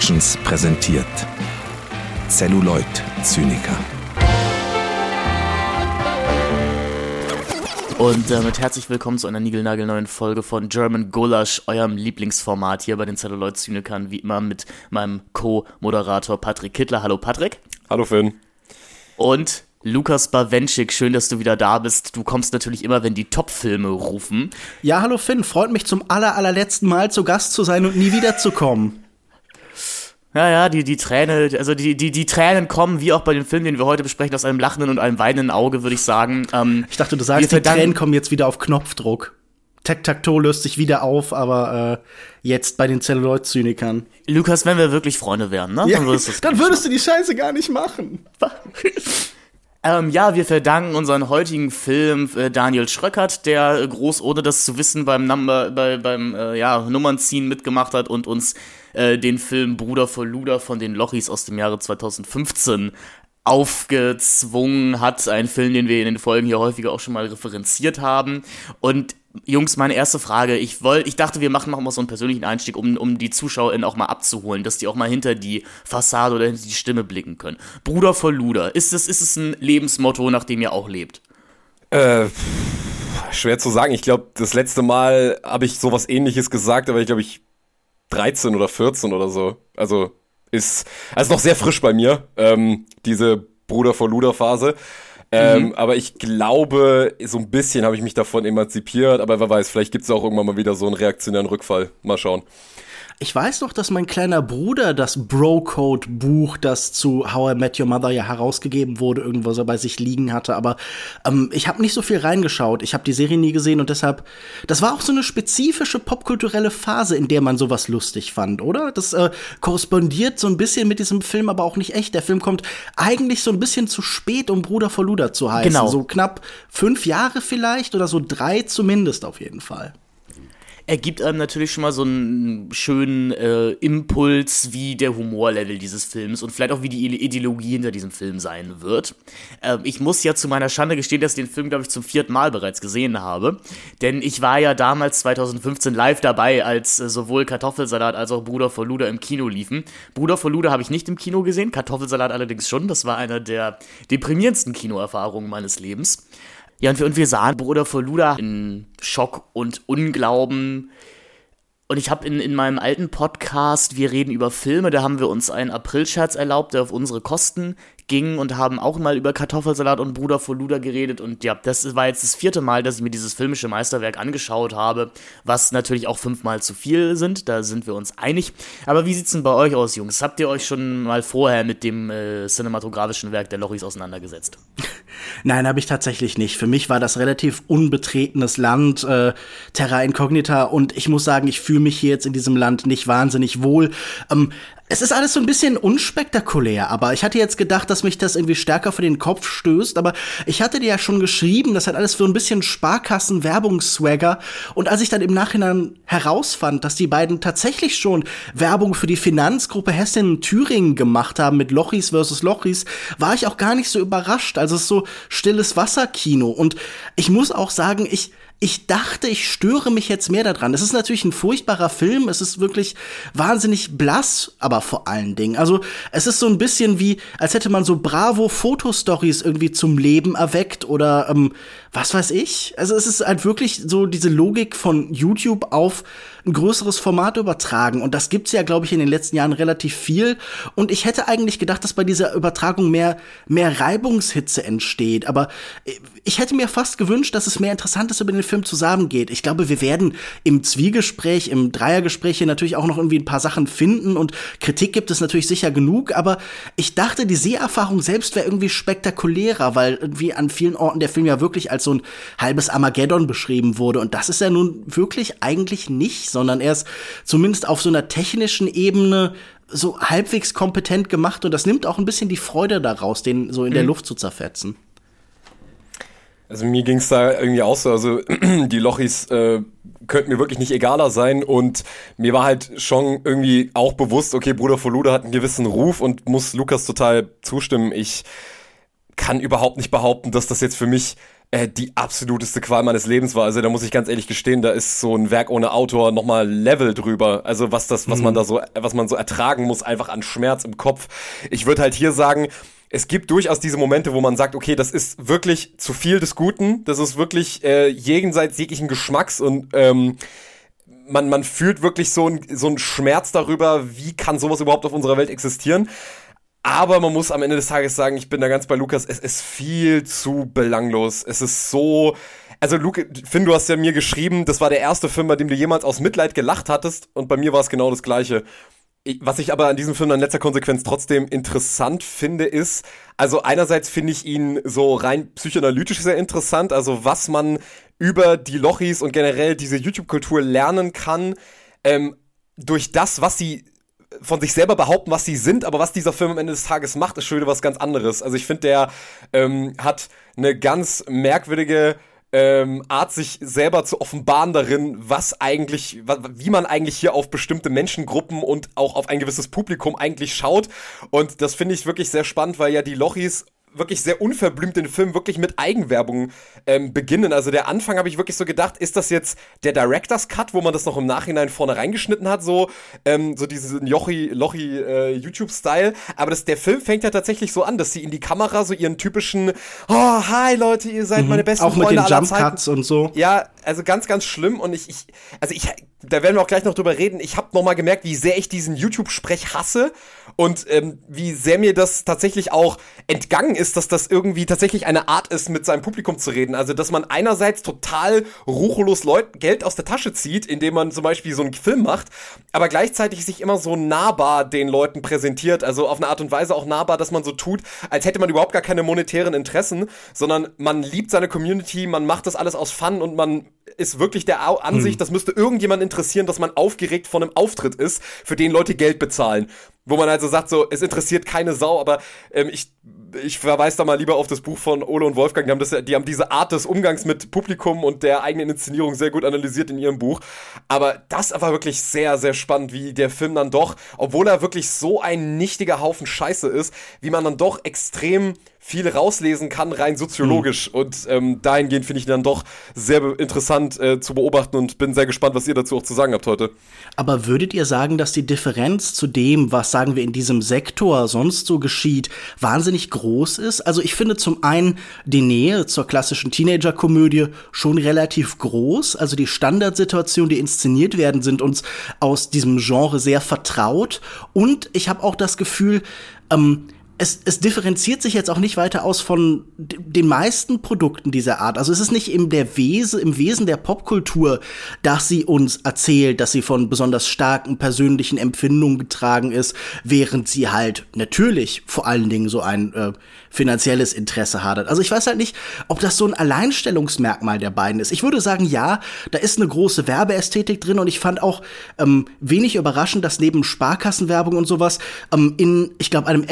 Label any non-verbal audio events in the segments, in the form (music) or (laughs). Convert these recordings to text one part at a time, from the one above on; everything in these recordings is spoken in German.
Productions präsentiert Celluloid Zyniker. Und damit herzlich willkommen zu einer niegelnagelneuen Folge von German Gulasch, eurem Lieblingsformat hier bei den Celluloid Zynikern, wie immer mit meinem Co-Moderator Patrick Kittler. Hallo Patrick. Hallo Finn. Und Lukas Bawenschik, schön, dass du wieder da bist. Du kommst natürlich immer, wenn die Top-Filme rufen. Ja, hallo Finn, freut mich zum aller, allerletzten Mal zu Gast zu sein und nie wiederzukommen. Ja, ja, die, die Träne, also die, die, die Tränen kommen, wie auch bei dem Film, den wir heute besprechen, aus einem lachenden und einem weinenden Auge, würde ich sagen. Ähm, ich dachte, du sagst, die Tränen kommen jetzt wieder auf Knopfdruck. Tic-Tac-Toe löst sich wieder auf, aber äh, jetzt bei den Celluloid-Zynikern. Lukas, wenn wir wirklich Freunde wären, ne? Ja, dann würdest, dann würdest du die Scheiße gar nicht machen. Ähm, ja, wir verdanken unseren heutigen Film äh, Daniel Schröckert, der groß ohne das zu wissen beim Number, bei, beim äh, ja, Nummernziehen mitgemacht hat und uns äh, den Film Bruder vor Luder von den Lochis aus dem Jahre 2015 aufgezwungen hat. Ein Film, den wir in den Folgen hier häufiger auch schon mal referenziert haben. Und Jungs, meine erste Frage. Ich wollte, ich dachte, wir machen mal so einen persönlichen Einstieg, um, um die ZuschauerInnen auch mal abzuholen, dass die auch mal hinter die Fassade oder hinter die Stimme blicken können. Bruder voll Luder. Ist es, ist es ein Lebensmotto, nach dem ihr auch lebt? Äh, schwer zu sagen. Ich glaube, das letzte Mal habe ich sowas ähnliches gesagt, aber ich glaube, ich 13 oder 14 oder so. Also ist, also noch sehr frisch bei mir, ähm, diese Bruder vor Luder Phase. Ähm, mhm. Aber ich glaube, so ein bisschen habe ich mich davon emanzipiert, aber wer weiß, vielleicht gibt es auch irgendwann mal wieder so einen reaktionären Rückfall. Mal schauen. Ich weiß noch, dass mein kleiner Bruder das Bro-Code-Buch, das zu How I Met Your Mother ja herausgegeben wurde, irgendwo so bei sich liegen hatte. Aber ähm, ich habe nicht so viel reingeschaut. Ich habe die Serie nie gesehen und deshalb, das war auch so eine spezifische popkulturelle Phase, in der man sowas lustig fand, oder? Das äh, korrespondiert so ein bisschen mit diesem Film, aber auch nicht echt. Der Film kommt eigentlich so ein bisschen zu spät, um Bruder vor Luder zu heißen. Genau. So knapp fünf Jahre vielleicht oder so drei zumindest auf jeden Fall er gibt einem natürlich schon mal so einen schönen äh, Impuls, wie der Humorlevel dieses Films und vielleicht auch wie die Ideologie hinter diesem Film sein wird. Äh, ich muss ja zu meiner Schande gestehen, dass ich den Film, glaube ich, zum vierten Mal bereits gesehen habe. Denn ich war ja damals 2015 live dabei, als äh, sowohl Kartoffelsalat als auch Bruder vor Luder im Kino liefen. Bruder vor Luder habe ich nicht im Kino gesehen, Kartoffelsalat allerdings schon. Das war eine der deprimierendsten Kinoerfahrungen meines Lebens. Ja, und wir, und wir sahen Bruder vor Luda in Schock und Unglauben. Und ich habe in, in meinem alten Podcast, wir reden über Filme, da haben wir uns einen Aprilscherz erlaubt, der auf unsere Kosten ging und haben auch mal über Kartoffelsalat und Bruder vor Luder geredet. Und ja, das war jetzt das vierte Mal, dass ich mir dieses filmische Meisterwerk angeschaut habe, was natürlich auch fünfmal zu viel sind. Da sind wir uns einig. Aber wie sieht's denn bei euch aus, Jungs? Habt ihr euch schon mal vorher mit dem äh, cinematografischen Werk der Lochis auseinandergesetzt? (laughs) Nein, habe ich tatsächlich nicht. Für mich war das relativ unbetretenes Land, äh, Terra Incognita, und ich muss sagen, ich fühle mich hier jetzt in diesem Land nicht wahnsinnig wohl. Ähm, es ist alles so ein bisschen unspektakulär, aber ich hatte jetzt gedacht, dass mich das irgendwie stärker vor den Kopf stößt, aber ich hatte dir ja schon geschrieben, das hat alles für ein bisschen Sparkassen-Werbungsswagger und als ich dann im Nachhinein herausfand, dass die beiden tatsächlich schon Werbung für die Finanzgruppe Hessen-Thüringen gemacht haben mit Lochis versus Lochis, war ich auch gar nicht so überrascht. Also es ist so stilles Wasserkino und ich muss auch sagen, ich ich dachte, ich störe mich jetzt mehr daran. Es ist natürlich ein furchtbarer Film, es ist wirklich wahnsinnig blass, aber vor allen Dingen. Also, es ist so ein bisschen wie, als hätte man so Bravo Fotostories irgendwie zum Leben erweckt oder ähm, was weiß ich. Also, es ist halt wirklich so diese Logik von YouTube auf ein größeres Format übertragen. Und das gibt's ja, glaube ich, in den letzten Jahren relativ viel. Und ich hätte eigentlich gedacht, dass bei dieser Übertragung mehr, mehr Reibungshitze entsteht. Aber ich hätte mir fast gewünscht, dass es mehr Interessantes über den Film zusammengeht. Ich glaube, wir werden im Zwiegespräch, im Dreiergespräch hier natürlich auch noch irgendwie ein paar Sachen finden und Kritik gibt es natürlich sicher genug, aber ich dachte, die Seherfahrung selbst wäre irgendwie spektakulärer, weil irgendwie an vielen Orten der Film ja wirklich als so ein halbes Armageddon beschrieben wurde und das ist ja nun wirklich eigentlich nicht sondern er ist zumindest auf so einer technischen Ebene so halbwegs kompetent gemacht und das nimmt auch ein bisschen die Freude daraus, den so in mhm. der Luft zu zerfetzen. Also mir ging es da irgendwie auch so, also (clears throat) die Lochis äh, könnten mir wirklich nicht egaler sein und mir war halt schon irgendwie auch bewusst, okay, Bruder Voluda hat einen gewissen Ruf und muss Lukas total zustimmen. Ich kann überhaupt nicht behaupten, dass das jetzt für mich äh, die absoluteste Qual meines Lebens war. Also da muss ich ganz ehrlich gestehen, da ist so ein Werk ohne Autor nochmal Level drüber. Also was das, was mhm. man da so, was man so ertragen muss, einfach an Schmerz im Kopf. Ich würde halt hier sagen, es gibt durchaus diese Momente, wo man sagt, okay, das ist wirklich zu viel des Guten, das ist wirklich äh, jenseits jeglichen Geschmacks und ähm, man, man fühlt wirklich so ein, so ein Schmerz darüber, wie kann sowas überhaupt auf unserer Welt existieren. Aber man muss am Ende des Tages sagen, ich bin da ganz bei Lukas, es ist viel zu belanglos. Es ist so. Also, Luke, Finn, du hast ja mir geschrieben, das war der erste Film, bei dem du jemals aus Mitleid gelacht hattest, und bei mir war es genau das Gleiche. Was ich aber an diesem Film in letzter Konsequenz trotzdem interessant finde, ist, also einerseits finde ich ihn so rein psychoanalytisch sehr interessant, also was man über die Lochis und generell diese YouTube-Kultur lernen kann, ähm, durch das, was sie von sich selber behaupten, was sie sind, aber was dieser Film am Ende des Tages macht, ist schon wieder was ganz anderes. Also ich finde, der ähm, hat eine ganz merkwürdige ähm, Art, sich selber zu offenbaren darin, was eigentlich, wie man eigentlich hier auf bestimmte Menschengruppen und auch auf ein gewisses Publikum eigentlich schaut. Und das finde ich wirklich sehr spannend, weil ja die Lochis wirklich sehr unverblümt den Film wirklich mit Eigenwerbung ähm, beginnen. Also der Anfang habe ich wirklich so gedacht, ist das jetzt der Director's Cut, wo man das noch im Nachhinein vorne reingeschnitten hat, so ähm, so diesen Jochi Lochi äh, YouTube Style, aber das der Film fängt ja tatsächlich so an, dass sie in die Kamera so ihren typischen oh, hi Leute, ihr seid mhm. meine besten Auch Freunde mit den Jump Cuts und so. Ja, also ganz ganz schlimm und ich ich also ich da werden wir auch gleich noch drüber reden. Ich habe noch mal gemerkt, wie sehr ich diesen YouTube Sprech hasse und ähm, wie sehr mir das tatsächlich auch entgangen ist, dass das irgendwie tatsächlich eine Art ist, mit seinem Publikum zu reden. Also, dass man einerseits total ruchlos Leut Geld aus der Tasche zieht, indem man zum Beispiel so einen Film macht, aber gleichzeitig sich immer so nahbar den Leuten präsentiert. Also auf eine Art und Weise auch nahbar, dass man so tut, als hätte man überhaupt gar keine monetären Interessen, sondern man liebt seine Community, man macht das alles aus Fun und man ist wirklich der Ansicht, hm. das müsste irgendjemand interessieren, dass man aufgeregt von einem Auftritt ist, für den Leute Geld bezahlen. Wo man also sagt, so, es interessiert keine Sau, aber ähm, ich, ich verweise da mal lieber auf das Buch von Ole und Wolfgang. Die haben, das, die haben diese Art des Umgangs mit Publikum und der eigenen Inszenierung sehr gut analysiert in ihrem Buch. Aber das war wirklich sehr, sehr spannend, wie der Film dann doch, obwohl er wirklich so ein nichtiger Haufen Scheiße ist, wie man dann doch extrem viel rauslesen kann, rein soziologisch. Mhm. Und ähm, dahingehend finde ich ihn dann doch sehr interessant äh, zu beobachten und bin sehr gespannt, was ihr dazu auch zu sagen habt heute. Aber würdet ihr sagen, dass die Differenz zu dem, was sagen wir in diesem Sektor sonst so geschieht, wahnsinnig groß ist? Also ich finde zum einen die Nähe zur klassischen Teenager-Komödie schon relativ groß. Also die Standardsituationen, die inszeniert werden, sind uns aus diesem Genre sehr vertraut. Und ich habe auch das Gefühl, ähm, es, es differenziert sich jetzt auch nicht weiter aus von den meisten Produkten dieser Art. Also es ist nicht im, der Wese, im Wesen der Popkultur, dass sie uns erzählt, dass sie von besonders starken persönlichen Empfindungen getragen ist, während sie halt natürlich vor allen Dingen so ein äh, finanzielles Interesse hat. Also ich weiß halt nicht, ob das so ein Alleinstellungsmerkmal der beiden ist. Ich würde sagen, ja, da ist eine große Werbeästhetik drin und ich fand auch ähm, wenig überraschend, dass neben Sparkassenwerbung und sowas ähm, in, ich glaube, einem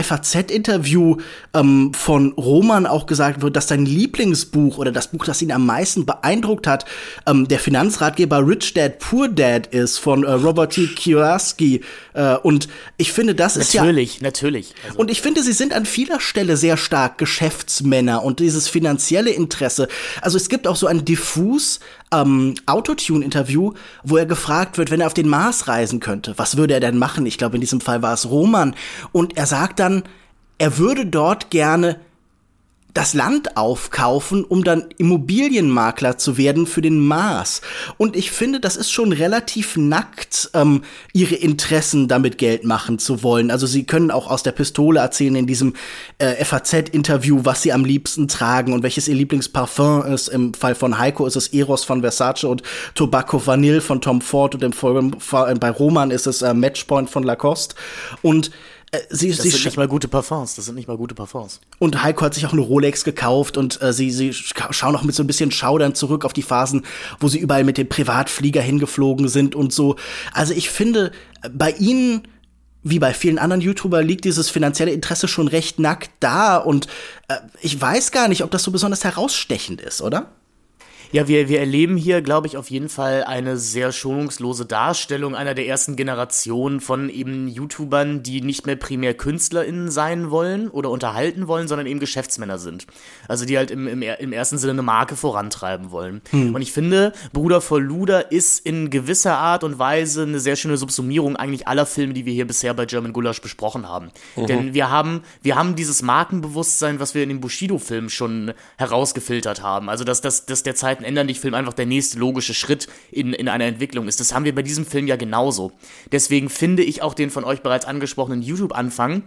FAZ-Interview ähm, von Roman auch gesagt wird, dass sein Lieblingsbuch oder das Buch, das ihn am meisten beeindruckt hat, ähm, der Finanzratgeber Rich Dad Poor Dad ist von äh, Robert T. Kiyosaki. Äh, und ich finde, das natürlich, ist ja. Natürlich, natürlich. Also. Und ich finde, sie sind an vieler Stelle sehr stark Geschäftsmänner und dieses finanzielle Interesse. Also es gibt auch so ein diffus ähm, Autotune-Interview, wo er gefragt wird, wenn er auf den Mars reisen könnte, was würde er denn machen? Ich glaube, in diesem Fall war es Roman. Und er sagt dann, er würde dort gerne das Land aufkaufen, um dann Immobilienmakler zu werden für den Mars. Und ich finde, das ist schon relativ nackt, ähm, ihre Interessen damit Geld machen zu wollen. Also sie können auch aus der Pistole erzählen in diesem äh, FAZ-Interview, was sie am liebsten tragen und welches ihr Lieblingsparfum ist. Im Fall von Heiko ist es Eros von Versace und Tobacco Vanille von Tom Ford und im Fall bei Roman ist es äh, Matchpoint von Lacoste. Und äh, sie, das sie sind nicht mal gute Parfums, das sind nicht mal gute Parfums. Und Heiko hat sich auch eine Rolex gekauft und äh, sie, sie schauen auch mit so ein bisschen Schaudern zurück auf die Phasen, wo sie überall mit dem Privatflieger hingeflogen sind und so. Also ich finde, bei ihnen wie bei vielen anderen YouTuber liegt dieses finanzielle Interesse schon recht nackt da und äh, ich weiß gar nicht, ob das so besonders herausstechend ist, oder? Ja, wir, wir erleben hier, glaube ich, auf jeden Fall eine sehr schonungslose Darstellung einer der ersten Generationen von eben YouTubern, die nicht mehr primär KünstlerInnen sein wollen oder unterhalten wollen, sondern eben Geschäftsmänner sind. Also die halt im, im, im ersten Sinne eine Marke vorantreiben wollen. Hm. Und ich finde, Bruder vor Luder ist in gewisser Art und Weise eine sehr schöne Subsumierung eigentlich aller Filme, die wir hier bisher bei German Gulasch besprochen haben. Mhm. Denn wir haben, wir haben dieses Markenbewusstsein, was wir in den Bushido-Filmen schon herausgefiltert haben. Also, dass, dass, dass der Zeiten ändern dich Film einfach der nächste logische Schritt in, in einer Entwicklung ist. Das haben wir bei diesem Film ja genauso. Deswegen finde ich auch den von euch bereits angesprochenen YouTube-Anfang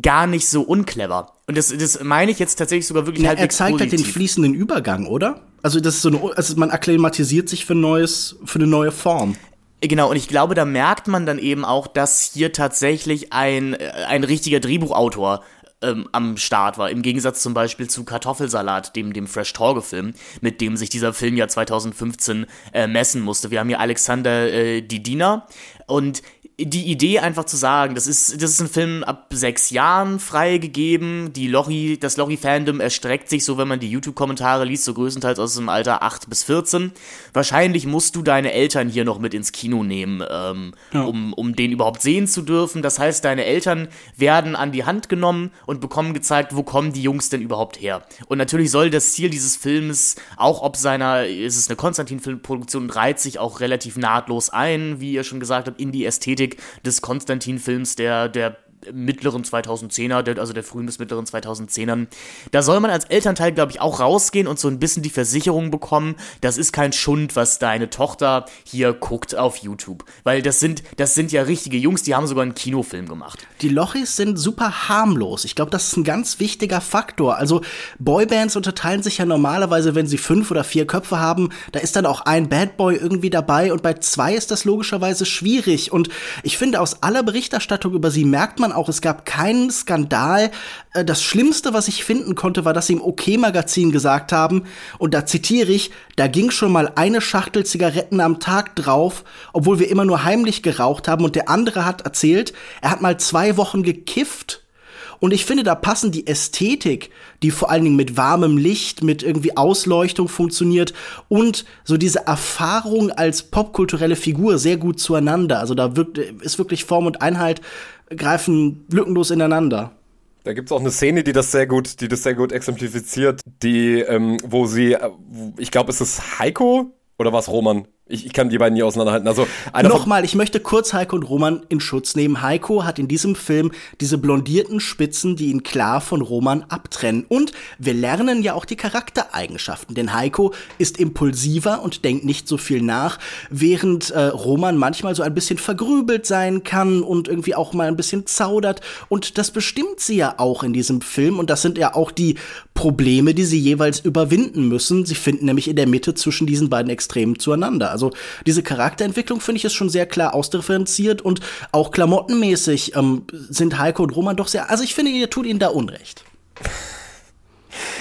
gar nicht so unclever. Und das, das meine ich jetzt tatsächlich sogar wirklich ja, Er zeigt halt den fließenden Übergang, oder? Also das ist so eine, also man akklimatisiert sich für neues, für eine neue Form. Genau, und ich glaube, da merkt man dann eben auch, dass hier tatsächlich ein, äh, ein richtiger Drehbuchautor ähm, am Start war. Im Gegensatz zum Beispiel zu Kartoffelsalat, dem, dem Fresh Torge-Film, mit dem sich dieser Film ja 2015 äh, messen musste. Wir haben hier Alexander äh, Didina und die Idee einfach zu sagen, das ist, das ist ein Film ab sechs Jahren freigegeben. Die Lochi, das Lochi-Fandom erstreckt sich so, wenn man die YouTube-Kommentare liest, so größtenteils aus dem Alter 8 bis 14. Wahrscheinlich musst du deine Eltern hier noch mit ins Kino nehmen, ähm, ja. um, um den überhaupt sehen zu dürfen. Das heißt, deine Eltern werden an die Hand genommen und bekommen gezeigt, wo kommen die Jungs denn überhaupt her. Und natürlich soll das Ziel dieses Films, auch ob seiner, ist es eine Konstantin-Filmproduktion, reiht sich auch relativ nahtlos ein, wie ihr schon gesagt habt, in die Ästhetik des Konstantin-Films, der, der mittleren 2010er, also der frühen bis mittleren 2010ern. Da soll man als Elternteil, glaube ich, auch rausgehen und so ein bisschen die Versicherung bekommen, das ist kein Schund, was deine Tochter hier guckt auf YouTube. Weil das sind, das sind ja richtige Jungs, die haben sogar einen Kinofilm gemacht. Die Lochis sind super harmlos. Ich glaube, das ist ein ganz wichtiger Faktor. Also Boybands unterteilen sich ja normalerweise, wenn sie fünf oder vier Köpfe haben, da ist dann auch ein Bad Boy irgendwie dabei und bei zwei ist das logischerweise schwierig. Und ich finde, aus aller Berichterstattung über sie merkt man auch, es gab keinen Skandal. Äh, das Schlimmste, was ich finden konnte, war, dass sie im OK-Magazin gesagt haben, und da zitiere ich, da ging schon mal eine Schachtel Zigaretten am Tag drauf, obwohl wir immer nur heimlich geraucht haben, und der andere hat erzählt, er hat mal zwei Wochen gekifft. Und ich finde, da passen die Ästhetik, die vor allen Dingen mit warmem Licht, mit irgendwie Ausleuchtung funktioniert und so diese Erfahrung als popkulturelle Figur sehr gut zueinander. Also da wirkt, ist wirklich Form und Einheit greifen lückenlos ineinander. Da gibt es auch eine Szene, die das sehr gut, die das sehr gut exemplifiziert, die, ähm, wo sie, äh, ich glaube, es ist Heiko oder was Roman, ich, ich kann die beiden nie auseinanderhalten. Also Nochmal, ich möchte kurz Heiko und Roman in Schutz nehmen. Heiko hat in diesem Film diese blondierten Spitzen, die ihn klar von Roman abtrennen. Und wir lernen ja auch die Charaktereigenschaften. Denn Heiko ist impulsiver und denkt nicht so viel nach, während äh, Roman manchmal so ein bisschen vergrübelt sein kann und irgendwie auch mal ein bisschen zaudert. Und das bestimmt sie ja auch in diesem Film. Und das sind ja auch die Probleme, die sie jeweils überwinden müssen. Sie finden nämlich in der Mitte zwischen diesen beiden Extremen zueinander. Also diese Charakterentwicklung finde ich ist schon sehr klar ausdifferenziert und auch klamottenmäßig ähm, sind Heiko und Roman doch sehr. Also ich finde, ihr tut ihnen da Unrecht.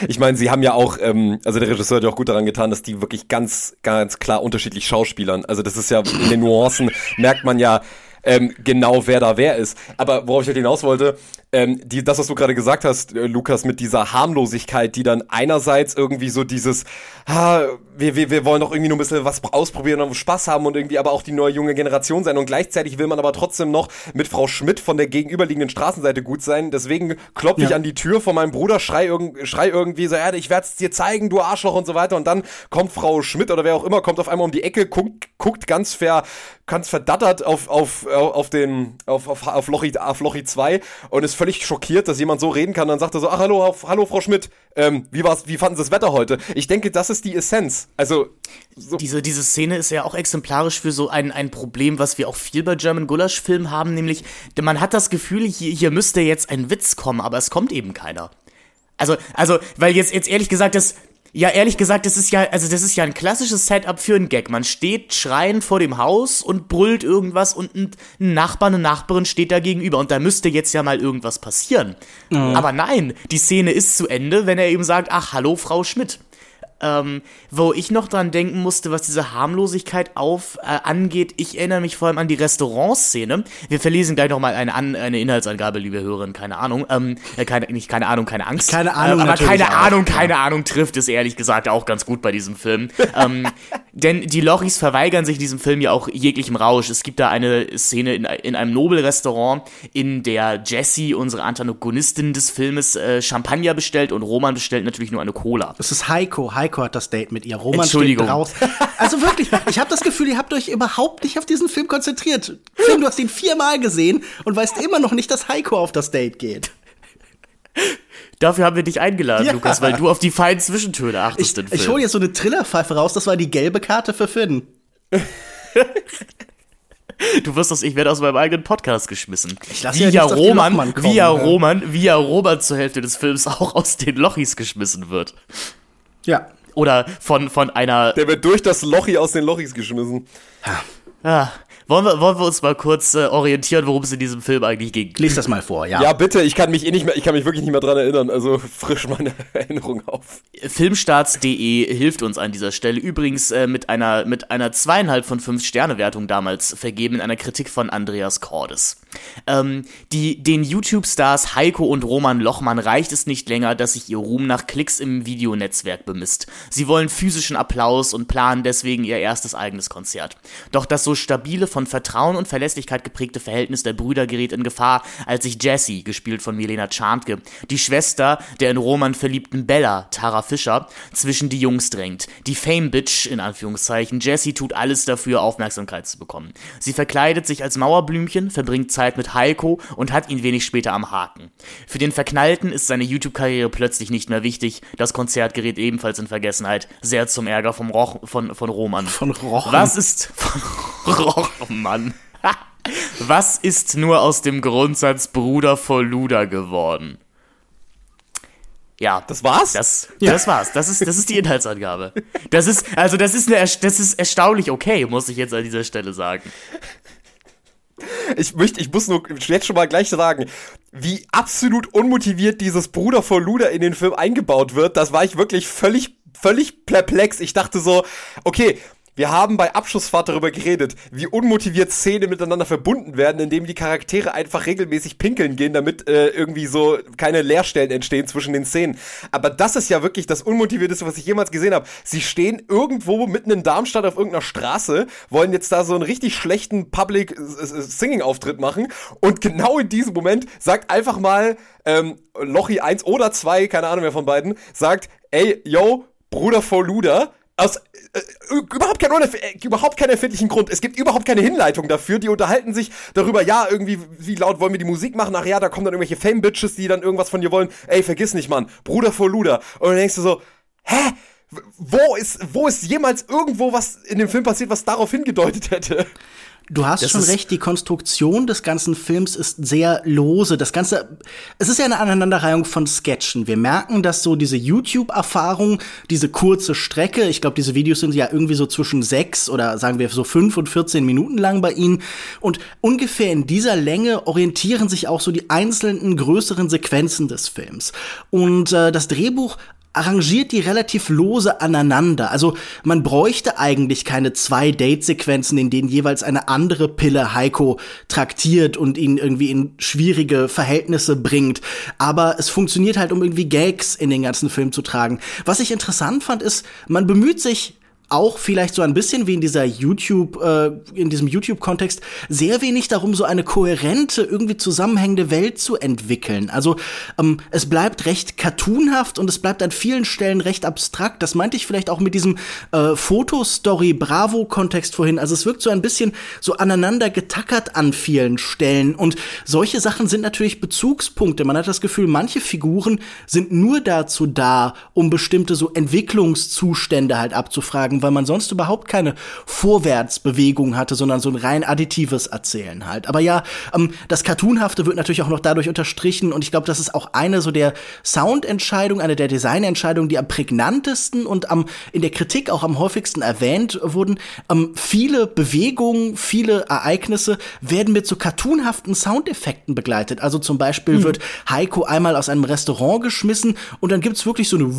Ich meine, sie haben ja auch, ähm, also der Regisseur hat ja auch gut daran getan, dass die wirklich ganz, ganz klar unterschiedlich schauspielern. Also das ist ja in den Nuancen merkt man ja, ähm, genau wer da wer ist. Aber worauf ich halt hinaus wollte, ähm, die, das, was du gerade gesagt hast, äh, Lukas, mit dieser Harmlosigkeit, die dann einerseits irgendwie so dieses, ha, wir, wir, wir wollen doch irgendwie nur ein bisschen was ausprobieren und Spaß haben und irgendwie aber auch die neue junge Generation sein und gleichzeitig will man aber trotzdem noch mit Frau Schmidt von der gegenüberliegenden Straßenseite gut sein. Deswegen klopfe ich ja. an die Tür von meinem Bruder, schrei, irg schrei irgendwie so, ja, ich werde es dir zeigen, du Arschloch und so weiter. Und dann kommt Frau Schmidt oder wer auch immer, kommt auf einmal um die Ecke, guckt, guckt ganz ver, ganz verdattert auf, auf, auf den, auf, auf, auf Lochi, auf Lochi 2 und ist völlig schockiert, dass jemand so reden kann. Dann sagt er so, ach hallo, hallo Frau Schmidt, ähm, wie war's, wie fanden Sie das Wetter heute? Ich denke, das ist die Essenz. Also so. diese diese Szene ist ja auch exemplarisch für so ein ein Problem, was wir auch viel bei German Gulasch Filmen haben, nämlich man hat das Gefühl, hier hier müsste jetzt ein Witz kommen, aber es kommt eben keiner. Also also weil jetzt jetzt ehrlich gesagt das ja, ehrlich gesagt, das ist ja, also das ist ja ein klassisches Setup für einen Gag. Man steht schreiend vor dem Haus und brüllt irgendwas und ein Nachbar, eine Nachbarin steht da gegenüber und da müsste jetzt ja mal irgendwas passieren. Mhm. Aber nein, die Szene ist zu Ende, wenn er eben sagt, ach, hallo, Frau Schmidt. Ähm, wo ich noch dran denken musste, was diese Harmlosigkeit auf äh, angeht, ich erinnere mich vor allem an die Restaurantszene. Wir verlesen gleich nochmal eine, an, eine Inhaltsangabe, liebe Hörerinnen, keine Ahnung. Ähm, äh, keine, nicht keine Ahnung, keine Angst. Keine Ahnung, äh, aber keine auch. Ahnung, keine Ahnung trifft es ehrlich gesagt auch ganz gut bei diesem Film. (laughs) ähm, denn die Lochis verweigern sich diesem Film ja auch jeglichem Rausch. Es gibt da eine Szene in, in einem Nobelrestaurant, in der Jessie, unsere Antagonistin des Filmes, äh, Champagner bestellt und Roman bestellt natürlich nur eine Cola. Das ist Heiko. Heiko hat das Date mit ihr. Roman Entschuldigung. steht draus. Also wirklich, ich habe das Gefühl, ihr habt euch überhaupt nicht auf diesen Film konzentriert. Film, du hast ihn viermal gesehen und weißt immer noch nicht, dass Heiko auf das Date geht. Dafür haben wir dich eingeladen, Ja. Lukas, weil du auf die feinen Zwischentöne achtest Ich, ich hole jetzt so eine Trillerpfeife raus, das war die gelbe Karte für Finn. Du wirst aus, ich werde aus meinem eigenen Podcast geschmissen. Ich lass wie ja Roman, Lochmann kommen, wie ja ja. Roman, wie ja Roman zur Hälfte des Films auch aus den Lochis geschmissen wird. Ja. Oder von, von einer Der wird durch das Lochi aus den Lochis geschmissen. Ah, wollen, wir, wollen wir uns mal kurz äh, orientieren, worum es in diesem Film eigentlich ging? Lies das mal vor, ja. Ja, bitte, ich kann mich eh nicht mehr, ich kann mich wirklich nicht mehr dran erinnern. Also (laughs) frisch meine Erinnerung auf. Filmstarts.de hilft uns an dieser Stelle. Übrigens äh, mit einer mit einer zweieinhalb von fünf Sterne Wertung damals vergeben in einer Kritik von Andreas Cordes. Ähm, die den YouTube-Stars Heiko und Roman Lochmann reicht es nicht länger, dass sich ihr Ruhm nach Klicks im Videonetzwerk bemisst. Sie wollen physischen Applaus und planen deswegen ihr erstes eigenes Konzert. Doch das so stabile, von Vertrauen und Verlässlichkeit geprägte Verhältnis der Brüder gerät in Gefahr, als sich Jessie, gespielt von Milena Czarnke, die Schwester der in Roman verliebten Bella, Tara Fischer, zwischen die Jungs drängt. Die Fame-Bitch, in Anführungszeichen, Jessie tut alles dafür, Aufmerksamkeit zu bekommen. Sie verkleidet sich als Mauerblümchen, verbringt Zeit mit Heiko und hat ihn wenig später am Haken. Für den Verknallten ist seine YouTube-Karriere plötzlich nicht mehr wichtig, das Konzert gerät ebenfalls in Vergessenheit, sehr zum Ärger vom Roch, von, von Roman. Von Rochen. Was ist (laughs) von Rochmann? (laughs) Was ist nur aus dem Grundsatz Bruder vor Luder geworden? Ja, Das war's? das, das war's. Das ist, das ist die Inhaltsangabe. Das ist, also das ist eine, das ist erstaunlich okay, muss ich jetzt an dieser Stelle sagen. Ich möchte, ich muss nur jetzt schon mal gleich sagen, wie absolut unmotiviert dieses Bruder vor Luder in den Film eingebaut wird, das war ich wirklich völlig, völlig perplex. Ich dachte so, okay, wir haben bei Abschussfahrt darüber geredet, wie unmotiviert Szenen miteinander verbunden werden, indem die Charaktere einfach regelmäßig pinkeln gehen, damit äh, irgendwie so keine Leerstellen entstehen zwischen den Szenen. Aber das ist ja wirklich das Unmotivierteste, was ich jemals gesehen habe. Sie stehen irgendwo mitten in Darmstadt auf irgendeiner Straße, wollen jetzt da so einen richtig schlechten Public äh, äh, machen und genau in diesem Moment sagt einfach mal ähm, Lochi 1 oder 2, keine Ahnung wer von beiden, sagt, ey, yo, Bruder vor Luder, aus äh, überhaupt, kein äh, überhaupt keinen erfindlichen Grund. Es gibt überhaupt keine Hinleitung dafür. Die unterhalten sich darüber, ja, irgendwie, wie laut wollen wir die Musik machen? Ach ja, da kommen dann irgendwelche Fame-Bitches, die dann irgendwas von dir wollen. Ey, vergiss nicht, Mann. Bruder vor Luder. Und dann denkst du so, hä? Wo ist, wo ist jemals irgendwo was in dem Film passiert, was darauf hingedeutet hätte? Du hast Das schon recht, die Konstruktion des ganzen Films ist sehr lose. Das Ganze, es ist ja eine Aneinanderreihung von Sketchen. Wir merken, dass so diese YouTube-Erfahrung, diese kurze Strecke, ich glaube, diese Videos sind ja irgendwie so zwischen sechs oder sagen wir so fünf und 14 Minuten lang bei ihnen. Und ungefähr in dieser Länge orientieren sich auch so die einzelnen größeren Sequenzen des Films. Und äh, das Drehbuch arrangiert die relativ lose aneinander. Also man bräuchte eigentlich keine zwei Date-Sequenzen, in denen jeweils eine andere Pille Heiko traktiert und ihn irgendwie in schwierige Verhältnisse bringt. Aber es funktioniert halt, um irgendwie Gags in den ganzen Film zu tragen. Was ich interessant fand, ist, man bemüht sich auch vielleicht so ein bisschen wie in dieser YouTube, äh, in diesem YouTube-Kontext, sehr wenig darum, so eine kohärente, irgendwie zusammenhängende Welt zu entwickeln. Also ähm, es bleibt recht cartoonhaft und es bleibt an vielen Stellen recht abstrakt. Das meinte ich vielleicht auch mit diesem äh, Fotostory-Bravo-Kontext vorhin. Also es wirkt so ein bisschen so aneinander getackert an vielen Stellen. Und solche Sachen sind natürlich Bezugspunkte. Man hat das Gefühl, manche Figuren sind nur dazu da, um bestimmte so Entwicklungszustände halt abzufragen. Weil man sonst überhaupt keine Vorwärtsbewegung hatte, sondern so ein rein additives Erzählen halt. Aber ja, ähm, das Cartoonhafte wird natürlich auch noch dadurch unterstrichen und ich glaube, das ist auch eine so der Soundentscheidungen, eine der Designentscheidungen, die am prägnantesten und am in der Kritik auch am häufigsten erwähnt wurden. Ähm, viele Bewegungen, viele Ereignisse werden mit so cartoonhaften Soundeffekten begleitet. Also zum Beispiel mhm. wird Heiko einmal aus einem Restaurant geschmissen und dann gibt's wirklich so eine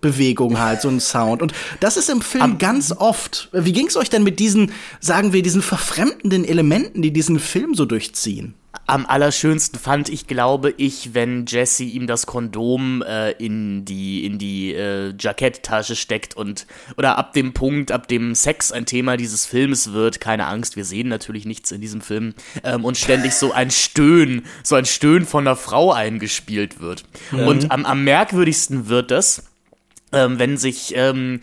Bewegung halt, so ein Sound. Und das ist im Film Am ganz oft. Wie ging's euch denn mit diesen, sagen wir, diesen verfremdenden Elementen, die diesen Film so durchziehen? am allerschönsten fand ich, glaube ich, wenn Jesse ihm das Kondom äh, in die in die äh, Jacketttasche steckt und oder ab dem Punkt, ab dem Sex ein Thema dieses Films wird, keine Angst, wir sehen natürlich nichts in diesem Film ähm, und ständig so ein Stöhn, so ein Stöhn von einer Frau eingespielt wird. Mhm. Und am, am merkwürdigsten wird das, ähm, wenn sich ähm,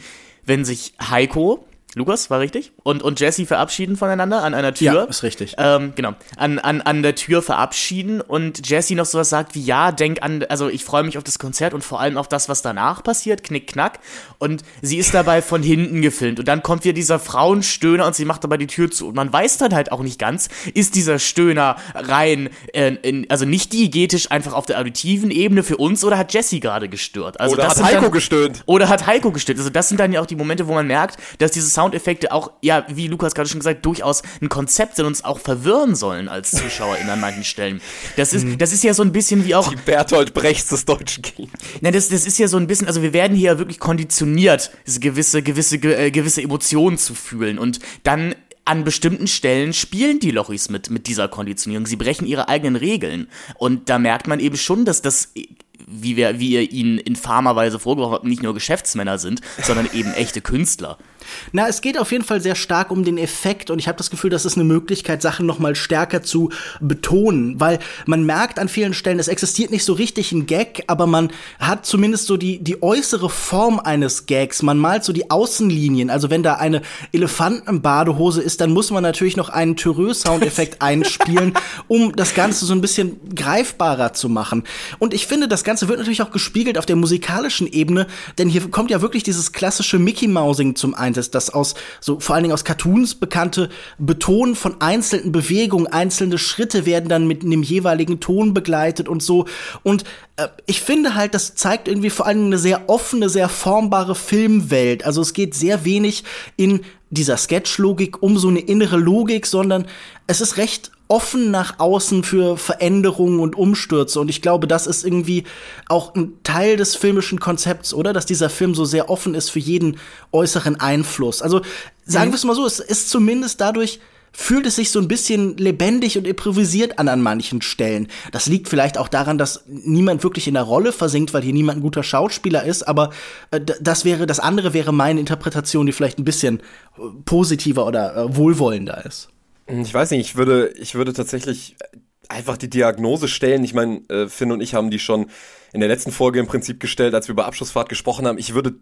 wenn sich Heiko Lukas, war richtig? Und, und Jesse verabschieden voneinander an einer Tür. Ja, ist richtig. Ähm, genau. An, an, an der Tür verabschieden und Jesse noch sowas sagt wie, ja, denk an, also ich freue mich auf das Konzert und vor allem auf das, was danach passiert, knick, knack. Und sie ist dabei von hinten gefilmt und dann kommt wieder dieser Frauenstöhner und sie macht dabei die Tür zu und man weiß dann halt auch nicht ganz, ist dieser Stöhner rein, äh, in, also nicht diegetisch einfach auf der auditiven Ebene für uns oder hat Jesse gerade gestört? Also oder hat Heiko dann, gestöhnt. Oder hat Heiko gestört. Also das sind dann ja auch die Momente, wo man merkt, dass dieses Soundeffekte auch, ja, wie Lukas gerade schon gesagt, durchaus ein Konzept sind, uns auch verwirren sollen als ZuschauerInnen an manchen Stellen. Das ist, das ist ja so ein bisschen wie auch. Die Bertolt Brechts des deutschen Kinos. Nein, das, das ist ja so ein bisschen, also wir werden hier wirklich konditioniert, gewisse, gewisse, äh, gewisse Emotionen zu fühlen und dann an bestimmten Stellen spielen die Lochis mit, mit dieser Konditionierung. Sie brechen ihre eigenen Regeln. Und da merkt man eben schon, dass das wie, wir, wie ihr ihnen infamerweise vorgeworfen habt, nicht nur Geschäftsmänner sind, sondern eben echte Künstler. Na, es geht auf jeden Fall sehr stark um den Effekt und ich habe das Gefühl, das ist eine Möglichkeit, Sachen noch mal stärker zu betonen, weil man merkt an vielen Stellen, es existiert nicht so richtig ein Gag, aber man hat zumindest so die, die äußere Form eines Gags. Man malt so die Außenlinien. Also wenn da eine Elefantenbadehose ist, dann muss man natürlich noch einen Thüreux-Soundeffekt (laughs) einspielen, um das Ganze so ein bisschen greifbarer zu machen. Und ich finde, das Ganze wird natürlich auch gespiegelt auf der musikalischen Ebene, denn hier kommt ja wirklich dieses klassische Mickey-Mousing zum Einsatz ist, das aus so vor allen Dingen aus Cartoons bekannte Betonen von einzelnen Bewegungen, einzelne Schritte werden dann mit einem jeweiligen Ton begleitet und so. Und äh, ich finde halt, das zeigt irgendwie vor allem eine sehr offene, sehr formbare Filmwelt. Also es geht sehr wenig in dieser Sketch-Logik um so eine innere Logik, sondern es ist recht offen nach außen für Veränderungen und Umstürze. Und ich glaube, das ist irgendwie auch ein Teil des filmischen Konzepts, oder? Dass dieser Film so sehr offen ist für jeden äußeren Einfluss. Also sagen mhm. wir es mal so, es ist zumindest dadurch fühlt es sich so ein bisschen lebendig und improvisiert an an manchen Stellen. Das liegt vielleicht auch daran, dass niemand wirklich in der Rolle versinkt, weil hier niemand ein guter Schauspieler ist, aber äh, das wäre, das andere wäre meine Interpretation, die vielleicht ein bisschen äh, positiver oder äh, wohlwollender ist. Ich weiß nicht, ich würde, ich würde tatsächlich einfach die Diagnose stellen. Ich meine, äh, Finn und ich haben die schon in der letzten Folge im Prinzip gestellt, als wir über Abschlussfahrt gesprochen haben. Ich würde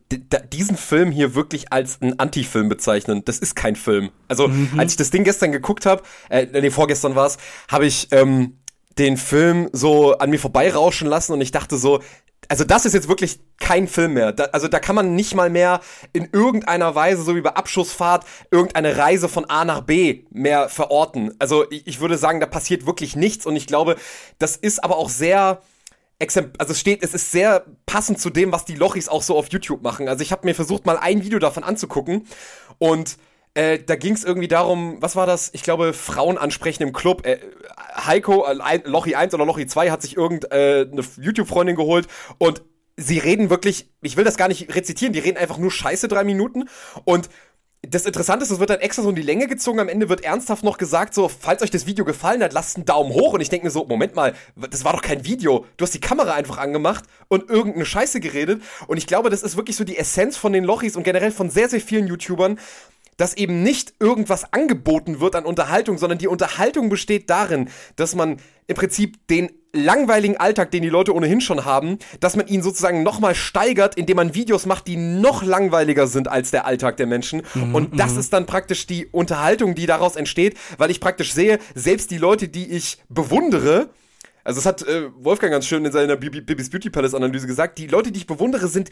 diesen Film hier wirklich als einen Anti-Film bezeichnen. Das ist kein Film. Also, mhm. als ich das Ding gestern geguckt habe, äh, nee, vorgestern war es, habe ich ähm, den Film so an mir vorbeirauschen lassen und ich dachte so, also das ist jetzt wirklich kein Film mehr. Da, also da kann man nicht mal mehr in irgendeiner Weise, so wie bei Abschussfahrt, irgendeine Reise von A nach B mehr verorten. Also ich, ich würde sagen, da passiert wirklich nichts und ich glaube, das ist aber auch sehr also es steht, es ist sehr passend zu dem, was die Lochis auch so auf YouTube machen. Also ich habe mir versucht, mal ein Video davon anzugucken und äh, da ging es irgendwie darum, was war das? Ich glaube, Frauen ansprechen im Club. Äh, Heiko, äh, Lochi 1 oder Lochi 2 hat sich irgendeine äh, YouTube-Freundin geholt und sie reden wirklich, ich will das gar nicht rezitieren, die reden einfach nur Scheiße drei Minuten und das Interessante ist, es wird dann extra so in die Länge gezogen. Am Ende wird ernsthaft noch gesagt, so, falls euch das Video gefallen hat, lasst einen Daumen hoch. Und ich denke mir so, Moment mal, das war doch kein Video. Du hast die Kamera einfach angemacht und irgendeine Scheiße geredet. Und ich glaube, das ist wirklich so die Essenz von den Lochis und generell von sehr, sehr vielen YouTubern, dass eben nicht irgendwas angeboten wird an Unterhaltung, sondern die Unterhaltung besteht darin, dass man im Prinzip den langweiligen Alltag, den die Leute ohnehin schon haben, dass man ihn sozusagen nochmal steigert, indem man Videos macht, die noch langweiliger sind als der Alltag der Menschen. Mhm, und das mhm. ist dann praktisch die Unterhaltung, die daraus entsteht, weil ich praktisch sehe, selbst die Leute, die ich bewundere, Also das hat äh, Wolfgang ganz schön in seiner Bibis Beauty Palace Analyse gesagt. Die Leute, die ich bewundere, sind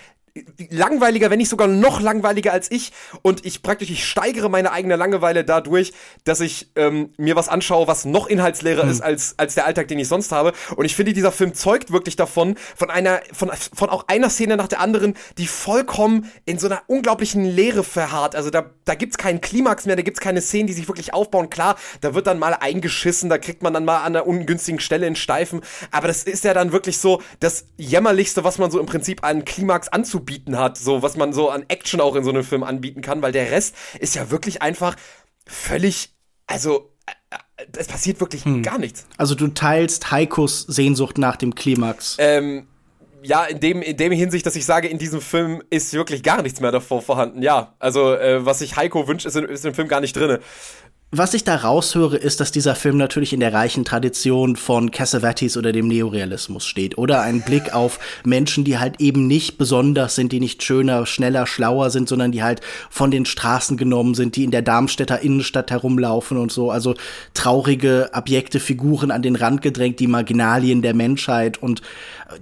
langweiliger, wenn nicht sogar noch langweiliger als ich. Und ich praktisch, ich steigere meine eigene Langeweile dadurch, dass ich ähm, mir was anschaue, was noch inhaltsleerer hm. ist als, als der Alltag, den ich sonst habe. Und ich finde, dieser Film zeugt wirklich davon, von einer, von, von auch einer Szene nach der anderen, die vollkommen in so einer unglaublichen Leere verharrt. Also da, da gibt's keinen Klimax mehr, da gibt's keine Szenen, die sich wirklich aufbauen. Klar, da wird dann mal eingeschissen, da kriegt man dann mal an einer ungünstigen Stelle in Steif Streifen. Aber das ist ja dann wirklich so das Jämmerlichste, was man so im Prinzip an Klimax anzubieten hat. So, was man so an Action auch in so einem Film anbieten kann, weil der Rest ist ja wirklich einfach völlig, also äh, es passiert wirklich hm. gar nichts. Also du teilst Heikos Sehnsucht nach dem Klimax. Ähm, ja, in dem, in dem Hinsicht, dass ich sage, in diesem Film ist wirklich gar nichts mehr davor vorhanden. Ja, also äh, was sich Heiko wünscht, ist, in, ist im Film gar nicht drin was ich da raushöre, ist, dass dieser Film natürlich in der reichen Tradition von Cassavetes oder dem Neorealismus steht. Oder ein Blick auf Menschen, die halt eben nicht besonders sind, die nicht schöner, schneller, schlauer sind, sondern die halt von den Straßen genommen sind, die in der Darmstädter Innenstadt herumlaufen und so. Also traurige, abjekte Figuren an den Rand gedrängt, die Marginalien der Menschheit. Und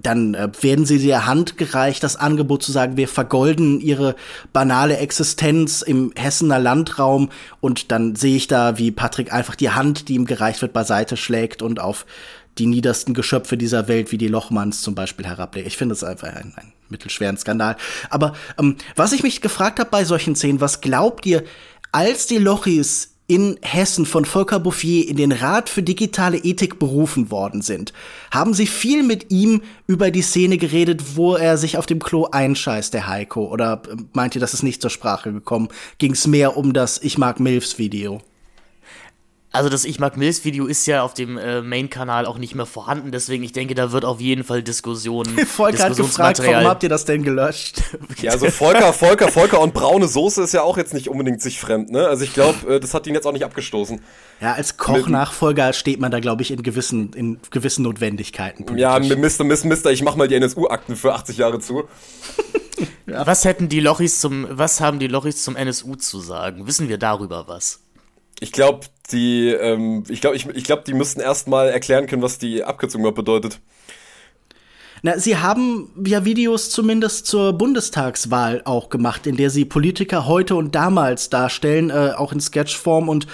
dann äh, werden sie der Hand gereicht, das Angebot zu sagen, wir vergolden ihre banale Existenz im Hessener Landraum. Und dann sehe ich da wie Patrick einfach die Hand, die ihm gereicht wird, beiseite schlägt und auf die niedersten Geschöpfe dieser Welt, wie die Lochmanns zum Beispiel, herablegt. Ich finde es einfach ein, ein mittelschweren Skandal. Aber ähm, was ich mich gefragt habe bei solchen Szenen, was glaubt ihr, als die Lochis in Hessen von Volker Bouffier in den Rat für digitale Ethik berufen worden sind, haben sie viel mit ihm über die Szene geredet, wo er sich auf dem Klo einscheißt, der Heiko? Oder äh, meint ihr, das ist nicht zur Sprache gekommen? Ging es mehr um das Ich mag Milfs Video? Also das Ich mag Mills Video ist ja auf dem äh, Main-Kanal auch nicht mehr vorhanden, deswegen ich denke, da wird auf jeden Fall Diskussionen. (laughs) Volker hat gefragt, warum habt ihr das denn gelöscht? (laughs) (laughs) ja, also Volker, Volker, Volker und braune Soße ist ja auch jetzt nicht unbedingt sich fremd, ne? Also ich glaube, äh, das hat ihn jetzt auch nicht abgestoßen. Ja, als Kochnachfolger steht man da, glaube ich, in gewissen, in gewissen Notwendigkeiten. Politisch. Ja, Mr. Mr. Mr. Ich mach mal die NSU-Akten für 80 Jahre zu. ja. Was hätten die Lochis zum, was haben die Lochis zum NSU zu sagen? Wissen wir darüber was? Ich glaube, die, ähm, ich glaube, ich, ich glaube, die müssten erstmal erklären können, was die Abkürzung überhaupt bedeutet. Na, sie haben ja Videos zumindest zur Bundestagswahl auch gemacht, in der sie Politiker heute und damals darstellen, äh, auch in Sketchform und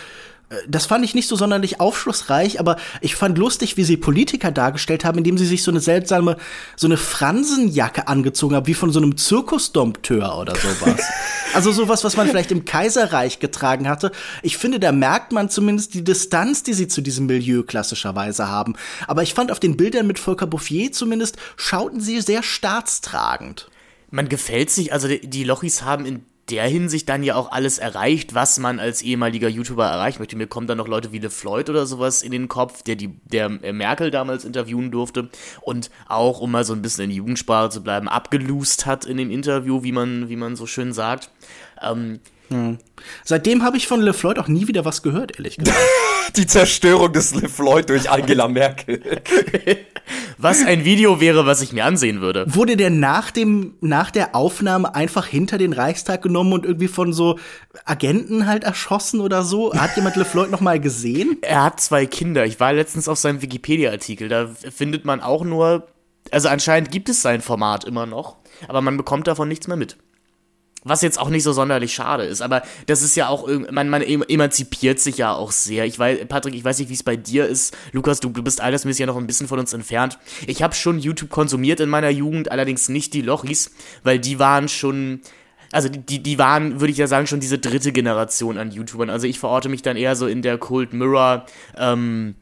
das fand ich nicht so sonderlich aufschlussreich, aber ich fand lustig, wie sie Politiker dargestellt haben, indem sie sich so eine seltsame, so eine Fransenjacke angezogen haben, wie von so einem Zirkusdompteur oder sowas. (laughs) also sowas, was man vielleicht im Kaiserreich getragen hatte. Ich finde, da merkt man zumindest die Distanz, die sie zu diesem Milieu klassischerweise haben. Aber ich fand auf den Bildern mit Volker Bouffier zumindest, schauten sie sehr staatstragend. Man gefällt sich, also die Lochis haben in der Hinsicht dann ja auch alles erreicht, was man als ehemaliger YouTuber erreichen möchte. Mir kommen dann noch Leute wie LeFloid oder sowas in den Kopf, der die, der Merkel damals interviewen durfte und auch, um mal so ein bisschen in Jugendsprache zu bleiben, abgeloost hat in dem Interview, wie man, wie man so schön sagt. Ähm, hm. Seitdem habe ich von LeFloid auch nie wieder was gehört, ehrlich gesagt. (laughs) Die Zerstörung des LeFloid durch Angela Merkel. (laughs) was ein Video wäre, was ich mir ansehen würde. Wurde der nach dem, nach der Aufnahme einfach hinter den Reichstag genommen und irgendwie von so Agenten halt erschossen oder so? Hat jemand LeFloid noch mal gesehen? (laughs) Er hat zwei Kinder. Ich war letztens auf seinem Wikipedia-Artikel. Da findet man auch nur, also anscheinend gibt es sein Format immer noch, aber man bekommt davon nichts mehr mit. Was jetzt auch nicht so sonderlich schade ist, aber das ist ja auch, man, man emanzipiert sich ja auch sehr. Ich weiß, Patrick, ich weiß nicht, wie es bei dir ist. Lukas, du, du bist altersmäßig ja noch ein bisschen von uns entfernt. Ich habe schon YouTube konsumiert in meiner Jugend, allerdings nicht die Lochis, weil die waren schon, also die, die waren, würde ich ja sagen, schon diese dritte Generation an YouTubern. Also ich verorte mich dann eher so in der Cold Mirror, ähm,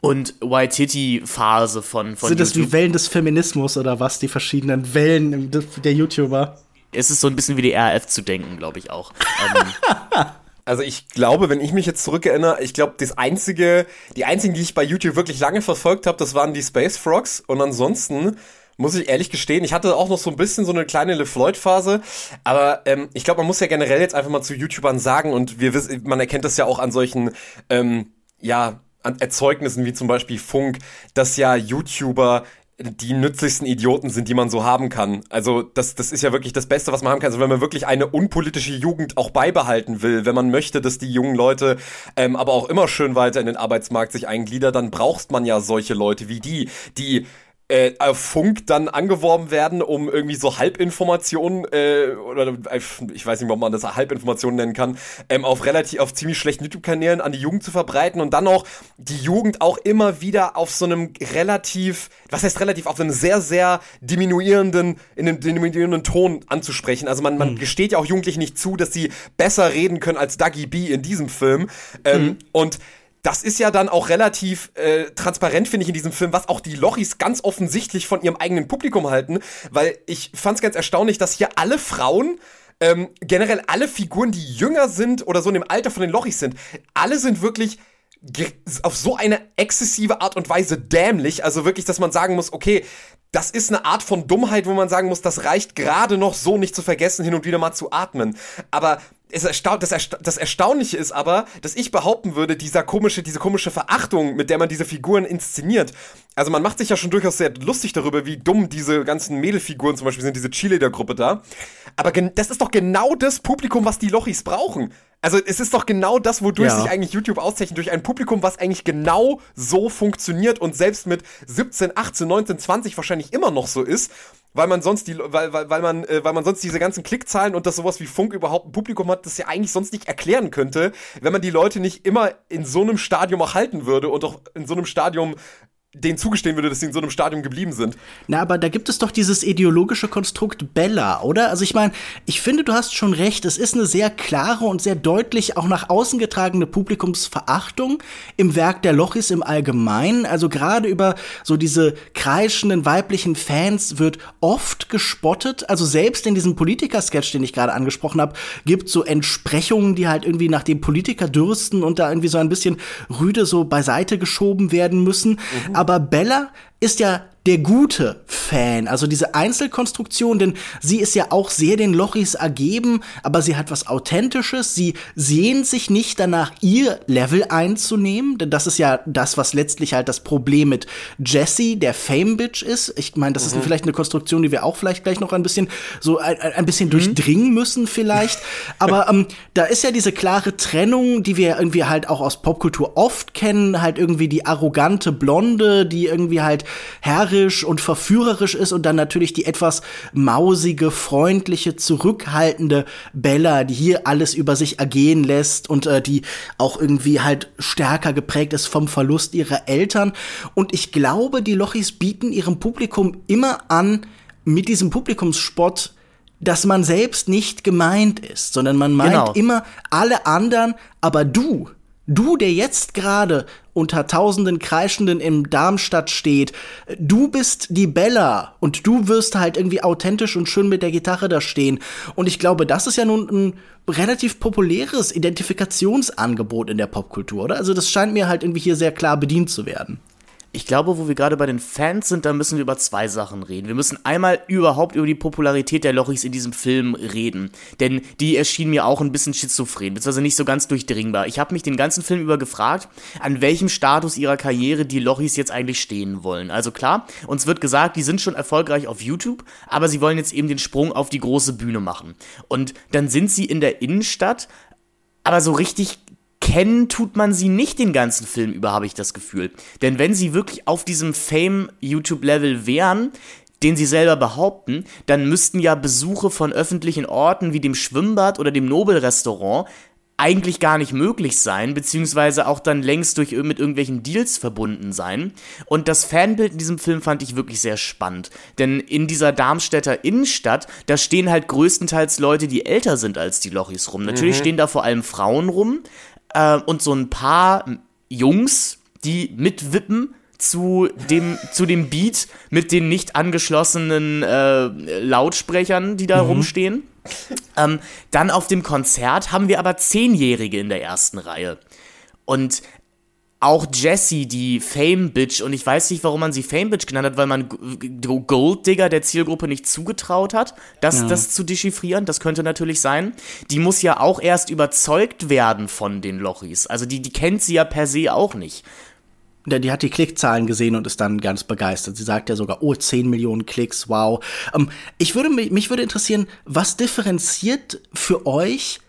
und White Titty Phase von, von Sind YouTube. das wie Wellen des Feminismus oder was? Die verschiedenen Wellen der YouTuber? Es ist so ein bisschen wie die RAF zu denken, glaube ich auch. Ähm, (laughs) also ich glaube, wenn ich mich jetzt zurückerinnere, ich glaube, das einzige, die einzigen, die ich bei YouTube wirklich lange verfolgt habe, das waren die Space Frogs. Und ansonsten muss ich ehrlich gestehen, ich hatte auch noch so ein bisschen so eine kleine LeFloid-Phase, aber ähm, ich glaube, man muss ja generell jetzt einfach mal zu YouTubern sagen und wir wissen, man erkennt das ja auch an solchen, ähm, ja, an Erzeugnissen wie zum Beispiel Funk, dass ja YouTuber die nützlichsten Idioten sind, die man so haben kann. Also das, das ist ja wirklich das Beste, was man haben kann. Also wenn man wirklich eine unpolitische Jugend auch beibehalten will, wenn man möchte, dass die jungen Leute ähm, aber auch immer schön weiter in den Arbeitsmarkt sich eingliedern, dann braucht man ja solche Leute wie die, die äh, auf Funk dann angeworben werden, um irgendwie so Halbinformationen äh, oder äh, ich weiß nicht, ob man das Halbinformationen nennen kann, ähm, auf relativ auf ziemlich schlechten YouTube-Kanälen an die Jugend zu verbreiten und dann auch die Jugend auch immer wieder auf so einem relativ, was heißt relativ, auf einem sehr sehr diminuierenden in einem diminuierenden Ton anzusprechen. Also man man mhm. gesteht ja auch Jugendlichen nicht zu, dass sie besser reden können als Dougie B in diesem Film ähm, mhm. und das ist ja dann auch relativ äh, transparent, finde ich, in diesem Film, was auch die Lochis ganz offensichtlich von ihrem eigenen Publikum halten, weil ich fand es ganz erstaunlich, dass hier alle Frauen ähm, generell alle Figuren, die jünger sind oder so in dem Alter von den Lochis sind, alle sind wirklich auf so eine exzessive Art und Weise dämlich, also wirklich, dass man sagen muss, okay, das ist eine Art von Dummheit, wo man sagen muss, das reicht gerade noch so nicht zu vergessen, hin und wieder mal zu atmen. Aber das, Ersta das Erstaunliche ist aber, dass ich behaupten würde, dieser komische, diese komische Verachtung, mit der man diese Figuren inszeniert, also man macht sich ja schon durchaus sehr lustig darüber, wie dumm diese ganzen Mädelfiguren zum Beispiel sind, diese Cheerleader-Gruppe da. Aber das ist doch genau das Publikum, was die Lochis brauchen. Also es ist doch genau das, wodurch ja. sich eigentlich YouTube auszeichnet, durch ein Publikum, was eigentlich genau so funktioniert und selbst mit 17, 18, 19, 20 wahrscheinlich immer noch so ist weil man sonst die, weil, weil, weil man, äh, weil man sonst diese ganzen Klickzahlen und das sowas wie Funk überhaupt ein Publikum hat, das ja eigentlich sonst nicht erklären könnte, wenn man die Leute nicht immer in so einem Stadium auch halten würde und auch in so einem Stadium denen zugestehen würde, dass sie in so einem Stadium geblieben sind. Na, aber da gibt es doch dieses ideologische Konstrukt Bella, oder? Also ich meine, ich finde, du hast schon recht, es ist eine sehr klare und sehr deutlich auch nach außen getragene Publikumsverachtung im Werk der Lochis im Allgemeinen. Also gerade über so diese kreischenden weiblichen Fans wird oft gespottet. Also selbst in diesem Politiker-Sketch, den ich gerade angesprochen habe, gibt so Entsprechungen, die halt irgendwie nach dem Politiker dürsten und da irgendwie so ein bisschen rüde so beiseite geschoben werden müssen. Mhm aber Bella ist ja der gute Fan, also diese Einzelkonstruktion, denn sie ist ja auch sehr den Lochis ergeben, aber sie hat was Authentisches, sie sehnt sich nicht danach, ihr Level einzunehmen, denn das ist ja das, was letztlich halt das Problem mit Jessie, der Fame-Bitch ist. Ich meine, das mhm. ist vielleicht eine Konstruktion, die wir auch vielleicht gleich noch ein bisschen so ein, ein bisschen mhm. durchdringen müssen vielleicht, (laughs) aber ähm, da ist ja diese klare Trennung, die wir irgendwie halt auch aus Popkultur oft kennen, halt irgendwie die arrogante Blonde, die irgendwie halt Herr närrisch und verführerisch ist und dann natürlich die etwas mausige, freundliche, zurückhaltende Bella, die hier alles über sich ergehen lässt und äh, die auch irgendwie halt stärker geprägt ist vom Verlust ihrer Eltern. Und ich glaube, die Lochis bieten ihrem Publikum immer an, mit diesem Publikumsspott dass man selbst nicht gemeint ist, sondern man meint genau. immer alle anderen, aber du, Du, der jetzt gerade unter tausenden Kreischenden im Darmstadt steht, du bist die Bella und du wirst halt irgendwie authentisch und schön mit der Gitarre da stehen. Und ich glaube, das ist ja nun ein relativ populäres Identifikationsangebot in der Popkultur, oder? Also das scheint mir halt irgendwie hier sehr klar bedient zu werden. Ich glaube, wo wir gerade bei den Fans sind, da müssen wir über zwei Sachen reden. Wir müssen einmal überhaupt über die Popularität der Lochis in diesem Film reden. Denn die erschien mir auch ein bisschen schizophren, beziehungsweise nicht so ganz durchdringbar. Ich habe mich den ganzen Film über gefragt, an welchem Status ihrer Karriere die Lochis jetzt eigentlich stehen wollen. Also klar, uns wird gesagt, die sind schon erfolgreich auf YouTube, aber sie wollen jetzt eben den Sprung auf die große Bühne machen. Und dann sind sie in der Innenstadt, aber so richtig kennen tut man sie nicht den ganzen Film über, habe ich das Gefühl. Denn wenn sie wirklich auf diesem Fame-YouTube-Level wären, den sie selber behaupten, dann müssten ja Besuche von öffentlichen Orten wie dem Schwimmbad oder dem Nobel-Restaurant eigentlich gar nicht möglich sein, beziehungsweise auch dann längst durch mit irgendwelchen Deals verbunden sein. Und das Fanbild in diesem Film fand ich wirklich sehr spannend. Denn in dieser Darmstädter Innenstadt, da stehen halt größtenteils Leute, die älter sind als die Lochis rum. Natürlich mhm. stehen da vor allem Frauen rum, äh, und so ein paar Jungs, die mitwippen zu dem, zu dem Beat mit den nicht angeschlossenen äh, Lautsprechern, die da mhm. rumstehen. Ähm, dann auf dem Konzert haben wir aber Zehnjährige in der ersten Reihe. Und auch Jessie, die Fame-Bitch, und ich weiß nicht, warum man sie Fame-Bitch genannt hat, weil man Gold Digger der Zielgruppe nicht zugetraut hat, das, ja. das zu dechiffrieren, das könnte natürlich sein. Die muss ja auch erst überzeugt werden von den Lochis. Also die, die kennt sie ja per se auch nicht. die hat die Klickzahlen gesehen und ist dann ganz begeistert. Sie sagt ja sogar, oh, 10 Millionen Klicks, wow. Ähm, ich würde, mich würde interessieren, was differenziert für euch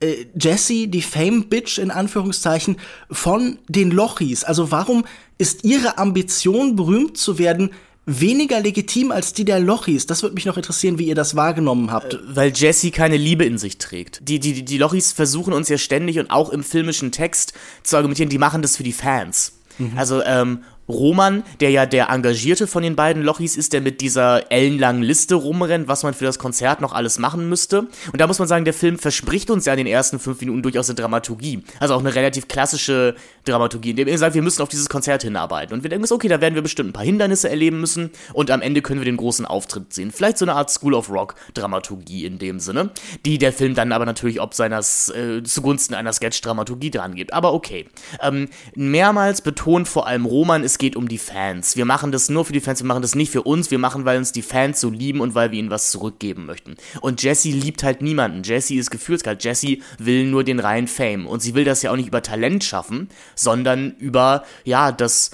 äh, Jessie, die Fame-Bitch in Anführungszeichen, von den Lochis? Also warum ist ihre Ambition, berühmt zu werden, weniger legitim als die der Lochis. Das würde mich noch interessieren, wie ihr das wahrgenommen habt. Äh, weil Jesse keine Liebe in sich trägt. Die, die, die Lochis versuchen uns ja ständig und auch im filmischen Text zu argumentieren, die machen das für die Fans. Mhm. Also, ähm, Roman, der ja der Engagierte von den beiden Lochis ist, der mit dieser ellenlangen Liste rumrennt, was man für das Konzert noch alles machen müsste. Und da muss man sagen, der Film verspricht uns ja in den ersten fünf Minuten durchaus eine Dramaturgie. Also auch eine relativ klassische Dramaturgie, in dem er sagt, wir müssen auf dieses Konzert hinarbeiten. Und wir denken, okay, da werden wir bestimmt ein paar Hindernisse erleben müssen und am Ende können wir den großen Auftritt sehen. Vielleicht so eine Art School of Rock Dramaturgie in dem Sinne, die der Film dann aber natürlich ob seines äh, zugunsten einer Sketch-Dramaturgie dran gibt. Aber okay. Ähm, mehrmals betont vor allem Roman, es geht um die Fans. Wir machen das nur für die Fans, wir machen das nicht für uns, wir machen, weil uns die Fans so lieben und weil wir ihnen was zurückgeben möchten. Und Jesse liebt halt niemanden. Jesse ist gefühlskalt. Jesse will nur den reinen Fame. Und sie will das ja auch nicht über Talent schaffen, sondern über, ja, das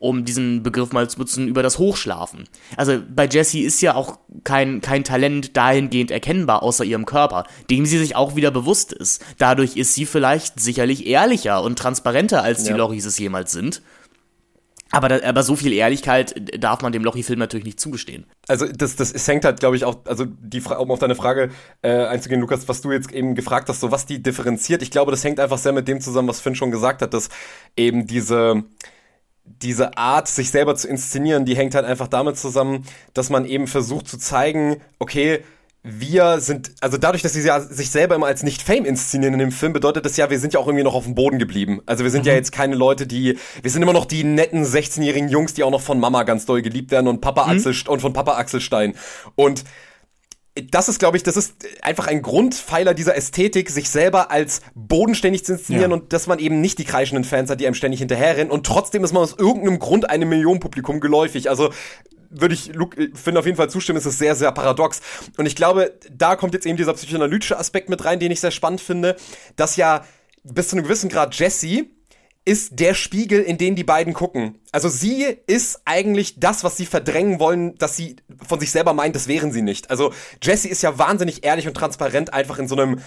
um diesen Begriff mal zu nutzen, über das Hochschlafen. Also bei Jessie ist ja auch kein, kein Talent dahingehend erkennbar, außer ihrem Körper, dem sie sich auch wieder bewusst ist. Dadurch ist sie vielleicht sicherlich ehrlicher und transparenter, als ja. die Loris es jemals sind. Aber, da, aber so viel Ehrlichkeit darf man dem Lochi-Film natürlich nicht zugestehen. Also das, das es hängt halt, glaube ich, auch, also die um auf deine Frage äh, einzugehen, Lukas, was du jetzt eben gefragt hast, so was die differenziert. Ich glaube, das hängt einfach sehr mit dem zusammen, was Finn schon gesagt hat, dass eben diese diese Art, sich selber zu inszenieren, die hängt halt einfach damit zusammen, dass man eben versucht zu zeigen, okay, wir sind, also dadurch, dass sie sich selber immer als nicht Fame inszenieren in dem Film, bedeutet das ja, wir sind ja auch irgendwie noch auf dem Boden geblieben. Also wir sind mhm. ja jetzt keine Leute, die, wir sind immer noch die netten 16-jährigen Jungs, die auch noch von Mama ganz doll geliebt werden und Papa mhm. Axel und von Papa Axel Stein. Und das ist, glaube ich, das ist einfach ein Grundpfeiler dieser Ästhetik, sich selber als bodenständig zu inszenieren ja. und dass man eben nicht die kreischenden Fans hat, die einem ständig hinterherrennen und trotzdem ist man aus irgendeinem Grund einem Millionenpublikum geläufig. Also würde ich Luke, finde auf jeden Fall zustimmen, ist es sehr, sehr paradox. Und ich glaube, da kommt jetzt eben dieser psychoanalytische Aspekt mit rein, den ich sehr spannend finde, dass ja bis zu einem gewissen Grad Jesse ist der Spiegel, in den die beiden gucken. Also sie ist eigentlich das, was sie verdrängen wollen, dass sie von sich selber meint, das wären sie nicht. Also Jesse ist ja wahnsinnig ehrlich und transparent einfach in so einem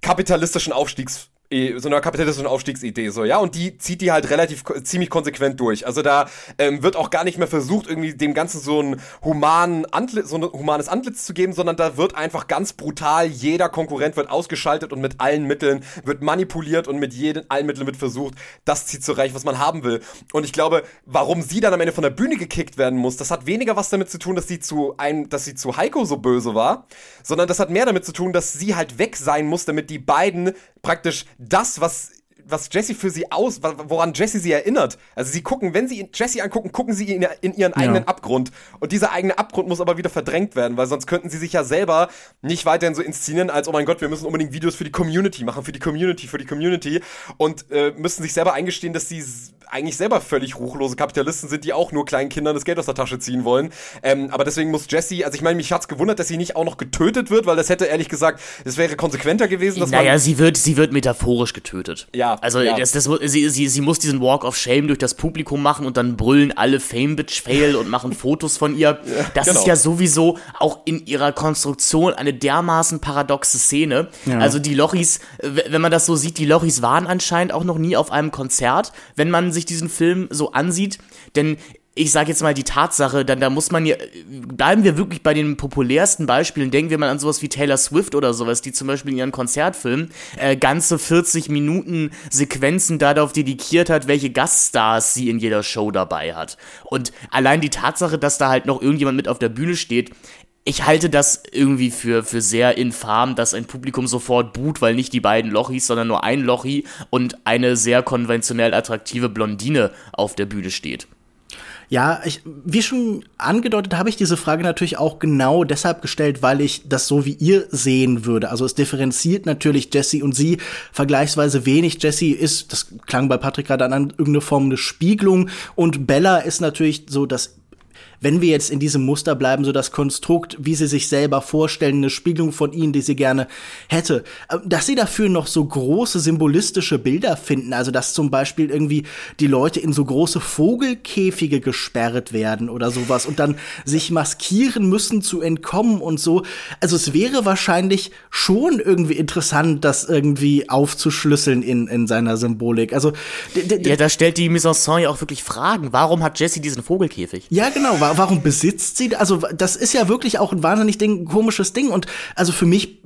kapitalistischen Aufstiegs so einer kapitalistischen Aufstiegsidee, so, ja, und die zieht die halt relativ, ziemlich konsequent durch. Also da ähm, wird auch gar nicht mehr versucht, irgendwie dem Ganzen so ein humanen Antlitz, so ein humanes Antlitz zu geben, sondern da wird einfach ganz brutal, jeder Konkurrent wird ausgeschaltet und mit allen Mitteln wird manipuliert und mit jeden, allen Mitteln wird versucht, das Ziel zu erreichen, was man haben will. Und ich glaube, warum sie dann am Ende von der Bühne gekickt werden muss, das hat weniger was damit zu tun, dass sie zu einem, dass sie zu Heiko so böse war, sondern das hat mehr damit zu tun, dass sie halt weg sein muss, damit die beiden praktisch das, was was Jesse für sie aus, woran Jesse sie erinnert. Also sie gucken, wenn sie Jesse angucken, gucken sie in, in ihren eigenen ja. Abgrund. Und dieser eigene Abgrund muss aber wieder verdrängt werden, weil sonst könnten sie sich ja selber nicht weiterhin so inszenieren, als, oh mein Gott, wir müssen unbedingt Videos für die Community machen, für die Community, für die Community. Und äh, müssen sich selber eingestehen, dass sie eigentlich selber völlig ruchlose Kapitalisten sind, die auch nur kleinen Kindern das Geld aus der Tasche ziehen wollen. Ähm, aber deswegen muss Jesse, also ich meine, mich hat's gewundert, dass sie nicht auch noch getötet wird, weil das hätte ehrlich gesagt, das wäre konsequenter gewesen. Dass naja, sie wird, sie wird metaphorisch getötet. Ja. Also ja. Das, das, sie, sie, sie muss diesen Walk of Shame durch das Publikum machen und dann brüllen alle Fame Bitch Fail und machen Fotos von ihr. (laughs) Das genau. ist ja sowieso auch in ihrer Konstruktion eine dermaßen paradoxe Szene. Ja. Also die Lochis, wenn man das so sieht, die Lochis waren anscheinend auch noch nie auf einem Konzert, wenn man sich sich diesen Film so ansieht, denn ich sage jetzt mal die Tatsache, dann da muss man ja, bleiben wir wirklich bei den populärsten Beispielen, denken wir mal an sowas wie Taylor Swift oder sowas, die zum Beispiel in ihren Konzertfilmen äh, ganze 40 Minuten Sequenzen darauf dedikiert hat, welche Gaststars sie in jeder Show dabei hat. Und allein die Tatsache, dass da halt noch irgendjemand mit auf der Bühne steht, ich halte das irgendwie für, für sehr infam, dass ein Publikum sofort boot, weil nicht die beiden Lochis, sondern nur ein Lochi und eine sehr konventionell attraktive Blondine auf der Bühne steht. Ja, ich, wie schon angedeutet, habe ich diese Frage natürlich auch genau deshalb gestellt, weil ich das so wie ihr sehen würde. Also es differenziert natürlich Jesse und sie vergleichsweise wenig. Jesse ist, das klang bei Patrick gerade an, irgendeine Form der Spiegelung und Bella ist natürlich so das wenn wir jetzt in diesem Muster bleiben, so das Konstrukt, wie sie sich selber vorstellen, eine Spiegelung von ihnen, die sie gerne hätte, äh, dass sie dafür noch so große symbolistische Bilder finden, also dass zum Beispiel irgendwie die Leute in so große Vogelkäfige gesperrt werden oder sowas und dann sich maskieren müssen zu entkommen und so. Also es wäre wahrscheinlich schon irgendwie interessant, das irgendwie aufzuschlüsseln in, in seiner Symbolik. Also ja, da stellt die Mise en scène ja auch wirklich Fragen. Warum hat Jessie diesen Vogelkäfig? Ja, genau. Warum besitzt sie? Also das ist ja wirklich auch ein wahnsinnig Ding, komisches Ding. Und also für mich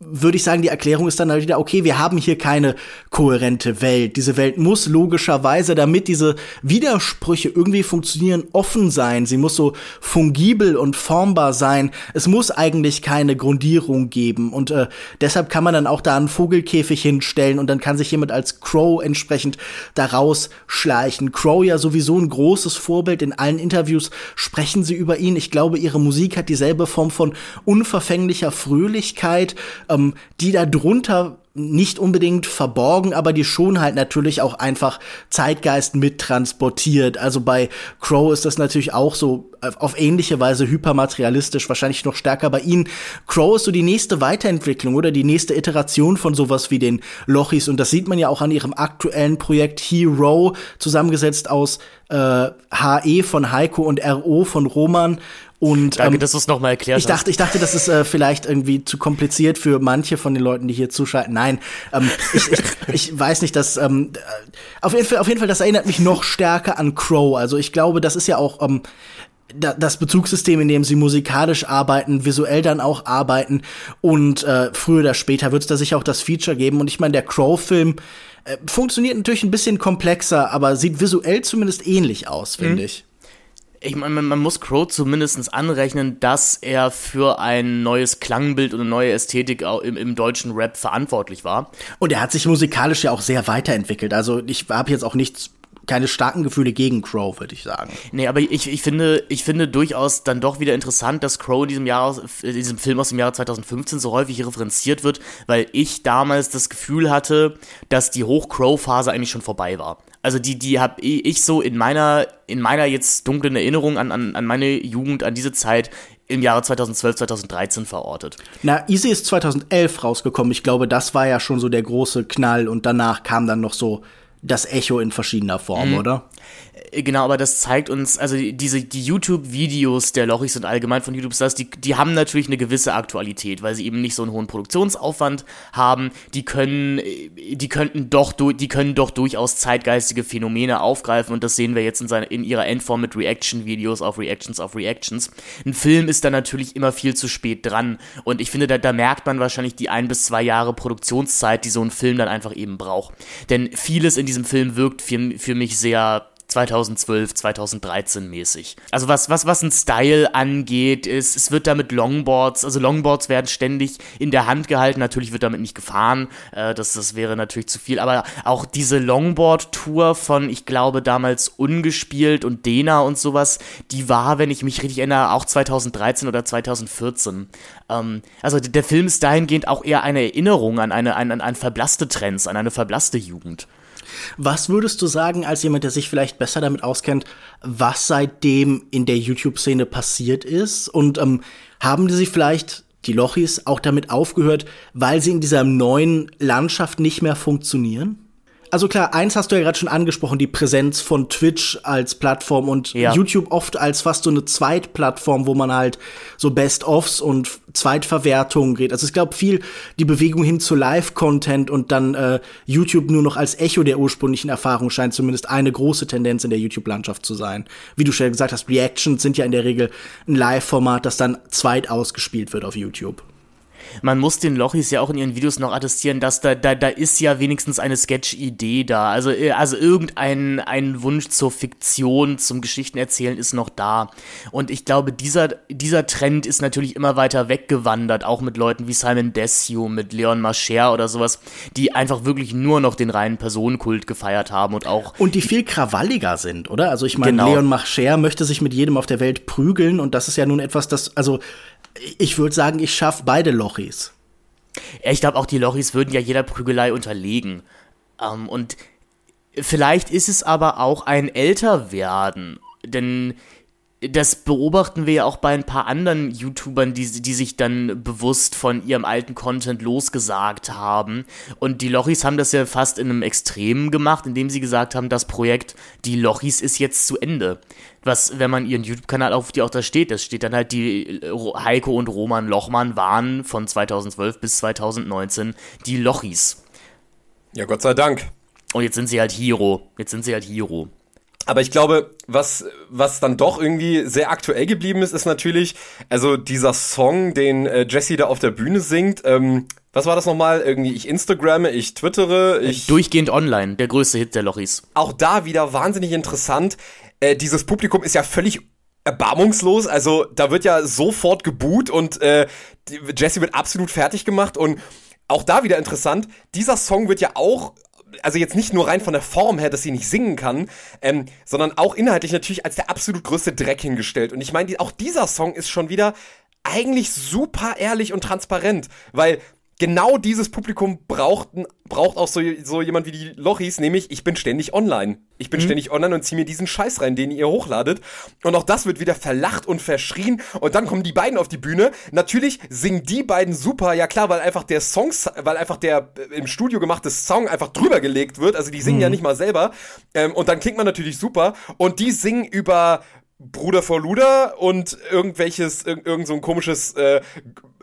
würde ich sagen, die Erklärung ist dann halt wieder, okay, wir haben hier keine kohärente Welt. Diese Welt muss logischerweise, damit diese Widersprüche irgendwie funktionieren, offen sein. Sie muss so fungibel und formbar sein. Es muss eigentlich keine Grundierung geben. Und äh, deshalb kann man dann auch da einen Vogelkäfig hinstellen und dann kann sich jemand als Crow entsprechend daraus schleichen. Crow ja sowieso ein großes Vorbild. In allen Interviews sprechen sie über ihn. Ich glaube, ihre Musik hat dieselbe Form von unverfänglicher Fröhlichkeit ähm, die da drunter nicht unbedingt verborgen, aber die schon halt natürlich auch einfach Zeitgeist mittransportiert. Also bei Crow ist das natürlich auch so äh, auf ähnliche Weise hypermaterialistisch, wahrscheinlich noch stärker bei ihnen. Crow ist so die nächste Weiterentwicklung oder die nächste Iteration von sowas wie den Lochis und das sieht man ja auch an ihrem aktuellen Projekt Hero, zusammengesetzt aus äh, HE von Heiko und RO von Roman und, Danke, ähm, dass du es nochmal erklärt ich dachte, Ich dachte, das ist äh, vielleicht irgendwie zu kompliziert für manche von den Leuten, die hier zuschalten. Nein, ähm, ich, ich, ich weiß nicht, dass ähm, äh, auf jeden Fall, auf jeden Fall, das erinnert mich noch stärker an Crow. Also ich glaube, das ist ja auch ähm, das Bezugssystem, in dem sie musikalisch arbeiten, visuell dann auch arbeiten und äh, früher oder später wird es da sicher auch das Feature geben. Und ich meine, der Crow-Film äh, funktioniert natürlich ein bisschen komplexer, aber sieht visuell zumindest ähnlich aus, finde mhm. ich ich meine, man muss Crow zumindest anrechnen, dass er für ein neues Klangbild und eine neue Ästhetik im, im, deutschen Rap verantwortlich war. Und er hat sich musikalisch ja auch sehr weiterentwickelt. Also ich habe jetzt auch nichts keine starken Gefühle gegen Crow, würde ich sagen. Nee, aber ich, ich, finde, ich finde durchaus dann doch wieder interessant, dass Crow in diesem Jahr, in diesem Film aus dem Jahre 2015 so häufig referenziert wird, weil ich damals das Gefühl hatte, dass die Hoch-Crow-Phase eigentlich schon vorbei war. Also die, die habe ich so in meiner, in meiner jetzt dunklen Erinnerung an, an, an meine Jugend, an diese Zeit im Jahre 2012, 2013 verortet. Na, Easy ist 2011 rausgekommen. Ich glaube, das war ja schon so der große Knall und danach kam dann noch so das Echo in verschiedener Form, mhm. oder? Äh, genau, aber das zeigt uns, also diese die YouTube-Videos der Lochis und allgemein von YouTube Stars, die, die haben natürlich eine gewisse Aktualität, weil sie eben nicht so einen hohen Produktionsaufwand haben. Die können, äh, die könnten doch, die können doch durchaus zeitgeistige Phänomene aufgreifen und das sehen wir jetzt in, seine, in ihrer Endform mit Reaction-Videos auf Reactions auf Reactions. Ein Film ist da natürlich immer viel zu spät dran und ich finde, da, da merkt man wahrscheinlich die ein bis zwei Jahre Produktionszeit, die so ein Film dann einfach eben braucht. Denn vieles in diesem Film wirkt für, für mich sehr 2012, 2013 mäßig. Also was, was, was ein Style angeht, ist, es wird damit Longboards, also Longboards werden ständig in der Hand gehalten, natürlich wird damit nicht gefahren, äh, das, das wäre natürlich zu viel, aber auch diese Longboard-Tour von, ich glaube, damals Ungespielt und Dena und sowas, die war, wenn ich mich richtig erinnere, auch 2013 oder 2014. Ähm, also der Film ist dahingehend auch eher eine Erinnerung an eine, an, an verblasste Trends, an eine verblasste Jugend. Was würdest du sagen, als jemand, der sich vielleicht besser damit auskennt, was seitdem in der YouTube-Szene passiert ist? Und ähm, haben die sich vielleicht, die Lochis, auch damit aufgehört, weil sie in dieser neuen Landschaft nicht mehr funktionieren? Also klar, eins hast du ja gerade schon angesprochen, die Präsenz von Twitch als Plattform und ja. YouTube oft als fast so eine Zweitplattform, wo man halt so Best-ofs und Zweitverwertungen geht. Also ich glaube viel die Bewegung hin zu Live-Content und dann äh, YouTube nur noch als Echo der ursprünglichen Erfahrung scheint zumindest eine große Tendenz in der YouTube-Landschaft zu sein. Wie du schon gesagt hast, Reactions sind ja in der Regel ein Live-Format, das dann zweit ausgespielt wird auf YouTube man muss den Lochis ja auch in ihren Videos noch attestieren, dass da, da, da ist ja wenigstens eine Sketch-Idee da. Also, äh, also irgendein ein Wunsch zur Fiktion, zum Geschichtenerzählen ist noch da. Und ich glaube, dieser, dieser Trend ist natürlich immer weiter weggewandert, auch mit Leuten wie Simon Desue, mit Leon Mascher oder sowas, die einfach wirklich nur noch den reinen Personenkult gefeiert haben und auch. Und die viel krawalliger sind, oder? Also ich meine, genau. Leon Mascher möchte sich mit jedem auf der Welt prügeln und das ist ja nun etwas, das, also ich würde sagen, ich schaffe beide Lochis. Ja, ich glaube auch die Lochis würden ja jeder Prügelei unterlegen. Ähm, und vielleicht ist es aber auch ein Älterwerden. Denn das beobachten wir ja auch bei ein paar anderen YouTubern, die, die sich dann bewusst von ihrem alten Content losgesagt haben. Und die Lochis haben das ja fast in einem Extrem gemacht, indem sie gesagt haben, das Projekt Die Lochis ist jetzt zu Ende. Was, wenn man ihren YouTube-Kanal auf die auch da steht, das steht dann halt, die Heiko und Roman Lochmann waren von 2012 bis 2019 die Lochis. Ja, Gott sei Dank. Und jetzt sind sie halt Hero. Jetzt sind sie halt Hero. Aber ich glaube, was, was dann doch irgendwie sehr aktuell geblieben ist, ist natürlich, also dieser Song, den äh, Jesse da auf der Bühne singt, ähm, was war das nochmal? Irgendwie, ich Instagramme, ich twittere, ich. Durchgehend online, der größte Hit der Lochis. Auch da wieder wahnsinnig interessant. Äh, dieses Publikum ist ja völlig erbarmungslos, also da wird ja sofort geboot und äh, Jesse wird absolut fertig gemacht und auch da wieder interessant, dieser Song wird ja auch also jetzt nicht nur rein von der Form her, dass sie nicht singen kann, ähm, sondern auch inhaltlich natürlich als der absolut größte Dreck hingestellt. Und ich meine, auch dieser Song ist schon wieder eigentlich super ehrlich und transparent, weil genau dieses Publikum braucht, braucht auch so, so jemand wie die Lochis, nämlich ich bin ständig online. Ich bin mhm. ständig online und ziehe mir diesen Scheiß rein, den ihr hochladet. Und auch das wird wieder verlacht und verschrien. Und dann kommen die beiden auf die Bühne. Natürlich singen die beiden super, ja klar, weil einfach der Song, weil einfach der äh, im Studio gemachte Song einfach drüber gelegt wird. Also die singen mhm. ja nicht mal selber. Ähm, und dann klingt man natürlich super. Und die singen über Bruder vor Luder und irgendwelches, irg irgend so ein komisches äh,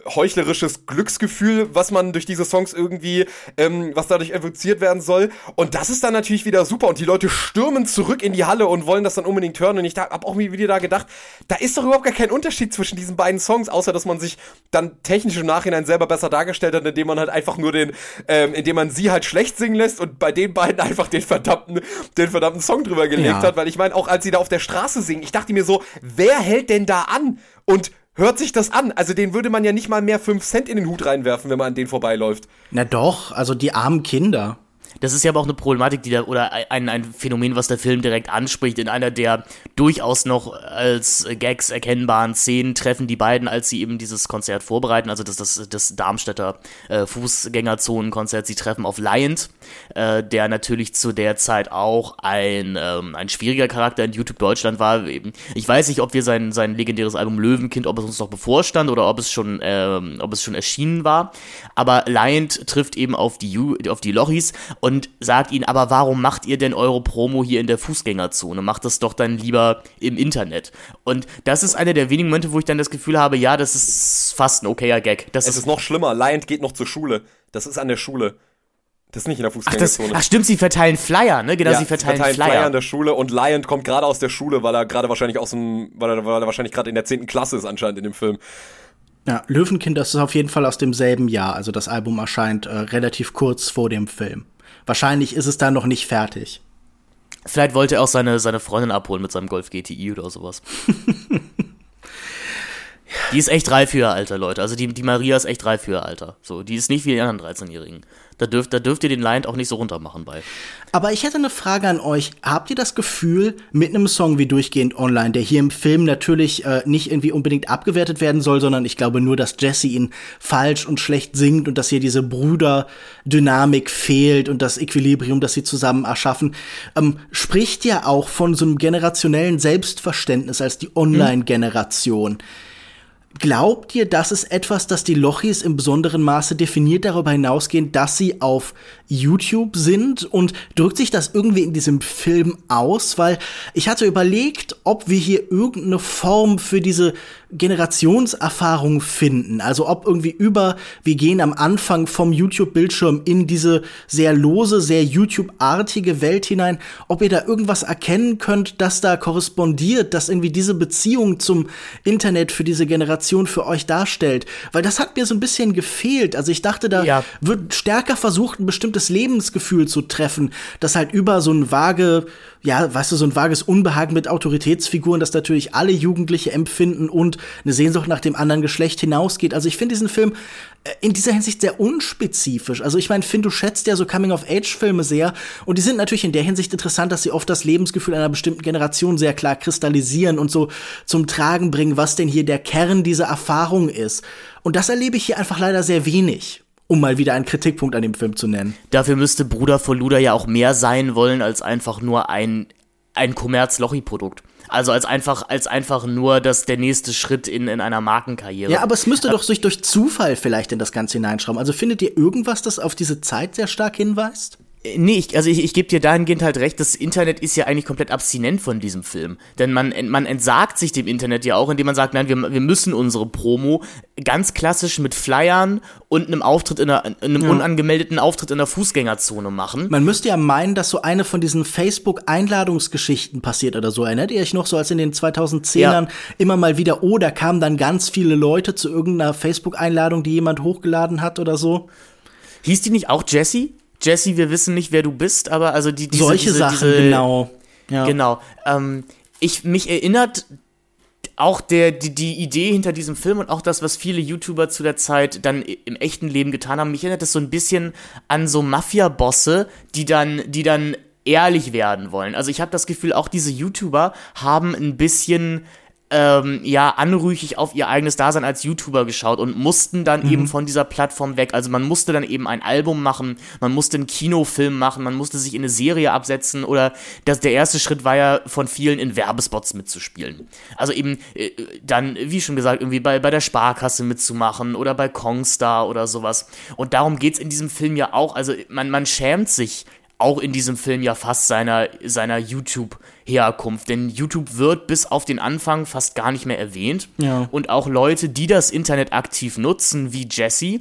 heuchlerisches Glücksgefühl, was man durch diese Songs irgendwie, ähm, was dadurch evoziert werden soll. Und das ist dann natürlich wieder super. Und die Leute stürmen zurück in die Halle und wollen das dann unbedingt hören. Und ich habe auch wieder da gedacht, da ist doch überhaupt gar kein Unterschied zwischen diesen beiden Songs, außer dass man sich dann technisch im Nachhinein selber besser dargestellt hat, indem man halt einfach nur den, ähm, indem man sie halt schlecht singen lässt und bei den beiden (laughs) einfach den verdammten, den verdammten Song drüber gelegt ja. hat. Weil ich meine, auch als sie da auf der Straße singen, ich dachte mir so, wer hält denn da an? Und hört sich das an. Also den würde man ja nicht mal mehr 5 Cent in den Hut reinwerfen, wenn man an den vorbeiläuft. Na doch, also die armen Kinder. Das ist ja aber auch eine Problematik, die da, oder ein, ein Phänomen, was der Film direkt anspricht. In einer der durchaus noch als Gags erkennbaren Szenen treffen die beiden, als sie eben dieses Konzert vorbereiten, also das, das, das Darmstädter äh, Fußgängerzonenkonzert, sie treffen auf Liant, äh, der natürlich zu der Zeit auch ein, ähm, ein schwieriger Charakter in YouTube Deutschland war. Ich weiß nicht, ob wir sein, sein legendäres Album Löwenkind, ob es uns noch bevorstand oder ob es schon, ähm, ob es schon erschienen war. Aber Liant trifft eben auf die, auf die Lochis und sagt ihnen, aber warum macht ihr denn eure Promo hier in der Fußgängerzone? Macht das doch dann lieber im Internet. Und das ist einer der wenigen Momente, wo ich dann das Gefühl habe, ja, das ist fast ein okayer Gag. Das es ist, ist noch schlimmer, Lion geht noch zur Schule. Das ist an der Schule. Das ist nicht in der Fußgängerzone. Ach, das, ach stimmt, sie verteilen Flyer, ne? Genau, ja, sie verteilen, verteilen Flyer. Flyer an der Schule und Lion kommt gerade aus der Schule, weil er gerade wahrscheinlich aus dem, weil er, weil er wahrscheinlich gerade in der 10. Klasse ist anscheinend in dem Film. Ja, Löwenkind, das ist auf jeden Fall aus demselben Jahr. Also das Album erscheint äh, relativ kurz vor dem Film. Wahrscheinlich ist es da noch nicht fertig. Vielleicht wollte er auch seine, seine Freundin abholen mit seinem Golf GTI oder sowas. (laughs) die ist echt reif für ihr Alter, Leute. Also die, die Maria ist echt reif für ihr Alter. So, die ist nicht wie die anderen 13-Jährigen. Da dürft, da dürft ihr den Lion auch nicht so runter machen bei. Aber ich hätte eine Frage an euch. Habt ihr das Gefühl, mit einem Song wie Durchgehend Online, der hier im Film natürlich äh, nicht irgendwie unbedingt abgewertet werden soll, sondern ich glaube nur, dass Jesse ihn falsch und schlecht singt und dass hier diese Brüderdynamik fehlt und das Equilibrium, das sie zusammen erschaffen, ähm, spricht ja auch von so einem generationellen Selbstverständnis als die Online-Generation. Hm. Glaubt ihr, das ist etwas, das die Lochis im besonderen Maße definiert, darüber hinausgehend, dass sie auf YouTube sind? Und drückt sich das irgendwie in diesem Film aus? Weil ich hatte überlegt, ob wir hier irgendeine Form für diese Generationserfahrung finden. Also ob irgendwie über, wir gehen am Anfang vom YouTube-Bildschirm in diese sehr lose, sehr YouTube-artige Welt hinein, ob ihr da irgendwas erkennen könnt, das da korrespondiert, dass irgendwie diese Beziehung zum Internet für diese Generation für euch darstellt. Weil das hat mir so ein bisschen gefehlt. Also ich dachte, da ja. wird stärker versucht, ein bestimmtes Lebensgefühl zu treffen, das halt über so ein vage ja, weißt du, so ein vages Unbehagen mit Autoritätsfiguren, das natürlich alle Jugendliche empfinden und eine Sehnsucht nach dem anderen Geschlecht hinausgeht. Also ich finde diesen Film in dieser Hinsicht sehr unspezifisch. Also ich meine, Finn, du schätzt ja so Coming-of-Age-Filme sehr und die sind natürlich in der Hinsicht interessant, dass sie oft das Lebensgefühl einer bestimmten Generation sehr klar kristallisieren und so zum Tragen bringen, was denn hier der Kern dieser Erfahrung ist. Und das erlebe ich hier einfach leider sehr wenig um mal wieder einen Kritikpunkt an dem Film zu nennen. Dafür müsste Bruder von Luda ja auch mehr sein wollen als einfach nur ein ein Kommerz-Lochi-Produkt. Also als einfach, als einfach nur das der nächste Schritt in, in einer Markenkarriere. Ja, aber es müsste doch sich durch Zufall vielleicht in das Ganze hineinschrauben. Also findet ihr irgendwas, das auf diese Zeit sehr stark hinweist? Nee, ich, also ich, ich gebe dir dahingehend halt recht, das Internet ist ja eigentlich komplett abstinent von diesem Film. Denn man, man entsagt sich dem Internet ja auch, indem man sagt, nein, wir, wir müssen unsere Promo ganz klassisch mit Flyern und einem Auftritt in einer, einem ja. unangemeldeten Auftritt in der Fußgängerzone machen. Man müsste ja meinen, dass so eine von diesen Facebook-Einladungsgeschichten passiert oder so. Erinnert ihr euch noch so, als in den 2010ern ja. immer mal wieder, oh, da kamen dann ganz viele Leute zu irgendeiner Facebook-Einladung, die jemand hochgeladen hat oder so? Hieß die nicht auch Jessie? Jesse, wir wissen nicht, wer du bist, aber also die diese, solche diese, Sachen diese, genau. Ja. Genau. Ähm, ich mich erinnert auch der die, die Idee hinter diesem Film und auch das, was viele YouTuber zu der Zeit dann im echten Leben getan haben, mich erinnert das so ein bisschen an so Mafia-Bosse, die dann die dann ehrlich werden wollen. Also ich habe das Gefühl, auch diese YouTuber haben ein bisschen ähm, ja, anrüchig auf ihr eigenes Dasein als YouTuber geschaut und mussten dann mhm. eben von dieser Plattform weg. Also man musste dann eben ein Album machen, man musste einen Kinofilm machen, man musste sich in eine Serie absetzen oder das, der erste Schritt war ja von vielen in Werbespots mitzuspielen. Also eben äh, dann, wie schon gesagt, irgendwie bei, bei der Sparkasse mitzumachen oder bei Kongstar oder sowas. Und darum geht's in diesem Film ja auch. Also man, man schämt sich auch in diesem Film ja fast seiner, seiner YouTube-Herkunft. Denn YouTube wird bis auf den Anfang fast gar nicht mehr erwähnt. Ja. Und auch Leute, die das Internet aktiv nutzen, wie Jesse,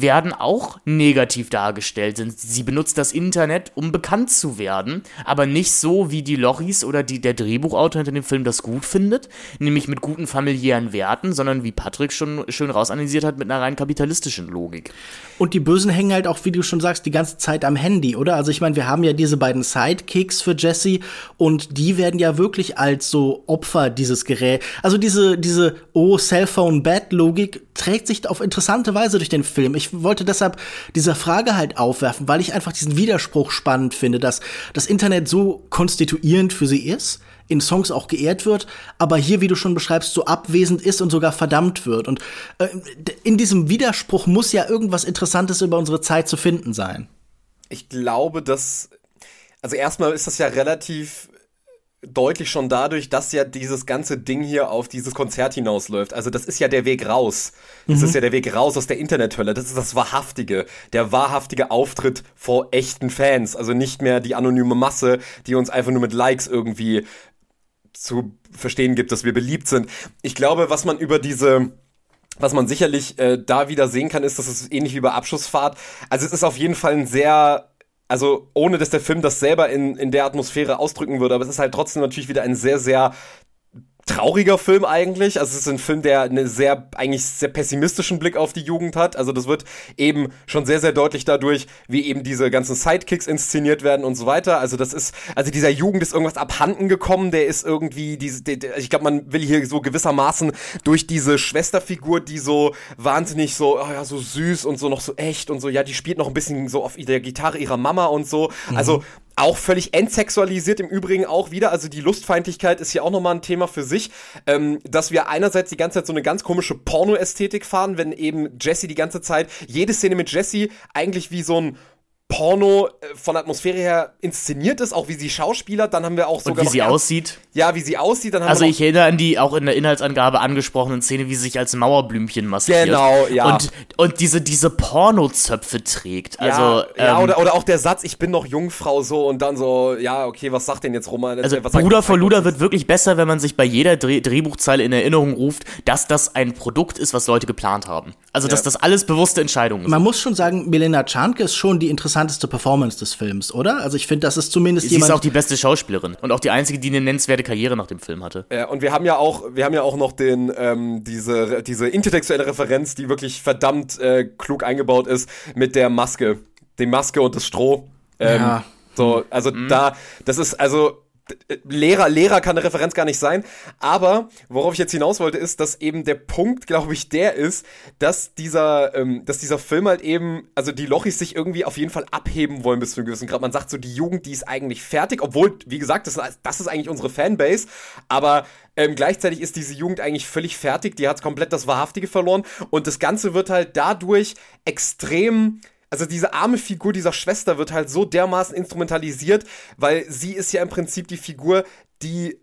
werden auch negativ dargestellt. Sie benutzt das Internet, um bekannt zu werden, aber nicht so, wie die Lochis oder die, der Drehbuchautor hinter dem Film das gut findet, nämlich mit guten familiären Werten, sondern wie Patrick schon schön rausanalysiert hat, mit einer rein kapitalistischen Logik. Und die Bösen hängen halt auch, wie du schon sagst, die ganze Zeit am Handy, oder? Also ich meine, wir haben ja diese beiden Sidekicks für Jesse und die werden ja wirklich als so Opfer dieses Gerät. Also diese, diese Oh, Cellphone Bad Logik trägt sich auf interessante Weise durch den Film. Ich wollte deshalb diese Frage halt aufwerfen, weil ich einfach diesen Widerspruch spannend finde, dass das Internet so konstituierend für sie ist, in Songs auch geehrt wird, aber hier, wie du schon beschreibst, so abwesend ist und sogar verdammt wird. Und äh, in diesem Widerspruch muss ja irgendwas Interessantes über unsere Zeit zu finden sein. Ich glaube, dass, also erstmal ist das ja relativ deutlich schon dadurch, dass ja dieses ganze Ding hier auf dieses Konzert hinausläuft. Also das ist ja der Weg raus. Das mhm. ist ja der Weg raus aus der Internethölle. Das ist das Wahrhaftige. Der wahrhaftige Auftritt vor echten Fans. Also nicht mehr die anonyme Masse, die uns einfach nur mit Likes irgendwie zu verstehen gibt, dass wir beliebt sind. Ich glaube, was man über diese was man sicherlich äh, da wieder sehen kann, ist, dass es ähnlich wie bei Abschussfahrt. Also es ist auf jeden Fall ein sehr, also ohne dass der Film das selber in, in der Atmosphäre ausdrücken würde, aber es ist halt trotzdem natürlich wieder ein sehr, sehr trauriger Film eigentlich. Also es ist ein Film, der einen sehr, eigentlich sehr pessimistischen Blick auf die Jugend hat. Also das wird eben schon sehr, sehr deutlich dadurch, wie eben diese ganzen Sidekicks inszeniert werden und so weiter. Also das ist, also dieser Jugend ist irgendwas abhanden gekommen. Der ist irgendwie, diese, ich glaube, man will hier so gewissermaßen durch diese Schwesterfigur, die so wahnsinnig so, oh ja, so süß und so noch so echt und so, ja, die spielt noch ein bisschen so auf der Gitarre ihrer Mama und so. Mhm. Also auch völlig entsexualisiert im Übrigen auch wieder. Also die Lustfeindlichkeit ist hier auch nochmal ein Thema für sich. Ähm, dass wir einerseits die ganze Zeit so eine ganz komische Porno-Ästhetik fahren, wenn eben Jesse die ganze Zeit, jede Szene mit Jesse eigentlich wie so ein Porno äh, von Atmosphäre her inszeniert ist, auch wie sie schauspielert. Dann haben wir auch sogar. Und wie sie aussieht. Ja, wie sie aussieht. Dann haben also wir ich erinnere an die auch in der Inhaltsangabe angesprochenen Szene, wie sie sich als Mauerblümchen maskiert. Genau, ja. Und, und diese, diese Pornozöpfe trägt. Also, ja, ja ähm, oder, oder auch der Satz, ich bin noch Jungfrau so und dann so, ja, okay, was sagt denn jetzt Roman? Also Bruder vor Luder wird wirklich besser, wenn man sich bei jeder Dreh Drehbuchzeile in Erinnerung ruft, dass das ein Produkt ist, was Leute geplant haben. Also, dass ja. das alles bewusste Entscheidungen sind. Man muss schon sagen, Milena Czarnke ist schon die interessanteste Performance des Films, oder? Also, ich finde, das ist zumindest Sie jemand. Sie ist auch die beste Schauspielerin und auch die einzige, die eine nennenswerte Karriere nach dem Film hatte. Ja, und wir haben ja auch, wir haben ja auch noch den, ähm, diese, diese intertextuelle Referenz, die wirklich verdammt äh, klug eingebaut ist, mit der Maske. Die Maske und das Stroh. Ähm, ja. So, also mhm. da, das ist, also Lehrer, Lehrer kann eine Referenz gar nicht sein. Aber worauf ich jetzt hinaus wollte, ist, dass eben der Punkt, glaube ich, der ist, dass dieser, ähm, dass dieser Film halt eben, also die Lochis sich irgendwie auf jeden Fall abheben wollen bis zu einem gewissen Grad. Man sagt so, die Jugend, die ist eigentlich fertig, obwohl, wie gesagt, das, das ist eigentlich unsere Fanbase. Aber ähm, gleichzeitig ist diese Jugend eigentlich völlig fertig. Die hat komplett das Wahrhaftige verloren. Und das Ganze wird halt dadurch extrem also diese arme Figur dieser Schwester wird halt so dermaßen instrumentalisiert, weil sie ist ja im Prinzip die Figur, die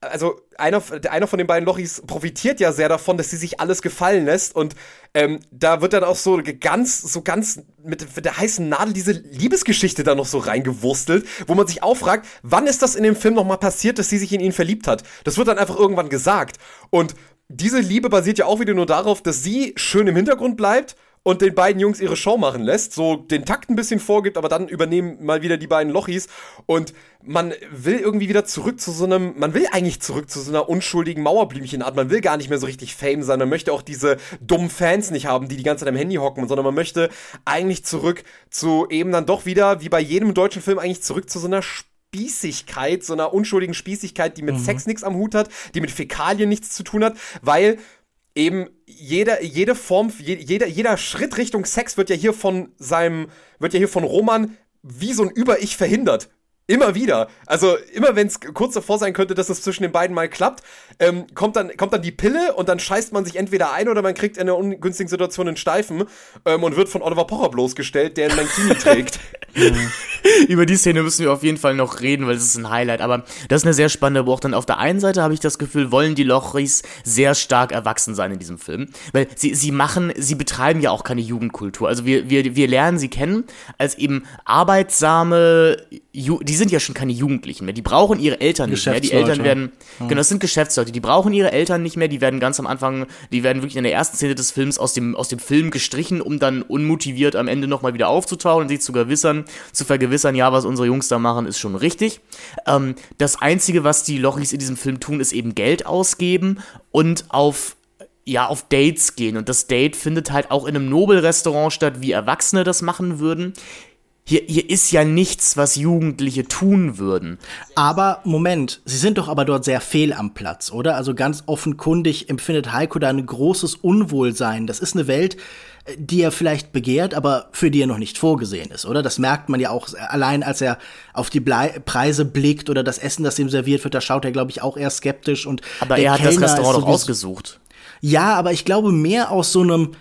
also einer, einer von den beiden Lochis profitiert ja sehr davon, dass sie sich alles gefallen lässt und ähm, da wird dann auch so ganz, so ganz mit, der heißen Nadel diese Liebesgeschichte da noch so reingewurstelt, wo man sich auch fragt, wann ist das in dem Film nochmal passiert, dass sie sich in ihn verliebt hat? Das wird dann einfach irgendwann gesagt und diese Liebe basiert ja auch wieder nur darauf, dass sie schön im Hintergrund bleibt und den beiden Jungs ihre Show machen lässt, so den Takt ein bisschen vorgibt, aber dann übernehmen mal wieder die beiden Lochis. Und man will irgendwie wieder zurück zu so einem, man will eigentlich zurück zu so einer unschuldigen Mauerblümchenart, man will gar nicht mehr so richtig Fame sein, man möchte auch diese dummen Fans nicht haben, die die ganze Zeit am Handy hocken, sondern man möchte eigentlich zurück zu eben dann doch wieder, wie bei jedem deutschen Film, eigentlich zurück zu so einer Spießigkeit, so einer unschuldigen Spießigkeit, die mit mhm. Sex nichts am Hut hat, die mit Fäkalien nichts zu tun hat, weil eben jeder, jede Form, jeder, jeder Schritt Richtung Sex wird ja hier von seinem, wird ja hier von Roman wie so ein Über-Ich verhindert. Immer wieder. Also immer wenn es kurz davor sein könnte, dass es zwischen den beiden mal klappt, ähm, kommt, dann, kommt dann die Pille und dann scheißt man sich entweder ein oder man kriegt in einer ungünstigen Situation einen Steifen ähm, und wird von Oliver Pocher bloßgestellt, der ein Mankini (laughs) trägt. Über die Szene müssen wir auf jeden Fall noch reden, weil es ist ein Highlight. Aber das ist eine sehr spannende Beobachtung. Auf der einen Seite habe ich das Gefühl, wollen die Lochris sehr stark erwachsen sein in diesem Film. Weil sie, sie machen, sie betreiben ja auch keine Jugendkultur. Also wir, wir, wir lernen sie kennen als eben arbeitsame, die sind ja schon keine Jugendlichen mehr. Die brauchen ihre Eltern nicht mehr. Die Eltern werden, ja. genau, das sind Geschäftsleute. Die brauchen ihre Eltern nicht mehr. Die werden ganz am Anfang, die werden wirklich in der ersten Szene des Films aus dem, aus dem Film gestrichen, um dann unmotiviert am Ende nochmal wieder aufzutauchen und sich zu gewissern, zu vergewissern, ja, was unsere Jungs da machen, ist schon richtig. Ähm, das Einzige, was die Lochis in diesem Film tun, ist eben Geld ausgeben und auf ja, auf Dates gehen. Und das Date findet halt auch in einem Nobelrestaurant statt, wie Erwachsene das machen würden. Hier, hier ist ja nichts, was Jugendliche tun würden. Aber Moment, sie sind doch aber dort sehr fehl am Platz, oder? Also ganz offenkundig empfindet Heiko da ein großes Unwohlsein. Das ist eine Welt, die er vielleicht begehrt, aber für die er noch nicht vorgesehen ist, oder? Das merkt man ja auch allein, als er auf die Blei Preise blickt oder das Essen, das ihm serviert wird, da schaut er, glaube ich, auch eher skeptisch und Aber er hat Kellner das Restaurant doch ausgesucht. Ja, aber ich glaube mehr aus so einem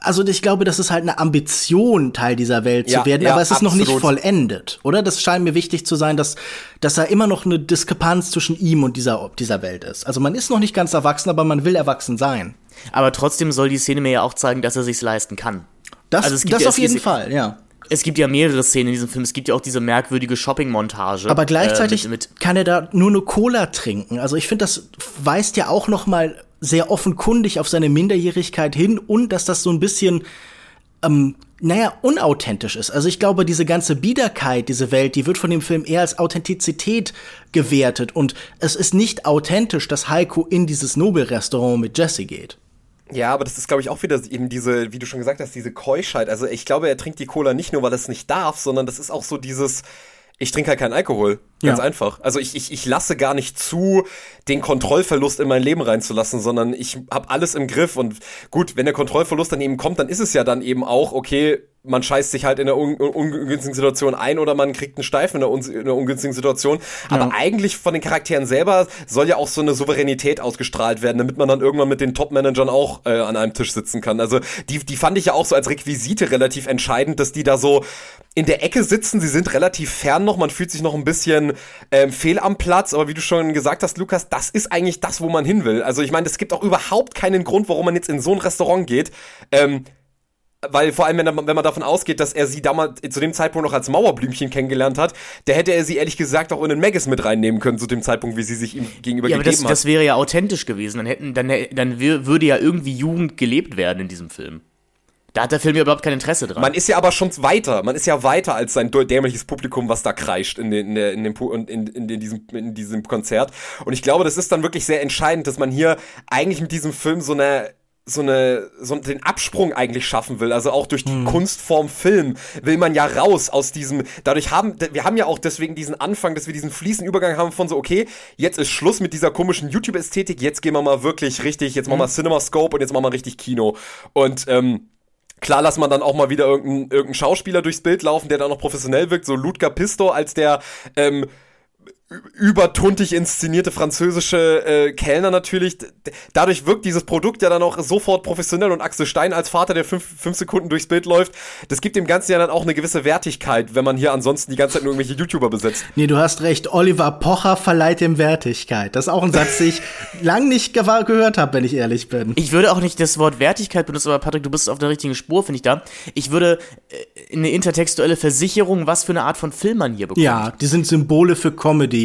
also ich glaube, das ist halt eine Ambition, Teil dieser Welt ja, zu werden, ja, aber es ist absolut. noch nicht vollendet, oder? Das scheint mir wichtig zu sein, dass, dass da immer noch eine Diskrepanz zwischen ihm und dieser, dieser Welt ist. Also man ist noch nicht ganz erwachsen, aber man will erwachsen sein. Aber trotzdem soll die Szene mir ja auch zeigen, dass er sich's leisten kann. Das, also das ja, auf jeden Fall, ja. Es gibt ja mehrere Szenen in diesem Film. Es gibt ja auch diese merkwürdige Shopping-Montage. Aber gleichzeitig äh, mit, mit kann er da nur eine Cola trinken. Also ich finde, das weist ja auch noch mal sehr offenkundig auf seine Minderjährigkeit hin und dass das so ein bisschen, ähm, naja, unauthentisch ist. Also ich glaube, diese ganze Biederkeit, diese Welt, die wird von dem Film eher als Authentizität gewertet und es ist nicht authentisch, dass Heiko in dieses Nobelrestaurant mit Jesse geht. Ja, aber das ist, glaube ich, auch wieder eben diese, wie du schon gesagt hast, diese Keuschheit. Also ich glaube, er trinkt die Cola nicht nur, weil er es nicht darf, sondern das ist auch so dieses, ich trinke halt keinen Alkohol. Ganz ja. einfach. Also ich, ich, ich lasse gar nicht zu, den Kontrollverlust in mein Leben reinzulassen, sondern ich habe alles im Griff. Und gut, wenn der Kontrollverlust dann eben kommt, dann ist es ja dann eben auch, okay, man scheißt sich halt in einer un ungünstigen Situation ein oder man kriegt einen Steifen in einer, un in einer ungünstigen Situation. Ja. Aber eigentlich von den Charakteren selber soll ja auch so eine Souveränität ausgestrahlt werden, damit man dann irgendwann mit den Top-Managern auch äh, an einem Tisch sitzen kann. Also die, die fand ich ja auch so als Requisite relativ entscheidend, dass die da so in der Ecke sitzen. Sie sind relativ fern noch, man fühlt sich noch ein bisschen ähm, fehl am Platz. Aber wie du schon gesagt hast, Lukas, das ist eigentlich das, wo man hin will. Also ich meine, es gibt auch überhaupt keinen Grund, warum man jetzt in so ein Restaurant geht. Ähm, weil vor allem, wenn, wenn, man davon ausgeht, dass er sie damals zu dem Zeitpunkt noch als Mauerblümchen kennengelernt hat, der hätte er sie ehrlich gesagt auch in den Magus mit reinnehmen können, zu dem Zeitpunkt, wie sie sich ihm gegenüber ja, gegeben aber das, hat. das wäre ja authentisch gewesen. Dann hätten, dann, dann würde ja irgendwie Jugend gelebt werden in diesem Film. Da hat der Film ja überhaupt kein Interesse dran. Man ist ja aber schon weiter. Man ist ja weiter als sein dämliches Publikum, was da kreischt in, den, in, der, in, dem, in, in, in, diesem, in diesem Konzert. Und ich glaube, das ist dann wirklich sehr entscheidend, dass man hier eigentlich mit diesem Film so eine so eine so den Absprung eigentlich schaffen will, also auch durch die hm. Kunstform Film will man ja raus aus diesem dadurch haben wir haben ja auch deswegen diesen Anfang, dass wir diesen fließenden Übergang haben von so okay, jetzt ist Schluss mit dieser komischen YouTube Ästhetik, jetzt gehen wir mal wirklich richtig, jetzt machen wir hm. Cinema Scope und jetzt machen wir richtig Kino und ähm, Klar lass man dann auch mal wieder irgendeinen irgendein Schauspieler durchs Bild laufen, der dann noch professionell wirkt, so Ludger Pistor als der ähm, übertuntig inszenierte französische äh, Kellner natürlich. Dadurch wirkt dieses Produkt ja dann auch sofort professionell und Axel Stein als Vater, der fünf, fünf Sekunden durchs Bild läuft, das gibt dem Ganzen ja dann auch eine gewisse Wertigkeit, wenn man hier ansonsten die ganze Zeit nur irgendwelche YouTuber besetzt. Nee, du hast recht. Oliver Pocher verleiht dem Wertigkeit. Das ist auch ein Satz, den ich lang nicht ge gehört habe, wenn ich ehrlich bin. Ich würde auch nicht das Wort Wertigkeit benutzen, aber Patrick, du bist auf der richtigen Spur, finde ich da. Ich würde äh, eine intertextuelle Versicherung, was für eine Art von Film man hier bekommt. Ja, die sind Symbole für Comedy.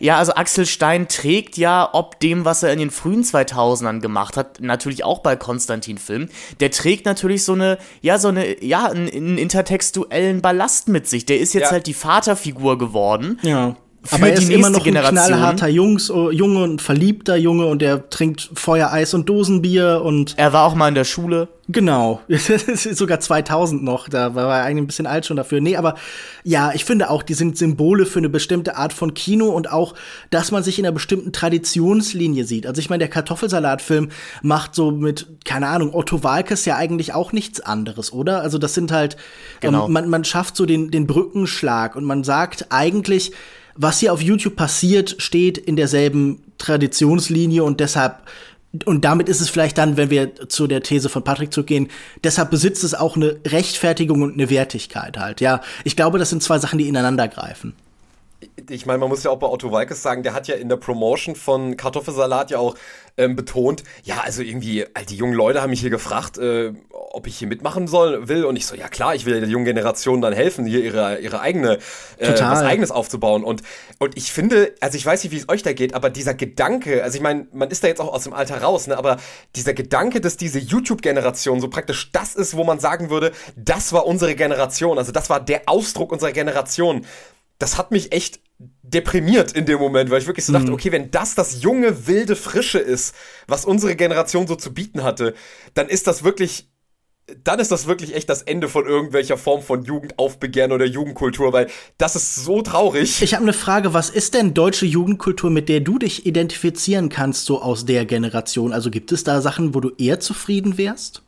Ja, also Axel Stein trägt ja, ob dem, was er in den frühen 2000ern gemacht hat, natürlich auch bei Konstantin-Filmen, der trägt natürlich so eine, ja, so eine, ja, einen, einen intertextuellen Ballast mit sich. Der ist jetzt ja. halt die Vaterfigur geworden. Ja. Für Aber er ist immer noch ein knallharter Jungs, oh, Junge und verliebter Junge und er trinkt Feuer, Eis und Dosenbier und. Er war auch mal in der Schule. Genau. (laughs) Sogar 2000 noch. Da war er eigentlich ein bisschen alt schon dafür. Nee, aber ja, ich finde auch, die sind Symbole für eine bestimmte Art von Kino und auch, dass man sich in einer bestimmten Traditionslinie sieht. Also ich meine, der Kartoffelsalatfilm macht so mit, keine Ahnung, Otto Walkes ja eigentlich auch nichts anderes, oder? Also das sind halt, genau. ähm, man, man schafft so den, den Brückenschlag und man sagt eigentlich, was hier auf YouTube passiert, steht in derselben Traditionslinie und deshalb und damit ist es vielleicht dann, wenn wir zu der These von Patrick zurückgehen, deshalb besitzt es auch eine Rechtfertigung und eine Wertigkeit halt. Ja, ich glaube, das sind zwei Sachen, die ineinander greifen ich meine, man muss ja auch bei Otto Walkes sagen, der hat ja in der Promotion von Kartoffelsalat ja auch ähm, betont, ja, also irgendwie, all die jungen Leute haben mich hier gefragt, äh, ob ich hier mitmachen soll, will. Und ich so, ja klar, ich will der jungen Generation dann helfen, hier ihre, ihre eigene, äh, was eigenes aufzubauen. Und, und ich finde, also ich weiß nicht, wie es euch da geht, aber dieser Gedanke, also ich meine, man ist da jetzt auch aus dem Alter raus, ne, aber dieser Gedanke, dass diese YouTube-Generation so praktisch das ist, wo man sagen würde, das war unsere Generation, also das war der Ausdruck unserer Generation das hat mich echt deprimiert in dem Moment, weil ich wirklich so dachte, mhm. okay, wenn das das junge, wilde, frische ist, was unsere Generation so zu bieten hatte, dann ist das wirklich dann ist das wirklich echt das Ende von irgendwelcher Form von Jugendaufbegehren oder Jugendkultur, weil das ist so traurig. Ich habe eine Frage, was ist denn deutsche Jugendkultur, mit der du dich identifizieren kannst, so aus der Generation? Also gibt es da Sachen, wo du eher zufrieden wärst?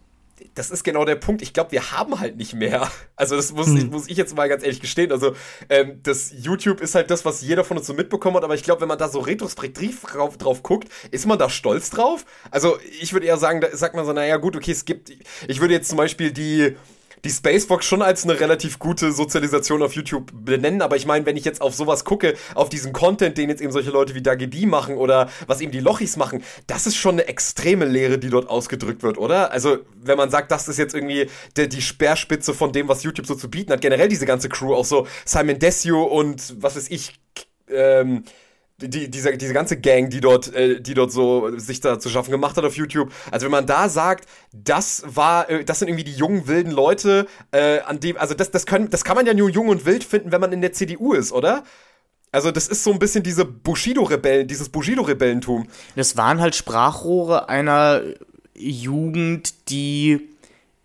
Das ist genau der Punkt. Ich glaube, wir haben halt nicht mehr. (laughs) Also das muss, hm. muss ich jetzt mal ganz ehrlich gestehen. Also ähm, das YouTube ist halt das, was jeder von uns so mitbekommen hat. Aber ich glaube, wenn man da so retrospektiv drauf, drauf guckt, ist man da stolz drauf? Also ich würde eher sagen, da sagt man so, naja gut, okay, es gibt, ich würde jetzt zum Beispiel die die Spacebox schon als eine relativ gute Sozialisation auf YouTube benennen, aber ich meine, wenn ich jetzt auf sowas gucke, auf diesen Content, den jetzt eben solche Leute wie Dagedi machen oder was eben die Lochis machen, das ist schon eine extreme Lehre, die dort ausgedrückt wird, oder? Also, wenn man sagt, das ist jetzt irgendwie der, die Speerspitze von dem, was YouTube so zu bieten hat, generell diese ganze Crew, auch so Simon Desio und was weiß ich, ähm, die, diese, diese ganze Gang, die dort, äh, die dort so sich da zu schaffen gemacht hat auf YouTube. Also wenn man da sagt, das war, äh, das sind irgendwie die jungen wilden Leute, äh, an dem, also das, das können, das kann man ja nur jung und wild finden, wenn man in der CDU ist, oder? Also das ist so ein bisschen diese Bushido-Rebellen, dieses Bushido-Rebellentum. Das waren halt Sprachrohre einer Jugend, die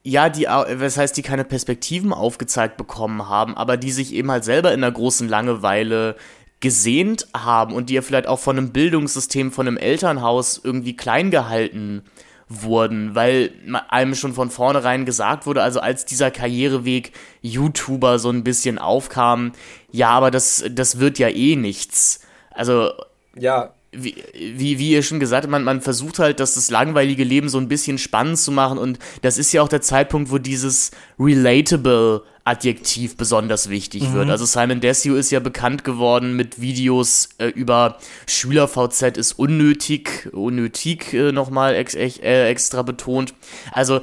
ja, die, was heißt, die keine Perspektiven aufgezeigt bekommen haben, aber die sich eben halt selber in einer großen Langeweile gesehnt haben und die ja vielleicht auch von einem Bildungssystem, von einem Elternhaus irgendwie klein gehalten wurden, weil einem schon von vornherein gesagt wurde, also als dieser Karriereweg YouTuber so ein bisschen aufkam, ja, aber das, das wird ja eh nichts. Also. Ja, wie, wie, wie ihr schon gesagt habt, man, man versucht halt, dass das langweilige Leben so ein bisschen spannend zu machen und das ist ja auch der Zeitpunkt, wo dieses relatable Adjektiv besonders wichtig mhm. wird. Also Simon Desio ist ja bekannt geworden mit Videos äh, über Schüler-VZ ist unnötig, unnötig äh, nochmal ex, ex, äh, extra betont. Also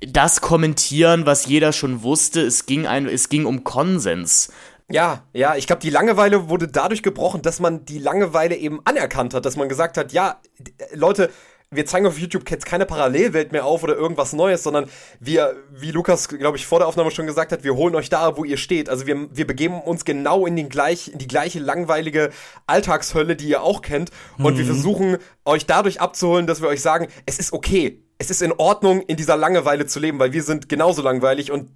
das kommentieren, was jeder schon wusste, es ging, ein, es ging um Konsens. Ja, ja, ich glaube, die Langeweile wurde dadurch gebrochen, dass man die Langeweile eben anerkannt hat, dass man gesagt hat, ja, Leute, wir zeigen auf YouTube jetzt keine Parallelwelt mehr auf oder irgendwas Neues, sondern wir, wie Lukas, glaube ich, vor der Aufnahme schon gesagt hat, wir holen euch da, wo ihr steht. Also wir, wir begeben uns genau in, den gleich, in die gleiche langweilige Alltagshölle, die ihr auch kennt. Und mhm. wir versuchen euch dadurch abzuholen, dass wir euch sagen, es ist okay. Es ist in Ordnung, in dieser Langeweile zu leben, weil wir sind genauso langweilig und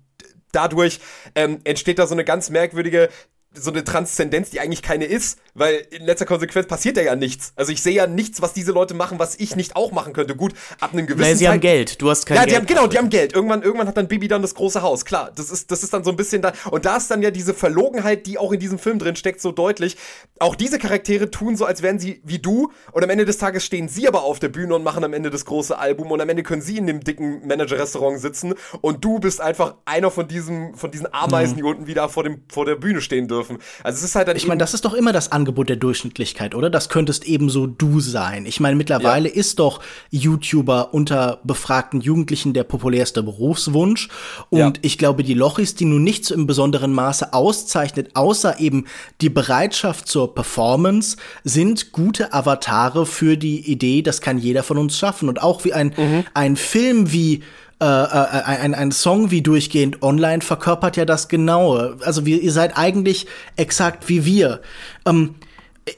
dadurch ähm, entsteht da so eine ganz merkwürdige so eine Transzendenz, die eigentlich keine ist, weil in letzter Konsequenz passiert ja ja nichts. Also ich sehe ja nichts, was diese Leute machen, was ich nicht auch machen könnte. Gut, ab einem gewissen Nein, sie Zeit haben Geld. Du hast kein ja, Geld. die haben, genau, die haben Geld. Irgendwann, irgendwann hat dann Bibi dann das große Haus. Klar, das ist, das ist dann so ein bisschen da. Und da ist dann ja diese Verlogenheit, die auch in diesem Film drin steckt, so deutlich. Auch diese Charaktere tun so, als wären sie wie du. Und am Ende des Tages stehen sie aber auf der Bühne und machen am Ende das große Album. Und am Ende können sie in dem dicken Manager-Restaurant sitzen. Und du bist einfach einer von diesem, von diesen Ameisen, die unten wieder vor dem, vor der Bühne stehen dürfen. Also es ist halt dann Ich meine, das ist doch immer das Angebot der Durchschnittlichkeit, oder? Das könntest ebenso du sein. Ich meine, mittlerweile ist doch YouTuber unter befragten Jugendlichen der populärste Berufswunsch. Und Ja. ich glaube, die Lochis, die nun nichts im besonderen Maße auszeichnet, außer eben die Bereitschaft zur Performance, sind gute Avatare für die Idee, das kann jeder von uns schaffen. Und auch wie ein, ein Film wie äh, äh, ein, ein Song wie durchgehend online verkörpert ja das Genaue. Also wir, ihr seid eigentlich exakt wie wir. Ähm,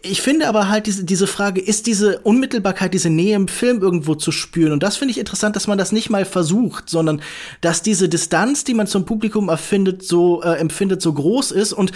ich finde aber halt diese, diese Frage, ist diese Unmittelbarkeit, diese Nähe im Film irgendwo zu spüren? Und das finde ich interessant, dass man das nicht mal versucht, sondern dass diese Distanz, die man zum Publikum erfindet, so äh, empfindet, so groß ist. Und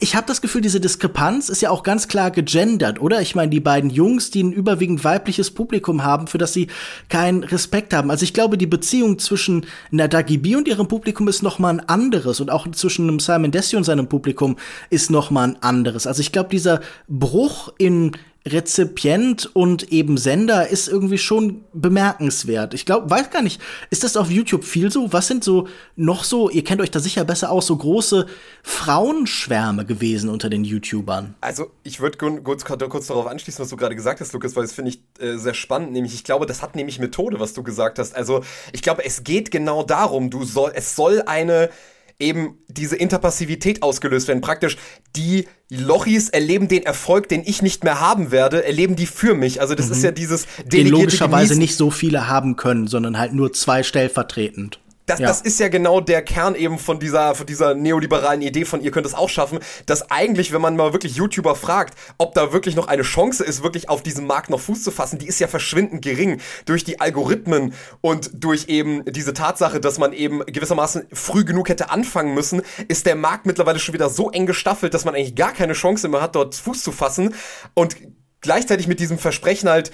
ich habe das Gefühl, diese Diskrepanz ist ja auch ganz klar gegendert, oder? Ich meine, die beiden Jungs, die ein überwiegend weibliches Publikum haben, für das sie keinen Respekt haben. Also ich glaube, die Beziehung zwischen Nadagi B und ihrem Publikum ist noch mal ein anderes und auch zwischen Simon Desio und seinem Publikum ist noch mal ein anderes. Also ich glaube, dieser Bruch in Rezipient und eben Sender ist irgendwie schon bemerkenswert. Ich glaube, weiß gar nicht, ist das auf YouTube viel so? Was sind so noch so, ihr kennt euch da sicher besser aus, so große Frauenschwärme gewesen unter den YouTubern? Also, ich würde kurz, kurz darauf anschließen, was du gerade gesagt hast, Lukas, weil das finde ich äh, sehr spannend. Nämlich, ich glaube, das hat nämlich Methode, was du gesagt hast. Also, ich glaube, es geht genau darum, du soll, es soll eine eben diese Interpassivität ausgelöst werden. Praktisch die Lochis erleben den Erfolg, den ich nicht mehr haben werde, erleben die für mich. Also das ist ja dieses Den logischerweise Genießen. nicht so viele haben können, sondern halt nur zwei stellvertretend. Das, Ja. das ist ja genau der Kern eben von dieser, von dieser neoliberalen Idee von ihr könnt es auch schaffen, dass eigentlich, wenn man mal wirklich YouTuber fragt, ob da wirklich noch eine Chance ist, wirklich auf diesem Markt noch Fuß zu fassen, die ist ja verschwindend gering durch die Algorithmen und durch eben diese Tatsache, dass man eben gewissermaßen früh genug hätte anfangen müssen, ist der Markt mittlerweile schon wieder so eng gestaffelt, dass man eigentlich gar keine Chance mehr hat, dort Fuß zu fassen und gleichzeitig mit diesem Versprechen halt,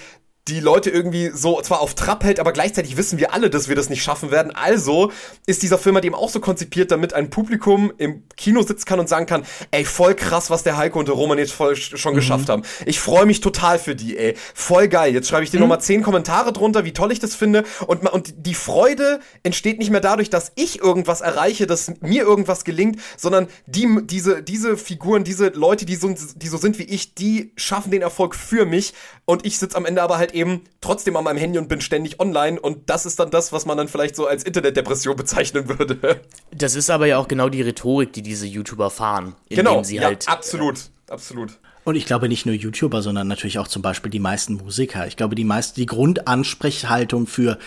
die Leute irgendwie so zwar auf Trab hält, aber gleichzeitig wissen wir alle, dass wir das nicht schaffen werden. Also ist dieser Film halt eben auch so konzipiert, damit ein Publikum im Kino sitzen kann und sagen kann, ey, voll krass, was der Heiko und der Roman jetzt voll sch- schon geschafft haben. Ich freue mich total für die, ey. Voll geil. Jetzt schreibe ich dir nochmal zehn Kommentare drunter, wie toll ich das finde. Und, und die Freude entsteht nicht mehr dadurch, dass ich irgendwas erreiche, dass mir irgendwas gelingt, sondern die, diese, diese Figuren, diese Leute, die so, die so sind wie ich, die schaffen den Erfolg für mich und ich sitze am Ende aber halt eben trotzdem an meinem Handy und bin ständig online und das ist dann das, was man dann vielleicht so als Internetdepression bezeichnen würde. Das ist aber ja auch genau die Rhetorik, die diese YouTuber fahren. Indem genau, sie ja, halt absolut, absolut. Und ich glaube nicht nur YouTuber, sondern natürlich auch zum Beispiel die meisten Musiker. Ich glaube, die meisten, die Grundansprechhaltung für äh,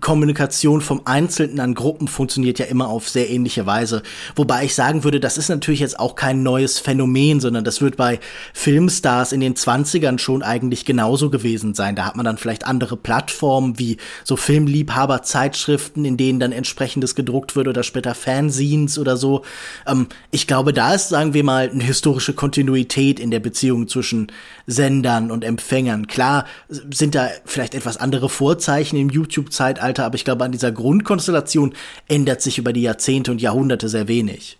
Kommunikation vom Einzelnen an Gruppen funktioniert ja immer auf sehr ähnliche Weise. Wobei ich sagen würde, das ist natürlich jetzt auch kein neues Phänomen, sondern das wird bei Filmstars in den 20ern schon eigentlich genauso gewesen sein. Da hat man dann vielleicht andere Plattformen wie so Filmliebhaber-Zeitschriften, in denen dann entsprechendes gedruckt wird oder später Fanzines oder so. Ähm, ich glaube, da ist, sagen wir mal, eine historische Kontinuität in der Beziehung zwischen Sendern und Empfängern. Klar sind da vielleicht etwas andere Vorzeichen im YouTube-Zeitalter, aber ich glaube, an dieser Grundkonstellation ändert sich über die Jahrzehnte und Jahrhunderte sehr wenig.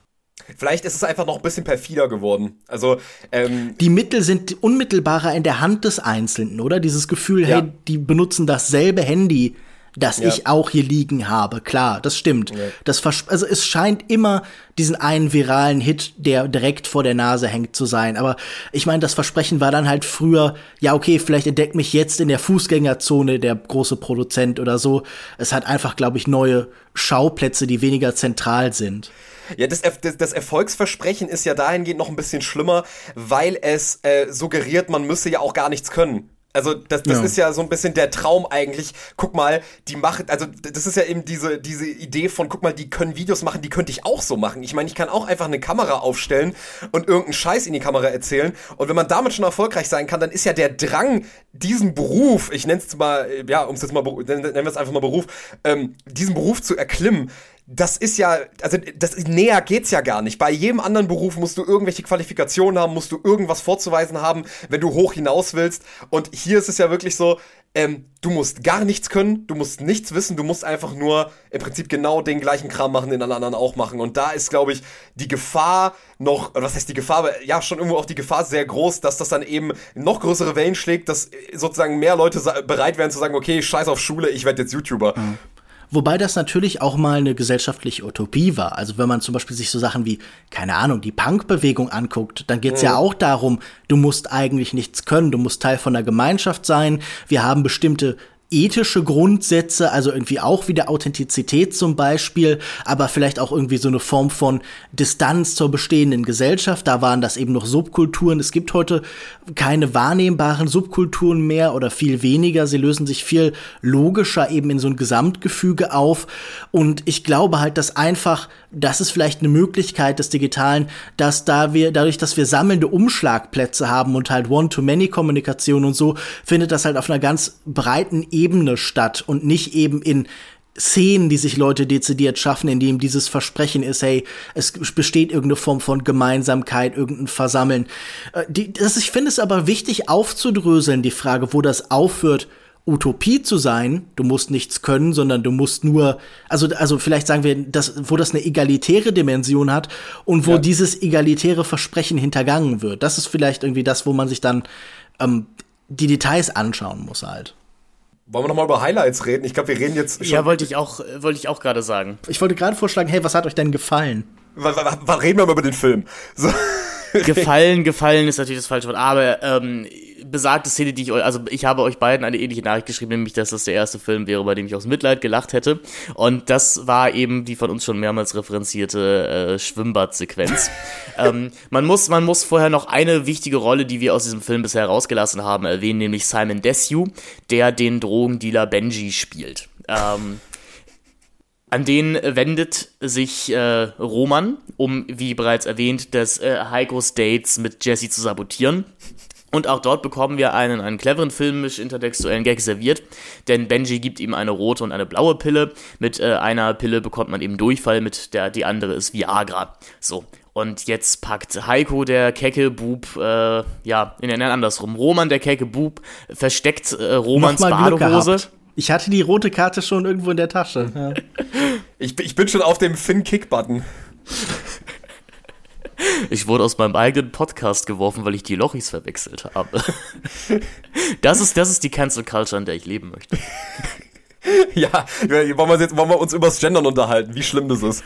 Vielleicht ist es einfach noch ein bisschen perfider geworden. Also, ähm, Die Mittel sind unmittelbarer in der Hand des Einzelnen, oder? Dieses Gefühl, Ja. hey, die benutzen dasselbe Handy, das Ja. ich auch hier liegen habe. Klar, das stimmt. Das vers also es scheint immer diesen einen viralen Hit, der direkt vor der Nase hängt zu sein. Aber ich meine, das Versprechen war dann halt früher, ja, okay, vielleicht entdeckt mich jetzt in der Fußgängerzone der große Produzent oder so. Es hat einfach, glaube ich, neue Schauplätze, die weniger zentral sind. Ja, das, das, das Erfolgsversprechen ist ja dahingehend noch ein bisschen schlimmer, weil es äh, suggeriert, man müsse ja auch gar nichts können. Also das, das Ja. ist ja so ein bisschen der Traum eigentlich. Guck mal, die machen, also das ist ja eben diese, diese Idee von, guck mal, die können Videos machen, die könnte ich auch so machen. Ich meine, ich kann auch einfach eine Kamera aufstellen und irgendeinen Scheiß in die Kamera erzählen. Und wenn man damit schon erfolgreich sein kann, dann ist ja der Drang, diesen Beruf, ich nenne es mal, ja, um es jetzt mal, nennen wir es einfach mal Beruf, ähm, diesen Beruf zu erklimmen, das ist ja, also das näher geht's ja gar nicht. Bei jedem anderen Beruf musst du irgendwelche Qualifikationen haben, musst du irgendwas vorzuweisen haben, wenn du hoch hinaus willst. Und hier ist es ja wirklich so, ähm, du musst gar nichts können, du musst nichts wissen, du musst einfach nur im Prinzip genau den gleichen Kram machen, den alle anderen auch machen. Und da ist, glaube ich, die Gefahr noch, was heißt die Gefahr, ja, schon irgendwo auch die Gefahr sehr groß, dass das dann eben noch größere Wellen schlägt, dass sozusagen mehr Leute bereit wären zu sagen, okay, scheiß auf Schule, ich werde jetzt YouTuber. Mhm. Wobei das natürlich auch mal eine gesellschaftliche Utopie war. Also wenn man zum Beispiel sich so Sachen wie, keine Ahnung, die Punkbewegung anguckt, dann geht's mhm. ja auch darum, du musst eigentlich nichts können, du musst Teil von der Gemeinschaft sein. Wir haben bestimmte ethische Grundsätze, also irgendwie auch wieder Authentizität zum Beispiel, aber vielleicht auch irgendwie so eine Form von Distanz zur bestehenden Gesellschaft. Da waren das eben noch Subkulturen. Es gibt heute keine wahrnehmbaren Subkulturen mehr oder viel weniger. Sie lösen sich viel logischer eben in so ein Gesamtgefüge auf. Und ich glaube halt, dass einfach, das ist vielleicht eine Möglichkeit des Digitalen, dass da wir, dadurch, dass wir sammelnde Umschlagplätze haben und halt One-to-Many-Kommunikation und so, findet das halt auf einer ganz breiten Ebene statt und nicht eben in Szenen, die sich Leute dezidiert schaffen, in dem dieses Versprechen ist, hey, es besteht irgendeine Form von Gemeinsamkeit, irgendein Versammeln. Äh, die, das, ich finde es aber wichtig aufzudröseln, die Frage, wo das aufhört, Utopie zu sein, du musst nichts können, sondern du musst nur, also, also vielleicht sagen wir, dass, wo das eine egalitäre Dimension hat und wo ja. dieses egalitäre Versprechen hintergangen wird. Das ist vielleicht irgendwie das, wo man sich dann ähm, die Details anschauen muss halt. Wollen wir nochmal über Highlights reden? Ich glaube, wir reden jetzt schon. Ja, wollte ich auch, wollte ich auch gerade sagen. Ich wollte gerade vorschlagen, hey, was hat euch denn gefallen? Was, was, was reden wir mal über den Film? So. Gefallen, gefallen ist natürlich das falsche Wort, aber ähm, besagte Szene, die ich euch, also ich habe euch beiden eine ähnliche Nachricht geschrieben, nämlich, dass das der erste Film wäre, bei dem ich aus Mitleid gelacht hätte. Und das war eben die von uns schon mehrmals referenzierte äh, Schwimmbadsequenz. (laughs) ähm, man muss, man muss vorher noch eine wichtige Rolle, die wir aus diesem Film bisher rausgelassen haben, erwähnen, nämlich Simon Desue, der den Drogendealer Benji spielt. Ähm, an den wendet sich äh, Roman, um, wie bereits erwähnt, das äh, Heikos Dates mit Jesse zu sabotieren. Und auch dort bekommen wir einen, einen cleveren filmisch-intertextuellen Gag serviert, denn Benji gibt ihm eine rote und eine blaue Pille. Mit äh, einer Pille bekommt man eben Durchfall, mit der die andere ist Viagra. So. Und jetzt packt Heiko, der kecke Bub, äh, ja, in den andersrum. Roman, der kecke Bub, versteckt äh, Romans Badehose. Ich hatte die rote Karte schon irgendwo in der Tasche. Ja. ich, ich bin schon auf dem Finn-Kick-Button. (laughs) Ich wurde aus meinem eigenen Podcast geworfen, weil ich die Lochis verwechselt habe. Das ist, das ist die Cancel Culture, in der ich leben möchte. (laughs) Ja, wollen wir, jetzt, wollen wir uns übers Gendern unterhalten, wie schlimm das ist.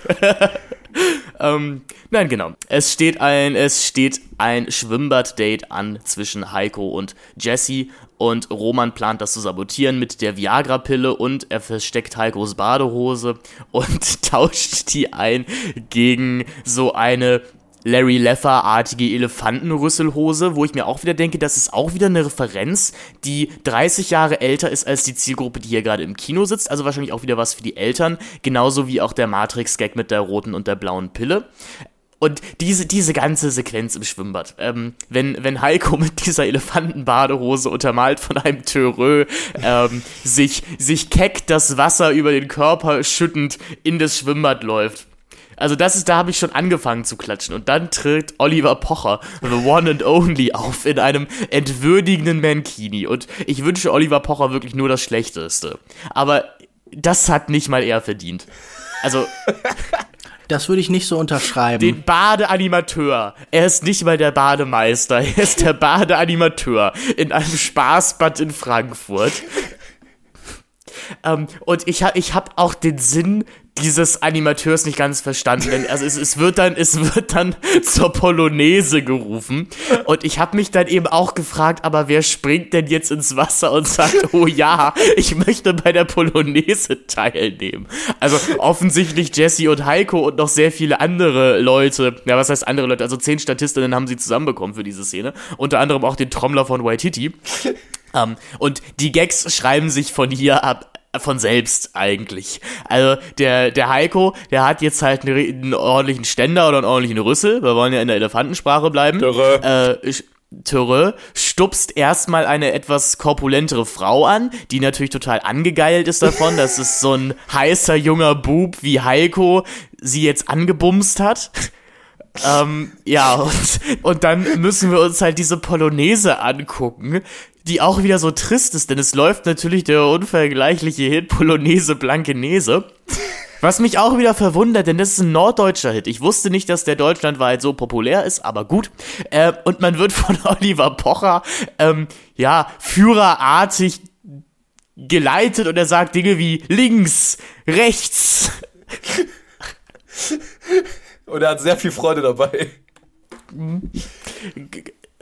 (laughs) ähm, nein, genau. Es steht ein, es steht ein Schwimmbad-Date an zwischen Heiko und Jesse und Roman plant das zu sabotieren mit der Viagra-Pille und er versteckt Heikos Badehose und (laughs) tauscht die ein gegen so eine Larry Leffer-artige Elefantenrüsselhose, wo ich mir auch wieder denke, das ist auch wieder eine Referenz, die 30 Jahre älter ist als die Zielgruppe, die hier gerade im Kino sitzt. Also wahrscheinlich auch wieder was für die Eltern. Genauso wie auch der Matrix-Gag mit der roten und der blauen Pille. Und diese, diese ganze Sequenz im Schwimmbad, ähm, wenn, wenn Heiko (laughs) mit dieser Elefantenbadehose untermalt von einem Törö ähm, sich, sich keck das Wasser über den Körper schüttend in das Schwimmbad läuft also das ist, da habe ich schon angefangen zu klatschen. Und dann tritt Oliver Pocher, The One and Only, auf in einem entwürdigenden Mankini. Und ich wünsche Oliver Pocher wirklich nur das Schlechteste. Aber das hat nicht mal er verdient. Also. (laughs) Das würde ich nicht so unterschreiben. Den Badeanimateur. Er ist nicht mal der Bademeister. Er ist der Badeanimateur in einem Spaßbad in Frankfurt. (laughs) Ähm, und ich, ha, ich habe auch den Sinn dieses Animateurs nicht ganz verstanden. Denn also es, es, wird dann, es wird dann (laughs) zur Polonaise gerufen. Und ich habe mich dann eben auch gefragt, aber wer springt denn jetzt ins Wasser und sagt, (laughs) oh ja, ich möchte bei der Polonaise teilnehmen. Also offensichtlich Jesse und Heiko und noch sehr viele andere Leute. Ja, was heißt andere Leute? Also zehn Statistinnen haben sie zusammenbekommen für diese Szene. Unter anderem auch den Trommler von Waititi. Um, (laughs) ähm, und die Gags schreiben sich von hier ab von selbst eigentlich. Also der, der Heiko, der hat jetzt halt einen, ordentlichen Ständer oder einen ordentlichen Rüssel. Wir wollen ja in der Elefantensprache bleiben. Dürre. Äh, Türe stupst erstmal eine etwas korpulentere Frau an, die natürlich total angegeilt ist davon, (laughs) dass es so ein heißer junger Bub wie Heiko sie jetzt angebumst hat. ähm, ja, und, und dann müssen wir uns halt diese Polonaise angucken, die auch wieder so trist ist, denn es läuft natürlich der unvergleichliche Hit Polonaise Blankenese. Was mich auch wieder verwundert, denn das ist ein norddeutscher Hit. Ich wusste nicht, dass der deutschlandweit so populär ist, aber gut. Äh, und man wird von (laughs) Oliver Pocher, ähm, ja, führerartig geleitet und er sagt Dinge wie links, rechts. Und er hat sehr viel Freude dabei.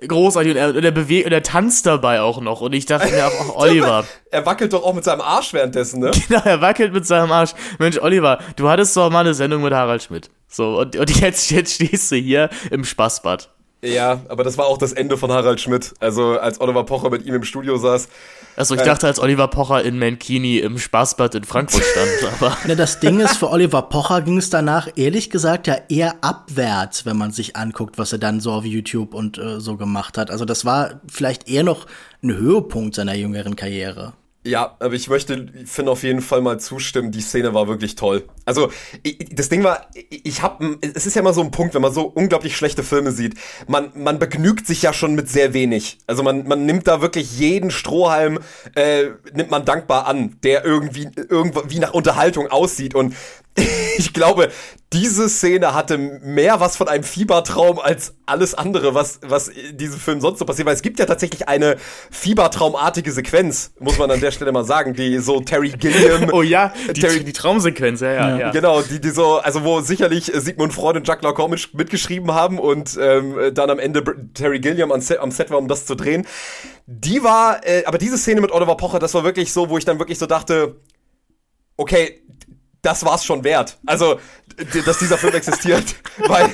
Großartig und er, und er bewegt und er tanzt dabei auch noch und ich dachte mir auch, (laughs) Oliver. er wackelt doch auch mit seinem Arsch währenddessen, ne? (laughs) Genau, er wackelt mit seinem Arsch. Mensch, Oliver, du hattest doch mal eine Sendung mit Harald Schmidt. So, und, und jetzt, jetzt stehst du hier im Spaßbad. Ja, aber das war auch das Ende von Harald Schmidt. Also als Oliver Pocher mit ihm im Studio saß. Also ich äh, dachte, als Oliver Pocher in Mankini im Spaßbad in Frankfurt stand, (laughs) aber. Ja, das Ding ist, für Oliver Pocher ging es danach ehrlich gesagt ja eher abwärts, wenn man sich anguckt, was er dann so auf YouTube und äh, so gemacht hat. Also das war vielleicht eher noch ein Höhepunkt seiner jüngeren Karriere. Ja, aber ich möchte Finn auf jeden Fall mal zustimmen, die Szene war wirklich toll. Also, ich, das Ding war, ich hab, es ist ja immer so ein Punkt, wenn man so unglaublich schlechte Filme sieht, man, man begnügt sich ja schon mit sehr wenig. Also man, man nimmt da wirklich jeden Strohhalm, äh, nimmt man dankbar an, der irgendwie, irgendwie nach Unterhaltung aussieht und (laughs) ich glaube, diese Szene hatte mehr was von einem Fiebertraum als alles andere, was, was in diesem Film sonst so passiert. Weil es gibt ja tatsächlich eine fiebertraumartige Sequenz, muss man an der Stelle mal sagen, die so Terry Gilliam. (laughs) Oh ja, die, Terry, die Traumsequenz, ja, ja, ja. Genau, die, die so, also wo sicherlich Sigmund Freud und Jacques Lacan mitgeschrieben haben und ähm, dann am Ende Terry Gilliam am Set, am Set war, um das zu drehen. Die war, äh, aber diese Szene mit Oliver Pocher, das war wirklich so, wo ich dann wirklich so dachte, okay, das war's schon wert. Also, dass dieser Film existiert. (laughs) weil,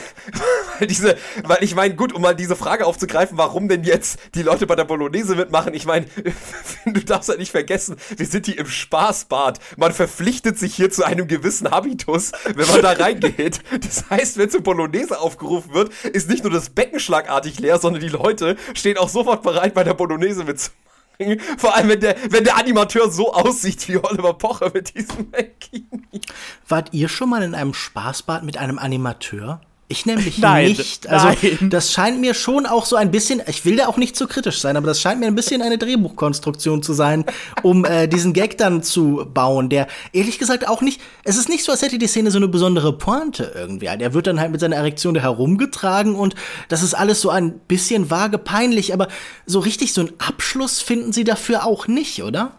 weil diese, weil ich meine, gut, um mal diese Frage aufzugreifen, warum denn jetzt die Leute bei der Bolognese mitmachen? Ich meine, (laughs) du darfst ja nicht vergessen, wir sind hier im Spaßbad. Man verpflichtet sich hier zu einem gewissen Habitus, wenn man da reingeht. Das heißt, wenn zur Bolognese aufgerufen wird, ist nicht nur das Becken schlagartig leer, sondern die Leute stehen auch sofort bereit, bei der Bolognese mitzumachen. Vor allem, wenn der, wenn der Animateur so aussieht wie Oliver Pocher mit diesem Bikini. Wart ihr schon mal in einem Spaßbad mit einem Animateur? Ich nämlich (laughs) nein, nicht. Also nein. das scheint mir schon auch so ein bisschen, ich will da auch nicht zu kritisch sein, aber das scheint mir ein bisschen eine Drehbuchkonstruktion zu sein, um äh, diesen Gag dann zu bauen, der ehrlich gesagt auch nicht, es ist nicht so, als hätte die Szene so eine besondere Pointe irgendwie. Der wird dann halt mit seiner Erektion da herumgetragen und das ist alles so ein bisschen vage peinlich, aber so richtig so einen Abschluss finden sie dafür auch nicht, oder?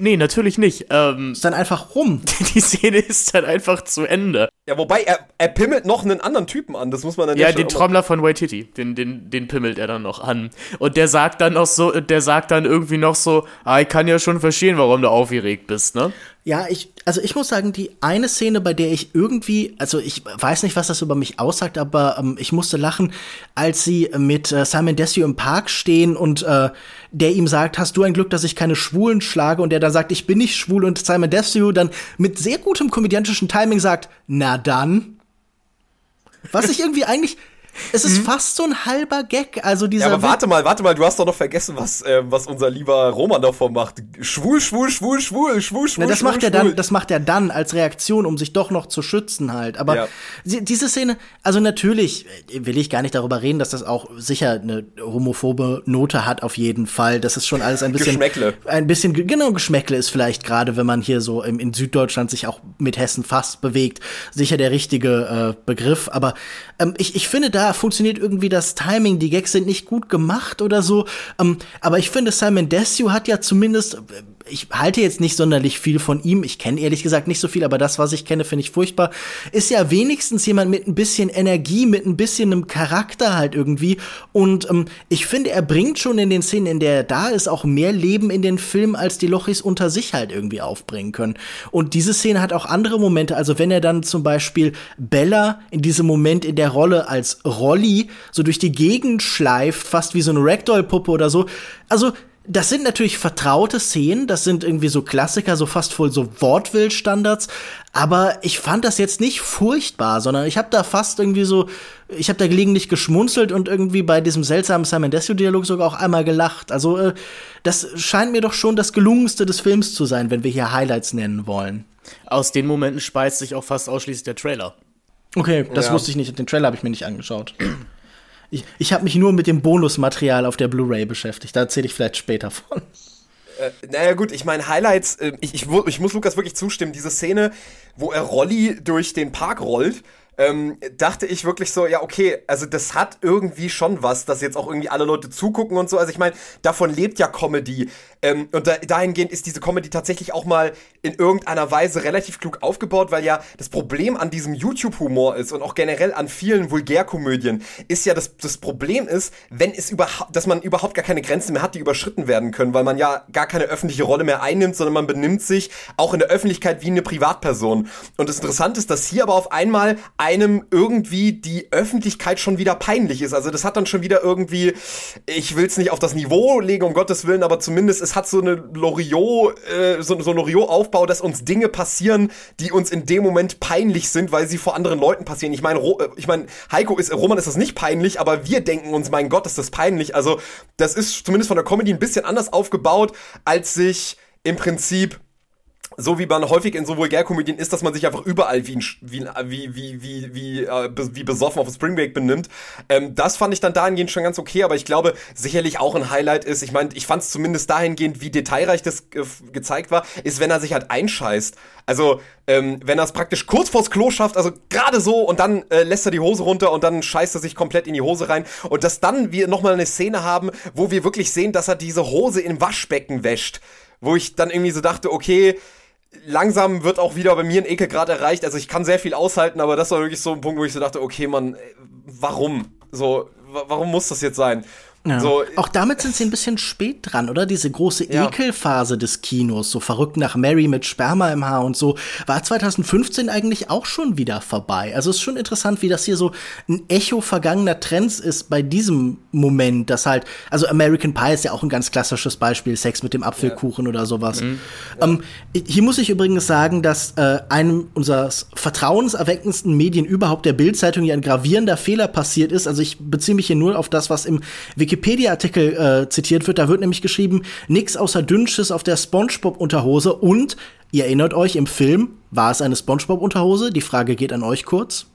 Nee, natürlich nicht. Ähm, ist dann einfach rum. (laughs) Die Szene ist dann einfach zu Ende. Ja, wobei er, er pimmelt noch einen anderen Typen an, das muss man dann Ja, den Trommler von Waititi, den, den, den pimmelt er dann noch an. Und der sagt dann noch so, der sagt dann irgendwie noch so, ah, ich kann ja schon verstehen, warum du aufgeregt bist, ne? Ja, ich, also ich muss sagen, die eine Szene, bei der ich irgendwie, also ich weiß nicht, was das über mich aussagt, aber ähm, ich musste lachen, als sie mit äh, Simon Desio im Park stehen und äh, der ihm sagt, hast du ein Glück, dass ich keine Schwulen schlage und der dann sagt, ich bin nicht schwul und Simon Desio dann mit sehr gutem komödiantischen Timing sagt, na dann. Was ich irgendwie eigentlich, es ist hm? fast so ein halber Gag. Also dieser ja, aber warte mal, warte mal, du hast doch noch vergessen, was, äh, was unser lieber Roman davon macht. Schwul, schwul, schwul, schwul, schwul, schwul. Na, das schwul, macht er dann, das macht er dann als Reaktion, um sich doch noch zu schützen halt. Aber ja. diese Szene, also natürlich äh, will ich gar nicht darüber reden, dass das auch sicher eine homophobe Note hat auf jeden Fall. Das ist schon alles ein bisschen Geschmäckle. Ein bisschen genau Geschmäckle ist vielleicht gerade, wenn man hier so im, in Süddeutschland sich auch mit Hessen fast bewegt, sicher der richtige äh, Begriff. Aber ähm, ich, ich finde, da funktioniert irgendwie das Timing, die Gags sind nicht gut gemacht oder so. Ähm, aber ich finde, Simon Desue hat ja zumindest, ich halte jetzt nicht sonderlich viel von ihm. Ich kenne ehrlich gesagt nicht so viel, aber das, was ich kenne, finde ich furchtbar. Ist ja wenigstens jemand mit ein bisschen Energie, mit ein bisschen einem Charakter halt irgendwie. Und ähm, ich finde, er bringt schon in den Szenen, in der er da ist, auch mehr Leben in den Film, als die Lochis unter sich halt irgendwie aufbringen können. Und diese Szene hat auch andere Momente. Also wenn er dann zum Beispiel Bella in diesem Moment in der Rolle als Rolli so durch die Gegend schleift, fast wie so eine Ragdoll-Puppe oder so. Also das sind natürlich vertraute Szenen, das sind irgendwie so Klassiker, so fast voll so Wortwillstandards, aber ich fand das jetzt nicht furchtbar, sondern ich habe da fast irgendwie so, ich habe da gelegentlich geschmunzelt und irgendwie bei diesem seltsamen Simon Desue-Dialog sogar auch einmal gelacht. Also äh, das scheint mir doch schon das gelungenste des Films zu sein, wenn wir hier Highlights nennen wollen. Aus den Momenten speist sich auch fast ausschließlich der Trailer. Okay, das ja. wusste ich nicht. Den Trailer habe ich mir nicht angeschaut. Ich, ich habe mich nur mit dem Bonusmaterial auf der Blu-ray beschäftigt. Da erzähle ich vielleicht später von. Äh, naja gut, ich meine Highlights, äh, ich, ich, ich muss Lukas wirklich zustimmen, diese Szene, wo er Rolli durch den Park rollt ähm, dachte ich wirklich so, ja, okay, also das hat irgendwie schon was, dass jetzt auch irgendwie alle Leute zugucken und so. Also ich meine, davon lebt ja Comedy. Ähm, und da, dahingehend ist diese Comedy tatsächlich auch mal in irgendeiner Weise relativ klug aufgebaut, weil ja das Problem an diesem YouTube-Humor ist und auch generell an vielen Vulgärkomödien ist ja, dass das Problem ist, wenn es überhaupt, dass man überhaupt gar keine Grenzen mehr hat, die überschritten werden können, weil man ja gar keine öffentliche Rolle mehr einnimmt, sondern man benimmt sich auch in der Öffentlichkeit wie eine Privatperson. Und das Interessante ist, dass hier aber auf einmal einem irgendwie die Öffentlichkeit schon wieder peinlich ist. Also das hat dann schon wieder irgendwie, ich will es nicht auf das Niveau legen, um Gottes Willen, aber zumindest es hat so eine Loriot, äh, so, so ein Loriot-Aufbau, dass uns Dinge passieren, die uns in dem Moment peinlich sind, weil sie vor anderen Leuten passieren. Ich meine, äh, ich meine, Heiko ist, Roman ist das nicht peinlich, aber wir denken uns, mein Gott, ist das peinlich. Also das ist zumindest von der Comedy ein bisschen anders aufgebaut, als sich im Prinzip so wie man häufig in so Vulgärkomödien ist, dass man sich einfach überall wie, ein, wie, wie, wie, wie, wie, äh, wie besoffen auf Spring Break benimmt. Ähm, das fand ich dann dahingehend schon ganz okay, aber ich glaube, sicherlich auch ein Highlight ist, ich meine, ich fand es zumindest dahingehend, wie detailreich das äh, gezeigt war, ist, wenn er sich halt einscheißt. Also, ähm, wenn er es praktisch kurz vors Klo schafft, also gerade so und dann äh, lässt er die Hose runter und dann scheißt er sich komplett in die Hose rein und dass dann wir nochmal eine Szene haben, wo wir wirklich sehen, dass er diese Hose im Waschbecken wäscht. Wo ich dann irgendwie so dachte, okay, langsam wird auch wieder bei mir ein Ekelgrad erreicht. Also ich kann sehr viel aushalten, aber das war wirklich so ein Punkt, wo ich so dachte, okay, man, warum? So, warum muss das jetzt sein? Ja. So, auch damit sind sie ein bisschen spät dran, oder? Diese große ja. Ekelphase des Kinos, so verrückt nach Mary mit Sperma im Haar und so, war 2015 eigentlich auch schon wieder vorbei. Also es ist schon interessant, wie das hier so ein Echo vergangener Trends ist bei diesem Moment, dass halt, also American Pie ist ja auch ein ganz klassisches Beispiel, Sex mit dem Apfelkuchen ja. oder sowas. Mhm. Ähm, hier muss ich übrigens sagen, dass äh, einem unserer vertrauenserweckendsten Medien überhaupt der Bildzeitung ja ein gravierender Fehler passiert ist. Also ich beziehe mich hier nur auf das, was im Wikipedia-Artikel äh, zitiert wird. Da wird nämlich geschrieben, nix außer Dünnschiss auf der SpongeBob-Unterhose und, ihr erinnert euch, im Film war es eine SpongeBob-Unterhose? Die Frage geht an euch kurz.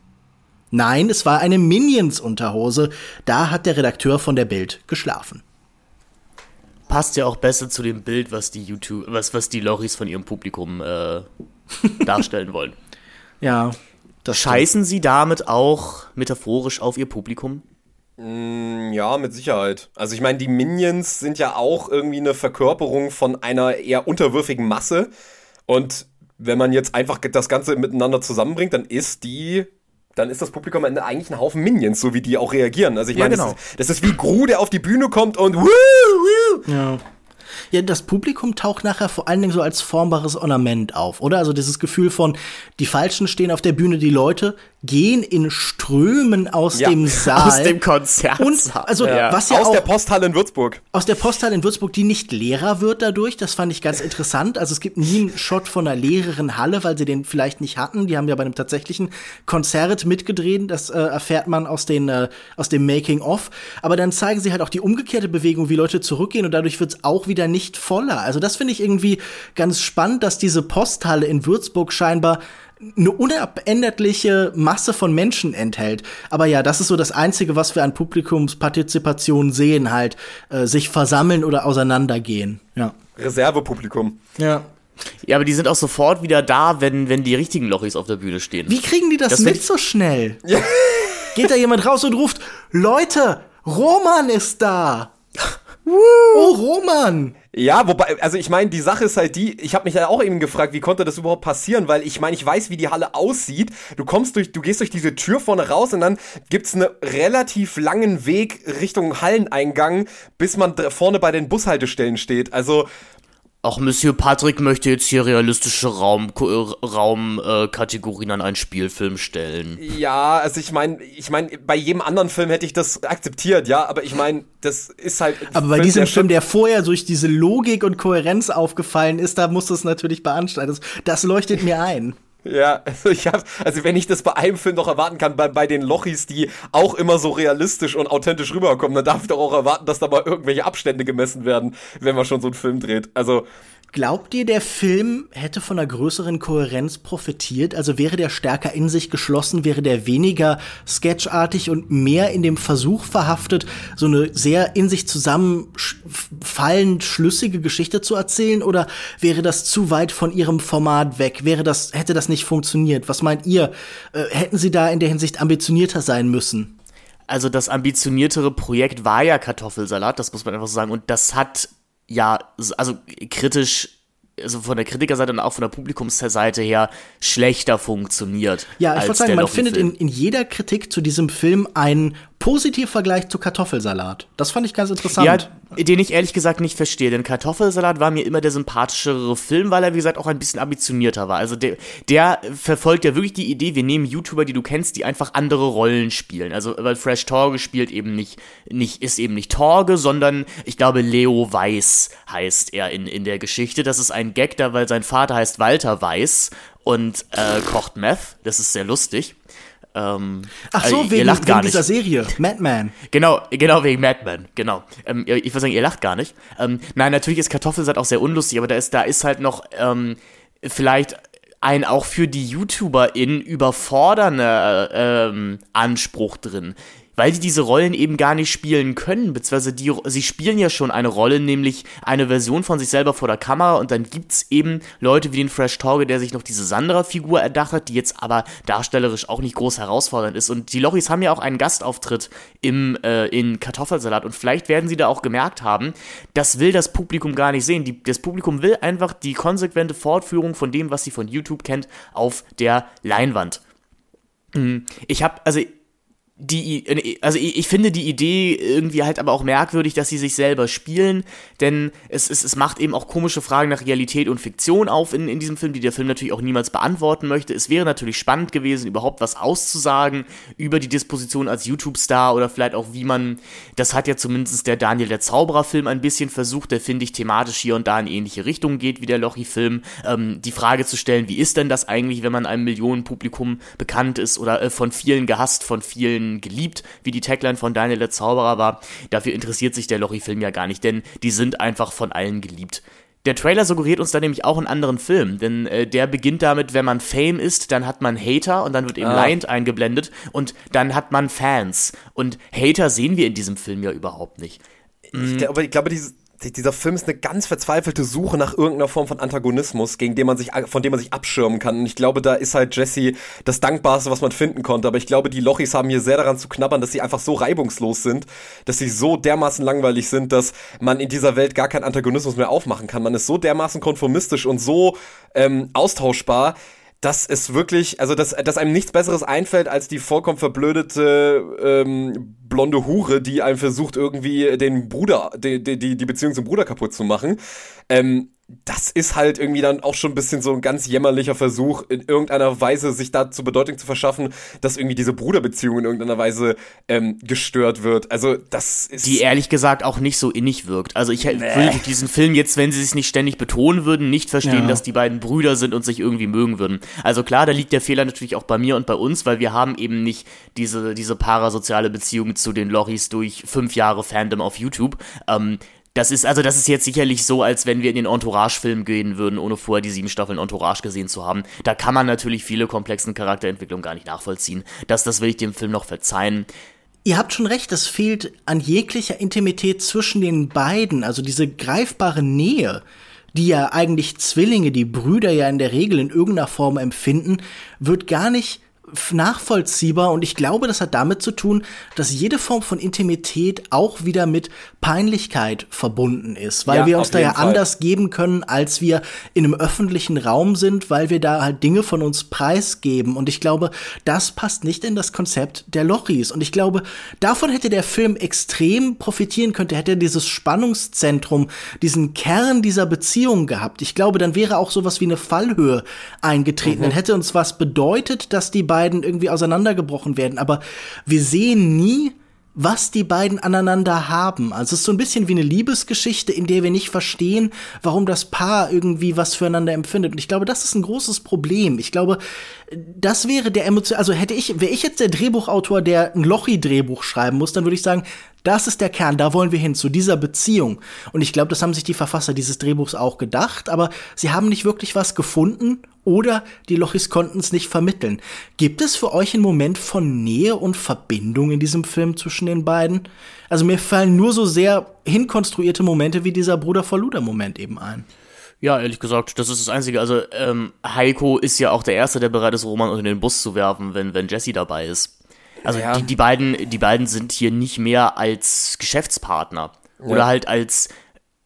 Nein, es war eine Minions-Unterhose. Da hat der Redakteur von der Bild geschlafen. Passt ja auch besser zu dem Bild, was die YouTube, was, was die Loris von ihrem Publikum äh, (laughs) darstellen wollen. Ja. Scheißen stimmt. sie damit auch metaphorisch auf ihr Publikum? Mm, ja, mit Sicherheit. Also ich meine, die Minions sind ja auch irgendwie eine Verkörperung von einer eher unterwürfigen Masse. Und wenn man jetzt einfach das Ganze miteinander zusammenbringt, dann ist die dann ist das Publikum eigentlich ein Haufen Minions, so wie die auch reagieren. Also ich meine, ja, genau. das, ist, das, ist, wie Gru, der auf die Bühne kommt und wuh, wuh. Ja. Ja, das Publikum taucht nachher vor allen Dingen so als formbares Ornament auf, oder? Also dieses Gefühl von, die Falschen stehen auf der Bühne, die Leute gehen in Strömen aus ja, dem Saal. Aus dem Konzert. Und also ja. was ja aus auch, der Posthalle in Würzburg. Aus der Posthalle in Würzburg, die nicht leerer wird dadurch. Das fand ich ganz interessant. Also es gibt nie einen Shot von einer leeren Halle, weil sie den vielleicht nicht hatten. Die haben ja bei einem tatsächlichen Konzert mitgedreht. Das äh, erfährt man aus den äh, aus dem Making of. Aber dann zeigen sie halt auch die umgekehrte Bewegung, wie Leute zurückgehen und dadurch wird es auch wieder nicht voller. Also das finde ich irgendwie ganz spannend, dass diese Posthalle in Würzburg scheinbar eine unabänderliche Masse von Menschen enthält. Aber ja, das ist so das Einzige, was wir an Publikumspartizipation sehen, halt äh, sich versammeln oder auseinandergehen. Ja. Reservepublikum. Ja. Ja, aber die sind auch sofort wieder da, wenn, wenn die richtigen Lochis auf der Bühne stehen. Wie kriegen die das, das mit so schnell? Ja. Geht da jemand raus und ruft, Leute, Roman ist da! Oh, Roman! Ja, wobei, also ich meine, die Sache ist halt die, ich habe mich ja auch eben gefragt, wie konnte das überhaupt passieren, weil ich meine, ich weiß, wie die Halle aussieht. Du kommst durch, du gehst durch diese Tür vorne raus und dann gibt's einen relativ langen Weg Richtung Halleneingang, bis man vorne bei den Bushaltestellen steht. Also auch Monsieur Patrick möchte jetzt hier realistische Raumkategorien Raum, äh, an einen Spielfilm stellen. Ja, also ich meine, ich meine, bei jedem anderen Film hätte ich das akzeptiert, ja, aber ich meine, das ist halt. Aber bei diesem Film, der vorher durch diese Logik und Kohärenz aufgefallen ist, da muss es natürlich beanstanden. Das leuchtet mir ein. Ja, also ich hab, also wenn ich das bei einem Film noch erwarten kann, bei, bei den Lochis, die auch immer so realistisch und authentisch rüberkommen, dann darf ich doch auch erwarten, dass da mal irgendwelche Abstände gemessen werden, wenn man schon so einen Film dreht. Also Glaubt ihr, der Film hätte von einer größeren Kohärenz profitiert? Also wäre der stärker in sich geschlossen, wäre der weniger sketchartig und mehr in dem Versuch verhaftet, so eine sehr in sich zusammenfallend schlüssige Geschichte zu erzählen? Oder wäre das zu weit von ihrem Format weg? Wäre das, hätte das nicht funktioniert? Was meint ihr? Äh, hätten sie da in der Hinsicht ambitionierter sein müssen? Also das ambitioniertere Projekt war ja Kartoffelsalat, das muss man einfach so sagen. Und das hat ja, also kritisch also von der Kritikerseite und auch von der Publikumsseite her schlechter funktioniert. Ja, ich wollte sagen, man findet in, in jeder Kritik zu diesem Film einen Positivvergleich zu Kartoffelsalat. Das fand ich ganz interessant. Ja, den ich ehrlich gesagt nicht verstehe, denn Kartoffelsalat war mir immer der sympathischere Film, weil er, wie gesagt, auch ein bisschen ambitionierter war. Also der, der verfolgt ja wirklich die Idee, wir nehmen YouTuber, die du kennst, die einfach andere Rollen spielen. Also, weil Fresh Torge spielt eben nicht, nicht, ist eben nicht Torge, sondern ich glaube, Leo Weiß heißt er in, in der Geschichte. Das ist ein Gag da, weil sein Vater heißt Walter Weiß und äh, kocht Meth. Das ist sehr lustig. Ähm, Ach so, äh, wegen, lacht gar wegen dieser Serie, Madman. Genau, genau wegen Madman, genau. Ähm, ich würde sagen, ihr lacht gar nicht. Ähm, nein, natürlich ist Kartoffelsalat auch sehr unlustig, aber da ist, da ist halt noch ähm, vielleicht ein auch für die YouTuberInnen überfordernder ähm, Anspruch drin weil die diese Rollen eben gar nicht spielen können, beziehungsweise die, sie spielen ja schon eine Rolle, nämlich eine Version von sich selber vor der Kamera und dann gibt's eben Leute wie den Fresh Torge, der sich noch diese Sandra-Figur erdacht hat, die jetzt aber darstellerisch auch nicht groß herausfordernd ist und die Lochis haben ja auch einen Gastauftritt im, äh, in Kartoffelsalat und vielleicht werden sie da auch gemerkt haben, das will das Publikum gar nicht sehen. Die, das Publikum will einfach die konsequente Fortführung von dem, was sie von YouTube kennt, auf der Leinwand. Hm, ich habe, also die, also ich finde die Idee irgendwie halt aber auch merkwürdig, dass sie sich selber spielen, denn es, es, es macht eben auch komische Fragen nach Realität und Fiktion auf in, in diesem Film, die der Film natürlich auch niemals beantworten möchte. Es wäre natürlich spannend gewesen, überhaupt was auszusagen über die Disposition als YouTube-Star oder vielleicht auch wie man, das hat ja zumindest der Daniel der Zauberer-Film ein bisschen versucht, der finde ich thematisch hier und da in ähnliche Richtungen geht wie der Lochi-Film, ähm, die Frage zu stellen, wie ist denn das eigentlich, wenn man einem Millionenpublikum bekannt ist oder äh, von vielen gehasst, von vielen geliebt, wie die Tagline von Daniel der Zauberer war. Dafür interessiert sich der Lochi-Film ja gar nicht, denn die sind einfach von allen geliebt. Der Trailer suggeriert uns da nämlich auch einen anderen Film, denn äh, der beginnt damit, wenn man Fame ist, dann hat man Hater und dann wird eben ah. Lion eingeblendet und dann hat man Fans. Und Hater sehen wir in diesem Film ja überhaupt nicht. Ich glaube, ich glaube diese, dieser Film ist eine ganz verzweifelte Suche nach irgendeiner Form von Antagonismus, gegen den man sich, von dem man sich abschirmen kann. Und ich glaube, da ist halt Jesse das Dankbarste, was man finden konnte. Aber ich glaube, die Lochis haben hier sehr daran zu knabbern, dass sie einfach so reibungslos sind, dass sie so dermaßen langweilig sind, dass man in dieser Welt gar keinen Antagonismus mehr aufmachen kann. Man ist so dermaßen konformistisch und so ähm, austauschbar, dass es wirklich, also dass, dass einem nichts Besseres einfällt als die vollkommen verblödete ähm, blonde Hure, die einem versucht, irgendwie den Bruder, die, die, die Beziehung zum Bruder kaputt zu machen. Ähm, das ist halt irgendwie dann auch schon ein bisschen so ein ganz jämmerlicher Versuch, in irgendeiner Weise sich dazu Bedeutung zu verschaffen, dass irgendwie diese Bruderbeziehung in irgendeiner Weise ähm, gestört wird. Also das ist. Die ehrlich gesagt auch nicht so innig wirkt. Also ich nee. würde diesen Film jetzt, wenn sie es nicht ständig betonen würden, nicht verstehen, ja. dass die beiden Brüder sind und sich irgendwie mögen würden. Also klar, da liegt der Fehler natürlich auch bei mir und bei uns, weil wir haben eben nicht diese, diese parasoziale Beziehung zu den Loris durch fünf Jahre Fandom auf YouTube. Ähm, das ist, also das ist jetzt sicherlich so, als wenn wir in den Entourage-Film gehen würden, ohne vorher die sieben Staffeln Entourage gesehen zu haben. Da kann man natürlich viele komplexen Charakterentwicklungen gar nicht nachvollziehen. Das, das will ich dem Film noch verzeihen. Ihr habt schon recht, es fehlt an jeglicher Intimität zwischen den beiden, also diese greifbare Nähe, die ja eigentlich Zwillinge, die Brüder ja in der Regel in irgendeiner Form empfinden, wird gar nicht nachvollziehbar und ich glaube, das hat damit zu tun, dass jede Form von Intimität auch wieder mit Peinlichkeit verbunden ist, weil Ja, wir uns da ja Fall. anders geben können, als wir in einem öffentlichen Raum sind, weil wir da halt Dinge von uns preisgeben. Und ich glaube, das passt nicht in das Konzept der Lochis. Und ich glaube, davon hätte der Film extrem profitieren können, hätte er dieses Spannungszentrum, diesen Kern dieser Beziehung gehabt. Ich glaube, dann wäre auch sowas wie eine Fallhöhe eingetreten, dann hätte uns was bedeutet, dass die beiden irgendwie auseinandergebrochen werden, aber wir sehen nie, was die beiden aneinander haben. Also es ist so ein bisschen wie eine Liebesgeschichte, in der wir nicht verstehen, warum das Paar irgendwie was füreinander empfindet. Und ich glaube, das ist ein großes Problem. Ich glaube, das wäre der Emotion, also hätte ich, wäre ich jetzt der Drehbuchautor, der ein Lochi-Drehbuch schreiben muss, dann würde ich sagen, das ist der Kern, da wollen wir hin, zu dieser Beziehung. Und ich glaube, das haben sich die Verfasser dieses Drehbuchs auch gedacht, aber sie haben nicht wirklich was gefunden oder die Lochis konnten es nicht vermitteln. Gibt es für euch einen Moment von Nähe und Verbindung in diesem Film zwischen den beiden? Also mir fallen nur so sehr hinkonstruierte Momente wie dieser Bruder Verluder Moment eben ein. Ja, ehrlich gesagt, das ist das Einzige. Also, ähm, Heiko ist ja auch der Erste, der bereit ist, Roman unter den Bus zu werfen, wenn, wenn Jesse dabei ist. Also, Ja. die, die, beiden, die beiden sind hier nicht mehr als Geschäftspartner. Oder halt als,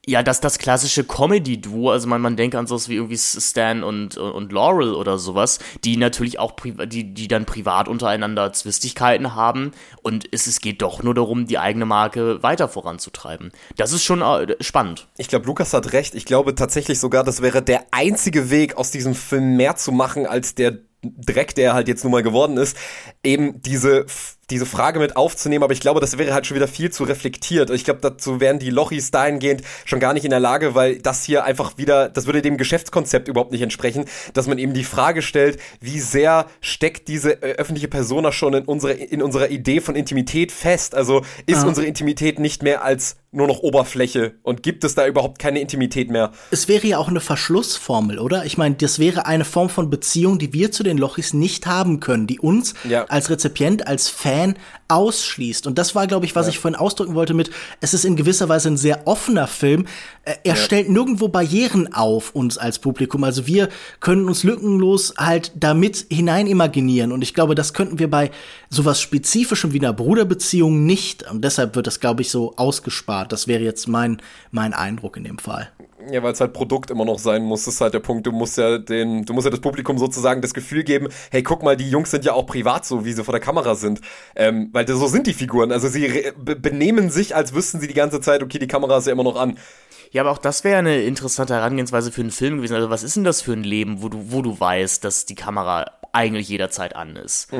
ja, das, das klassische Comedy-Duo. Also, man, man denkt an sowas wie irgendwie Stan und, und Laurel oder sowas, die natürlich auch, die, die dann privat untereinander Zwistigkeiten haben. Und es, es geht doch nur darum, die eigene Marke weiter voranzutreiben. Das ist schon äh, spannend. Ich glaube, Lukas hat recht. Ich glaube tatsächlich sogar, das wäre der einzige Weg, aus diesem Film mehr zu machen, als der Dreck, der halt jetzt nun mal geworden ist, eben diese, diese Frage mit aufzunehmen. Aber ich glaube, das wäre halt schon wieder viel zu reflektiert. Ich glaube, dazu wären die Lochis dahingehend schon gar nicht in der Lage, weil das hier einfach wieder, das würde dem Geschäftskonzept überhaupt nicht entsprechen, dass man eben die Frage stellt, wie sehr steckt diese äh, öffentliche Persona schon in unserer, in unserer Idee von Intimität fest? Also ist unsere Intimität nicht mehr als nur noch Oberfläche und gibt es da überhaupt keine Intimität mehr? Es wäre ja auch eine Verschlussformel, oder? Ich meine, das wäre eine Form von Beziehung, die wir zu den Lochis nicht haben können, die uns Ja. als Rezipient, als Fan ausschließt. Und das war, glaube ich, was ich vorhin ausdrücken wollte mit, es ist in gewisser Weise ein sehr offener Film. Äh, Er stellt nirgendwo Barrieren auf uns als Publikum. Also wir können uns lückenlos halt damit hineinimaginieren. Und ich glaube, das könnten wir bei sowas Spezifischem wie einer Bruderbeziehung nicht. Und deshalb wird das, glaube ich, so ausgespart. Das wäre jetzt mein, mein Eindruck in dem Fall. Ja, weil es halt Produkt immer noch sein muss, ist halt der Punkt. Du musst ja den, du musst ja das Publikum sozusagen das Gefühl geben, hey, guck mal, die Jungs sind ja auch privat so, wie sie vor der Kamera sind. Ähm, weil so sind die Figuren. Also sie benehmen sich, als wüssten sie die ganze Zeit, okay, die Kamera ist ja immer noch an. Ja, aber auch das wäre eine interessante Herangehensweise für einen Film gewesen. Also, was ist denn das für ein Leben, wo du, wo du weißt, dass die Kamera eigentlich jederzeit an ist?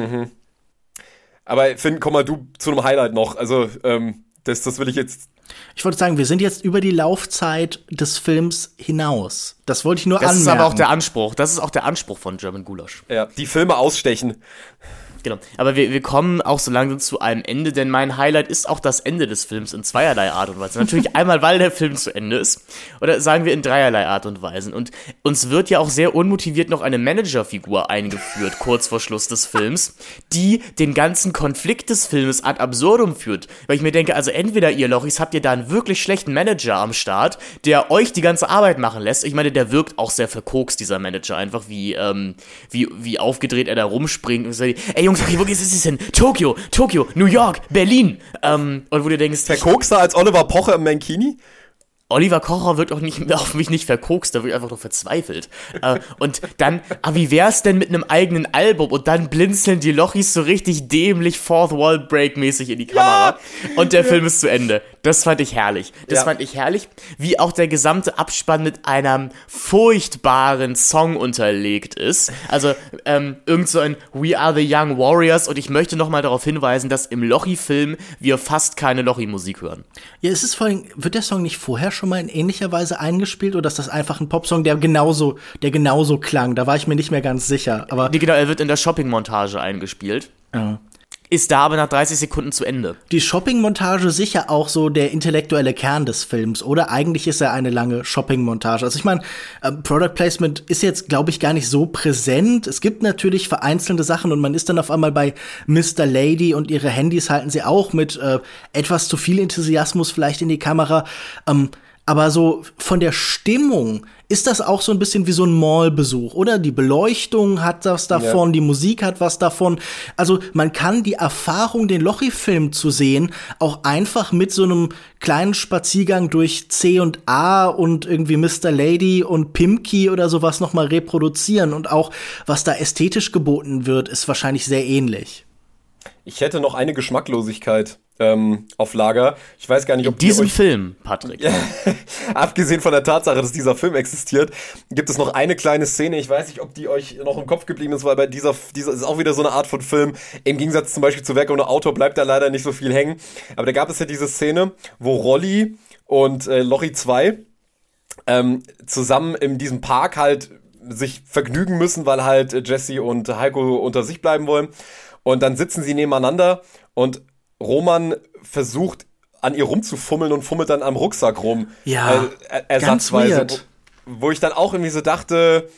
Aber Finn, komm mal du zu einem Highlight noch. Also, ähm, das, das will ich jetzt. Ich wollte sagen, wir sind jetzt über die Laufzeit des Films hinaus. Das wollte ich nur Das anmerken. ist aber auch der Anspruch. Das ist auch der Anspruch von German Gulasch. Ja, die Filme ausstechen. Genau. Aber wir, wir kommen auch so langsam zu einem Ende, denn mein Highlight ist auch das Ende des Films in zweierlei Art und Weise. Natürlich (laughs) einmal, weil der Film zu Ende ist, oder sagen wir in dreierlei Art und Weisen. Und uns wird ja auch sehr unmotiviert noch eine Managerfigur eingeführt, (laughs) kurz vor Schluss des Films, die den ganzen Konflikt des Films ad absurdum führt. Weil ich mir denke, also entweder ihr Lochis habt ihr da einen wirklich schlechten Manager am Start, der euch die ganze Arbeit machen lässt. Ich meine, der wirkt auch sehr verkokst, dieser Manager, einfach wie, ähm, wie, wie aufgedreht er da rumspringt und sagt, ey Jungs, wo ist es denn? Tokio, Tokio, New York, Berlin. Ähm, und wo du denkst, Verkokster als Oliver Pocher im Mankini? Oliver Kocher wirkt auch nicht, (laughs) auf mich nicht verkokst, da wird einfach nur verzweifelt. äh, und dann, aber wie wär's denn mit einem eigenen Album? Und dann blinzeln die Lochis so richtig dämlich Fourth Wall Break mäßig in die Kamera. Und der Film ist zu Ende. Das fand ich herrlich. Das Ja. fand ich herrlich, wie auch der gesamte Abspann mit einem furchtbaren Song unterlegt ist. Also ähm, irgend so ein We Are the Young Warriors. Und ich möchte nochmal darauf hinweisen, dass im Lochi-Film wir fast keine Lochi-Musik hören. Ja, ist es vor allem, wird der Song nicht vorher schon mal in ähnlicher Weise eingespielt oder ist das einfach ein Popsong, der genauso, der genauso klang? Da war ich mir nicht mehr ganz sicher. Aber Nee, genau, er wird in der Shopping-Montage eingespielt. ja. Ist da aber nach 30 Sekunden zu Ende. die Shopping-Montage sicher auch so der intellektuelle Kern des Films, oder? Eigentlich ist er eine lange Shopping-Montage. Also ich meine, ähm, Product Placement ist jetzt, glaube ich, gar nicht so präsent. Es gibt natürlich vereinzelte Sachen und man ist dann auf einmal bei Mr. Lady und ihre Handys halten sie auch mit äh, etwas zu viel Enthusiasmus vielleicht in die Kamera. Ähm, aber so von der Stimmung ist das auch so ein bisschen wie so ein Mallbesuch, oder? Die Beleuchtung hat das davon, ja. die Musik hat was davon. Also man kann die Erfahrung, den Lochi-Film zu sehen, auch einfach mit so einem kleinen Spaziergang durch C und A und irgendwie Mr. Lady und Pimki oder sowas noch mal reproduzieren und auch was da ästhetisch geboten wird, ist wahrscheinlich sehr ähnlich. Ich hätte noch eine Geschmacklosigkeit ähm, auf Lager. Ich weiß gar nicht, ob In diesem Film, Patrick. (laughs) abgesehen von der Tatsache, dass dieser Film existiert, gibt es noch eine kleine Szene. Ich weiß nicht, ob die euch noch im Kopf geblieben ist, weil bei dieser, dieser ist auch wieder so eine Art von Film. Im Gegensatz zum Beispiel zu Werk ohne Autor bleibt da leider nicht so viel hängen. Aber da gab es ja diese Szene, wo Rolli und äh, Lori 2 ähm, zusammen in diesem Park halt sich vergnügen müssen, weil halt Jesse und Heiko unter sich bleiben wollen. Und dann sitzen sie nebeneinander und Roman versucht an ihr rumzufummeln und fummelt dann am Rucksack rum. Ja, äh, ersatzweise. Wo, wo ich dann auch irgendwie so dachte,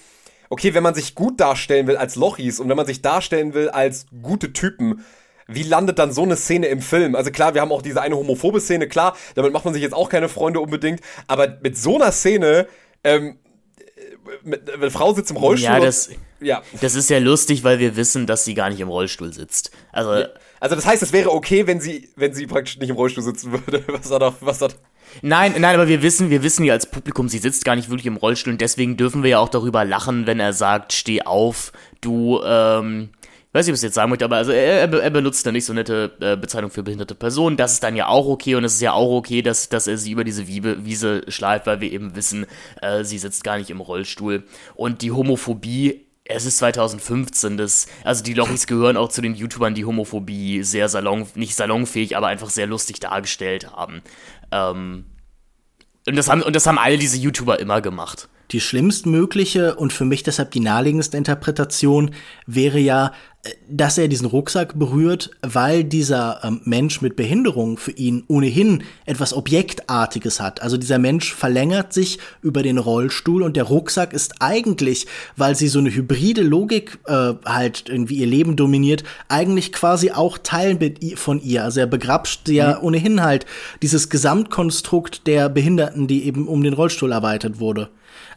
okay, wenn man sich gut darstellen will als Lochis und wenn man sich darstellen will als gute Typen, wie landet dann so eine Szene im Film? Also klar, wir haben auch diese eine homophobe Szene, klar, damit macht man sich jetzt auch keine Freunde unbedingt, aber mit so einer Szene, ähm, mit, eine Frau sitzt im Rollstuhl. Ja, das, ja. das ist ja lustig, weil wir wissen, dass sie gar nicht im Rollstuhl sitzt. Also, ja. Also das heißt, es wäre okay, wenn sie, wenn sie praktisch nicht im Rollstuhl sitzen würde. (laughs) Was hat er, was hat Nein, nein, aber wir wissen, wir wissen ja als Publikum, sie sitzt gar nicht wirklich im Rollstuhl und deswegen dürfen wir ja auch darüber lachen, wenn er sagt, steh auf, du, ähm, weiß nicht, was ich jetzt sagen möchte, aber also er, er, benutzt da nicht so nette äh, Bezeichnung für behinderte Personen. Das ist dann ja auch okay und es ist ja auch okay, dass, dass er sie über diese Wiebe, Wiese schleift, weil wir eben wissen, äh, sie sitzt gar nicht im Rollstuhl. Und die Homophobie es ist 2015, das, also die Lochis gehören auch zu den YouTubern, die Homophobie sehr salon, nicht salonfähig, aber einfach sehr lustig dargestellt haben. Ähm, und, das haben. und das haben all diese YouTuber immer gemacht. Die schlimmstmögliche und für mich deshalb die naheliegendste Interpretation wäre ja, dass er diesen Rucksack berührt, weil dieser ähm, Mensch mit Behinderung für ihn ohnehin etwas Objektartiges hat. Also dieser Mensch verlängert sich über den Rollstuhl und der Rucksack ist eigentlich, weil sie so eine hybride Logik äh, halt irgendwie ihr Leben dominiert, eigentlich quasi auch Teil von ihr. Also er begrapscht ja mhm. ohnehin halt dieses Gesamtkonstrukt der Behinderten, die eben um den Rollstuhl erweitert wurde.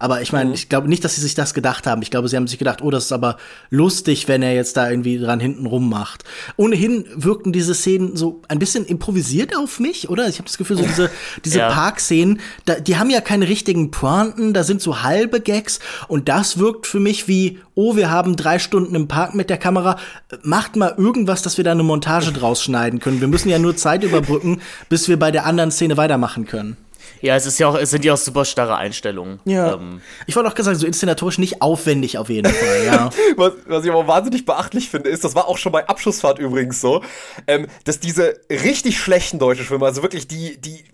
Aber ich meine, mhm. ich glaube nicht, dass sie sich das gedacht haben. Ich glaube, sie haben sich gedacht, oh, das ist aber lustig, wenn er jetzt da irgendwie dran hinten rummacht. Ohnehin wirkten diese Szenen so ein bisschen improvisiert auf mich, oder? Ich habe das Gefühl, so diese, diese ja. Parkszenen, da, die haben ja keine richtigen Pointen, da sind so halbe Gags und das wirkt für mich wie, oh, wir haben drei Stunden im Park mit der Kamera, macht mal irgendwas, dass wir da eine Montage draus schneiden können. Wir müssen ja nur Zeit überbrücken, bis wir bei der anderen Szene weitermachen können. Ja, es ist ja auch, es sind ja auch super starre Einstellungen. Ja. Ähm. Ich wollte auch gesagt, so inszenatorisch nicht aufwendig auf jeden Fall, ja. (laughs) was, was, ich aber wahnsinnig beachtlich finde, ist, das war auch schon bei Abschlussfahrt übrigens so, ähm, dass diese richtig schlechten deutschen Filme, also wirklich die, die,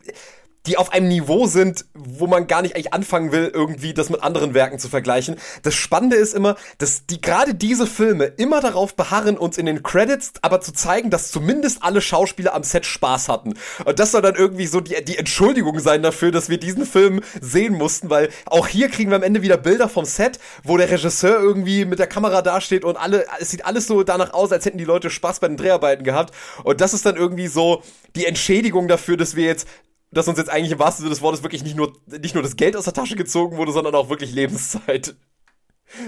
die auf einem Niveau sind, wo man gar nicht eigentlich anfangen will, irgendwie das mit anderen Werken zu vergleichen. Das Spannende ist immer, dass die gerade diese Filme immer darauf beharren, uns in den Credits aber zu zeigen, dass zumindest alle Schauspieler am Set Spaß hatten. Und das soll dann irgendwie so die, die Entschuldigung sein dafür, dass wir diesen Film sehen mussten, weil auch hier kriegen wir am Ende wieder Bilder vom Set, wo der Regisseur irgendwie mit der Kamera dasteht und alle, es sieht alles so danach aus, als hätten die Leute Spaß bei den Dreharbeiten gehabt. Und das ist dann irgendwie so die Entschädigung dafür, dass wir jetzt dass uns jetzt eigentlich im wahrsten Sinne des Wortes wirklich nicht nur, nicht nur das Geld aus der Tasche gezogen wurde, sondern auch wirklich Lebenszeit. (laughs)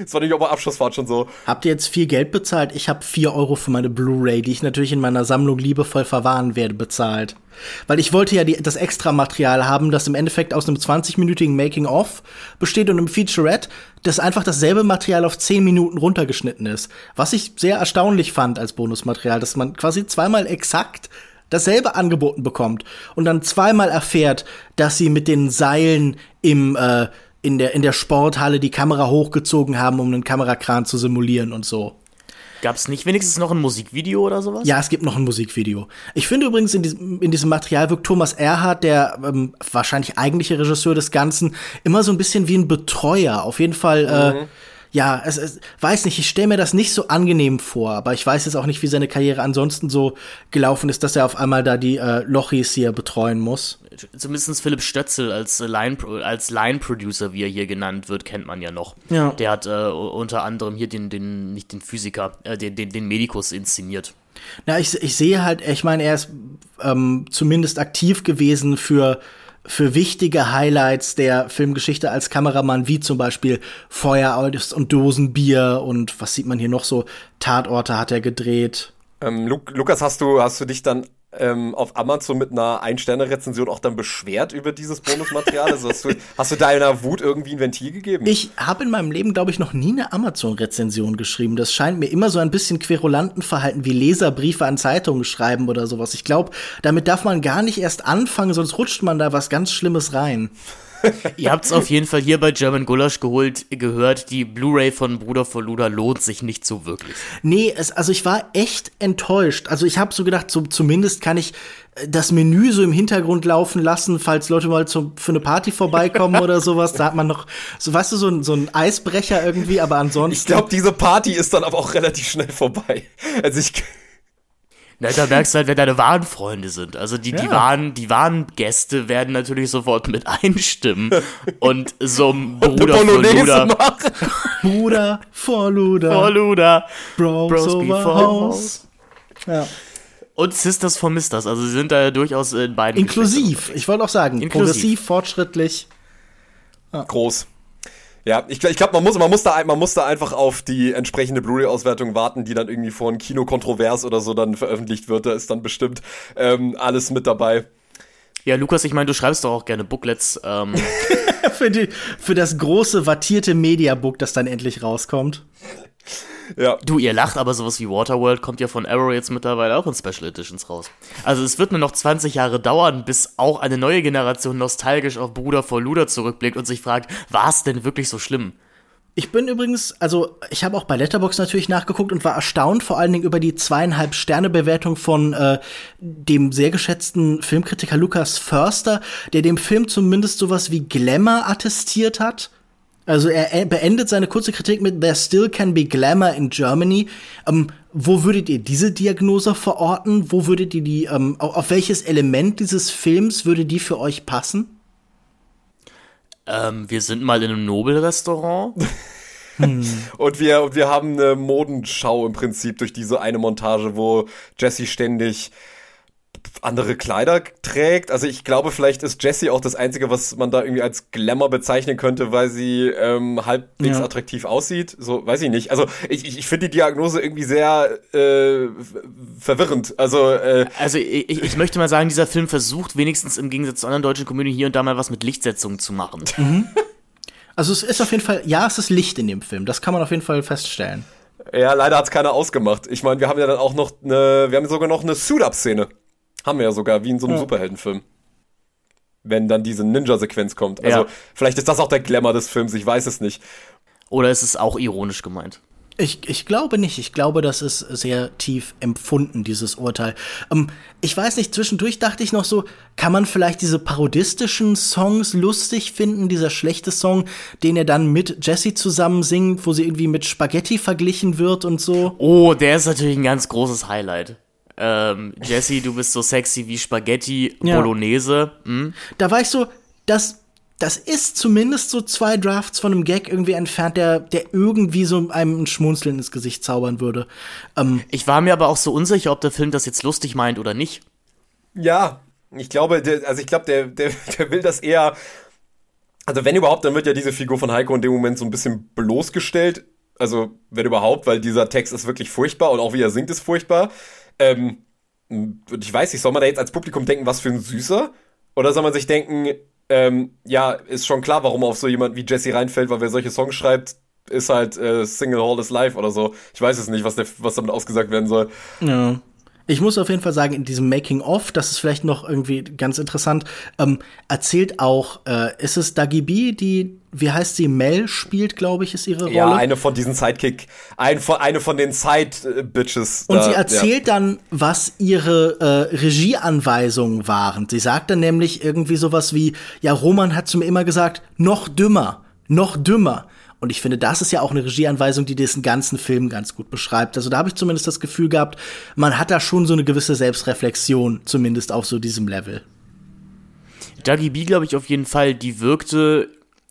Das war nämlich auch bei Abschlussfahrt schon so. Habt ihr jetzt viel Geld bezahlt? Ich habe vier Euro für meine Blu-ray, die ich natürlich in meiner Sammlung liebevoll verwahren werde, bezahlt. Weil ich wollte ja die, das Extra-Material haben, das im Endeffekt aus einem 20-minütigen Making-of besteht und einem Featurette, das einfach dasselbe Material auf 10 Minuten runtergeschnitten ist. Was ich sehr erstaunlich fand als Bonusmaterial, dass man quasi zweimal exakt dasselbe angeboten bekommt und dann zweimal erfährt, dass sie mit den Seilen im äh, in der in der Sporthalle die Kamera hochgezogen haben, um einen Kamerakran zu simulieren und so. Gab es nicht wenigstens noch ein Musikvideo oder sowas? Ja, es gibt noch ein Musikvideo. Ich finde übrigens, in diesem, in diesem Material wirkt Thomas Erhardt, der ähm, wahrscheinlich eigentliche Regisseur des Ganzen, immer so ein bisschen wie ein Betreuer. Auf jeden Fall äh, mhm. Äh, ja, es, es weiß nicht, ich stelle mir das nicht so angenehm vor, aber ich weiß jetzt auch nicht, wie seine Karriere ansonsten so gelaufen ist, dass er auf einmal da die äh, Lochis hier betreuen muss. Zumindest Philipp Stötzel als Line, als Line Producer, wie er hier genannt wird, kennt man ja noch. Ja. Der hat äh, unter anderem hier den, den, nicht den Physiker, äh, den, den, den Medikus inszeniert. Na, ich, ich sehe halt, ich meine, er ist ähm, zumindest aktiv gewesen für für wichtige Highlights der Filmgeschichte als Kameramann, wie zum Beispiel Feuer und Dosenbier und was sieht man hier noch so? Tatorte hat er gedreht. Ähm, Lukas, hast du, hast du dich dann ähm, auf Amazon mit einer Ein-Sterne-Rezension auch dann beschwert über dieses Bonusmaterial? Also hast du, hast du deiner Wut irgendwie ein Ventil gegeben? Ich habe in meinem Leben, glaube ich, noch nie eine Amazon-Rezension geschrieben. Das scheint mir immer so ein bisschen querulanten Verhalten wie Leserbriefe an Zeitungen schreiben oder sowas. Ich glaube, damit darf man gar nicht erst anfangen, sonst rutscht man da was ganz Schlimmes rein. Ihr habt es auf jeden Fall hier bei German Gulasch geholt, gehört, die Blu-ray von Bruder von Luda lohnt sich nicht so wirklich. Nee, es, also ich war echt enttäuscht. Also ich habe so gedacht, so, zumindest kann ich äh, das Menü so im Hintergrund laufen lassen, falls Leute mal zu, für eine Party vorbeikommen oder sowas. Da hat man noch, so weißt du, so ein, so ein Eisbrecher irgendwie, aber ansonsten. Ich glaube, diese Party ist dann aber auch relativ schnell vorbei. Also ich na, da merkst du halt, wer deine wahren Freunde sind. Also die, die, wahren, die wahren Gäste werden natürlich sofort mit einstimmen und so ein Bruder vor Luder. Bruder vor Luder. Vor Luder. Bros, Bros over House. Ja. Und Sisters for Misters. Also sie sind da ja durchaus in beiden. Inklusiv. Ich wollte auch sagen, Inklusiv. progressiv, fortschrittlich. Ja. Groß. Ja, ich, ich glaube, man muss, man, muss da, man muss da einfach auf die entsprechende Blu-ray-Auswertung warten, die dann irgendwie von Kino Kontrovers oder so dann veröffentlicht wird. Da ist dann bestimmt ähm, alles mit dabei. Ja, Lukas, ich meine, du schreibst doch auch gerne Booklets. Ähm. (laughs) für, die, für das große, wattierte Mediabook, das dann endlich rauskommt. Ja. Du, ihr lacht, aber sowas wie Waterworld kommt ja von Arrow jetzt mittlerweile auch in Special Editions raus. Also es wird nur noch 20 Jahre dauern, bis auch eine neue Generation nostalgisch auf Bruder vor Luder zurückblickt und sich fragt, war es denn wirklich so schlimm? Ich bin übrigens, also ich habe auch bei Letterbox natürlich nachgeguckt und war erstaunt vor allen Dingen über die zweieinhalb Sterne Bewertung von äh, dem sehr geschätzten Filmkritiker Lukas Förster, der dem Film zumindest sowas wie Glamour attestiert hat. Also er beendet seine kurze Kritik mit There still can be glamour in Germany. Ähm, wo würdet ihr diese Diagnose verorten? Wo würdet ihr die, ähm, auf welches Element dieses Films würde die für euch passen? Ähm, wir sind mal in einem Nobelrestaurant. hm. (laughs) Und wir, und wir haben eine Modenschau im Prinzip durch diese eine Montage, wo Jesse ständig andere Kleider trägt. Also ich glaube, vielleicht ist Jessie auch das Einzige, was man da irgendwie als Glamour bezeichnen könnte, weil sie ähm, halbwegs ja. attraktiv aussieht. So, weiß ich nicht. Also ich, ich, ich finde die Diagnose irgendwie sehr äh, verwirrend. Also, äh, also ich, ich möchte mal sagen, dieser Film versucht wenigstens im Gegensatz zu anderen deutschen Komödien hier und da mal was mit Lichtsetzungen zu machen. Mhm. Also es ist auf jeden Fall, ja, es ist Licht in dem Film. Das kann man auf jeden Fall feststellen. Ja, leider hat es keiner ausgemacht. Ich meine, wir haben ja dann auch noch eine, wir haben sogar noch eine Suit-Up-Szene. Haben wir ja sogar, wie in so einem ja. Superheldenfilm. Wenn dann diese Ninja-Sequenz kommt. Also, ja. vielleicht ist das auch der Glamour des Films, ich weiß es nicht. Oder ist es auch ironisch gemeint? Ich, ich glaube nicht. Ich glaube, das ist sehr tief empfunden, dieses Urteil. Ähm, ich weiß nicht, zwischendurch dachte ich noch so, kann man vielleicht diese parodistischen Songs lustig finden? Dieser schlechte Song, den er dann mit Jessie zusammen singt, wo sie irgendwie mit Spaghetti verglichen wird und so. Oh, der ist natürlich ein ganz großes Highlight ähm, Jesse, du bist so sexy wie Spaghetti ja. Bolognese. Hm? Da war ich so, das, das ist zumindest so zwei Drafts von einem Gag irgendwie entfernt, der, der irgendwie so einem ein Schmunzeln ins Gesicht zaubern würde. Ähm, ich war mir aber auch so unsicher, ob der Film das jetzt lustig meint oder nicht. Ja, ich glaube, der, also ich glaube, der, der, der will das eher. Also wenn überhaupt, dann wird ja diese Figur von Heiko in dem Moment so ein bisschen bloßgestellt. Also wenn überhaupt, weil dieser Text ist wirklich furchtbar und auch wie er singt ist furchtbar. Ähm, ich weiß nicht, soll man da jetzt als Publikum denken, was für ein Süßer? Oder soll man sich denken, ähm, ja, ist schon klar, warum auf so jemand wie Jesse reinfällt, weil wer solche Songs schreibt, ist halt äh, Single Hall is Life oder so. Ich weiß es nicht, was, der, was damit ausgesagt werden soll. Ja. Ich muss auf jeden Fall sagen, in diesem Making-of, das ist vielleicht noch irgendwie ganz interessant, ähm, erzählt auch, äh, ist es Dagi B, die, wie heißt sie, Mel spielt, glaube ich, ist ihre Rolle. Ja, eine von diesen Sidekick, ein von, eine von den Side-Bitches. Und da, sie erzählt ja. dann, was ihre äh, Regieanweisungen waren. Sie sagt dann nämlich irgendwie sowas wie, ja, Roman hat zu mir immer gesagt, noch dümmer, noch dümmer. Und ich finde, das ist ja auch eine Regieanweisung, die diesen ganzen Film ganz gut beschreibt. Also da habe ich zumindest das Gefühl gehabt, man hat da schon so eine gewisse Selbstreflexion, zumindest auf so diesem Level. Dougie B, glaube ich, auf jeden Fall, die wirkte,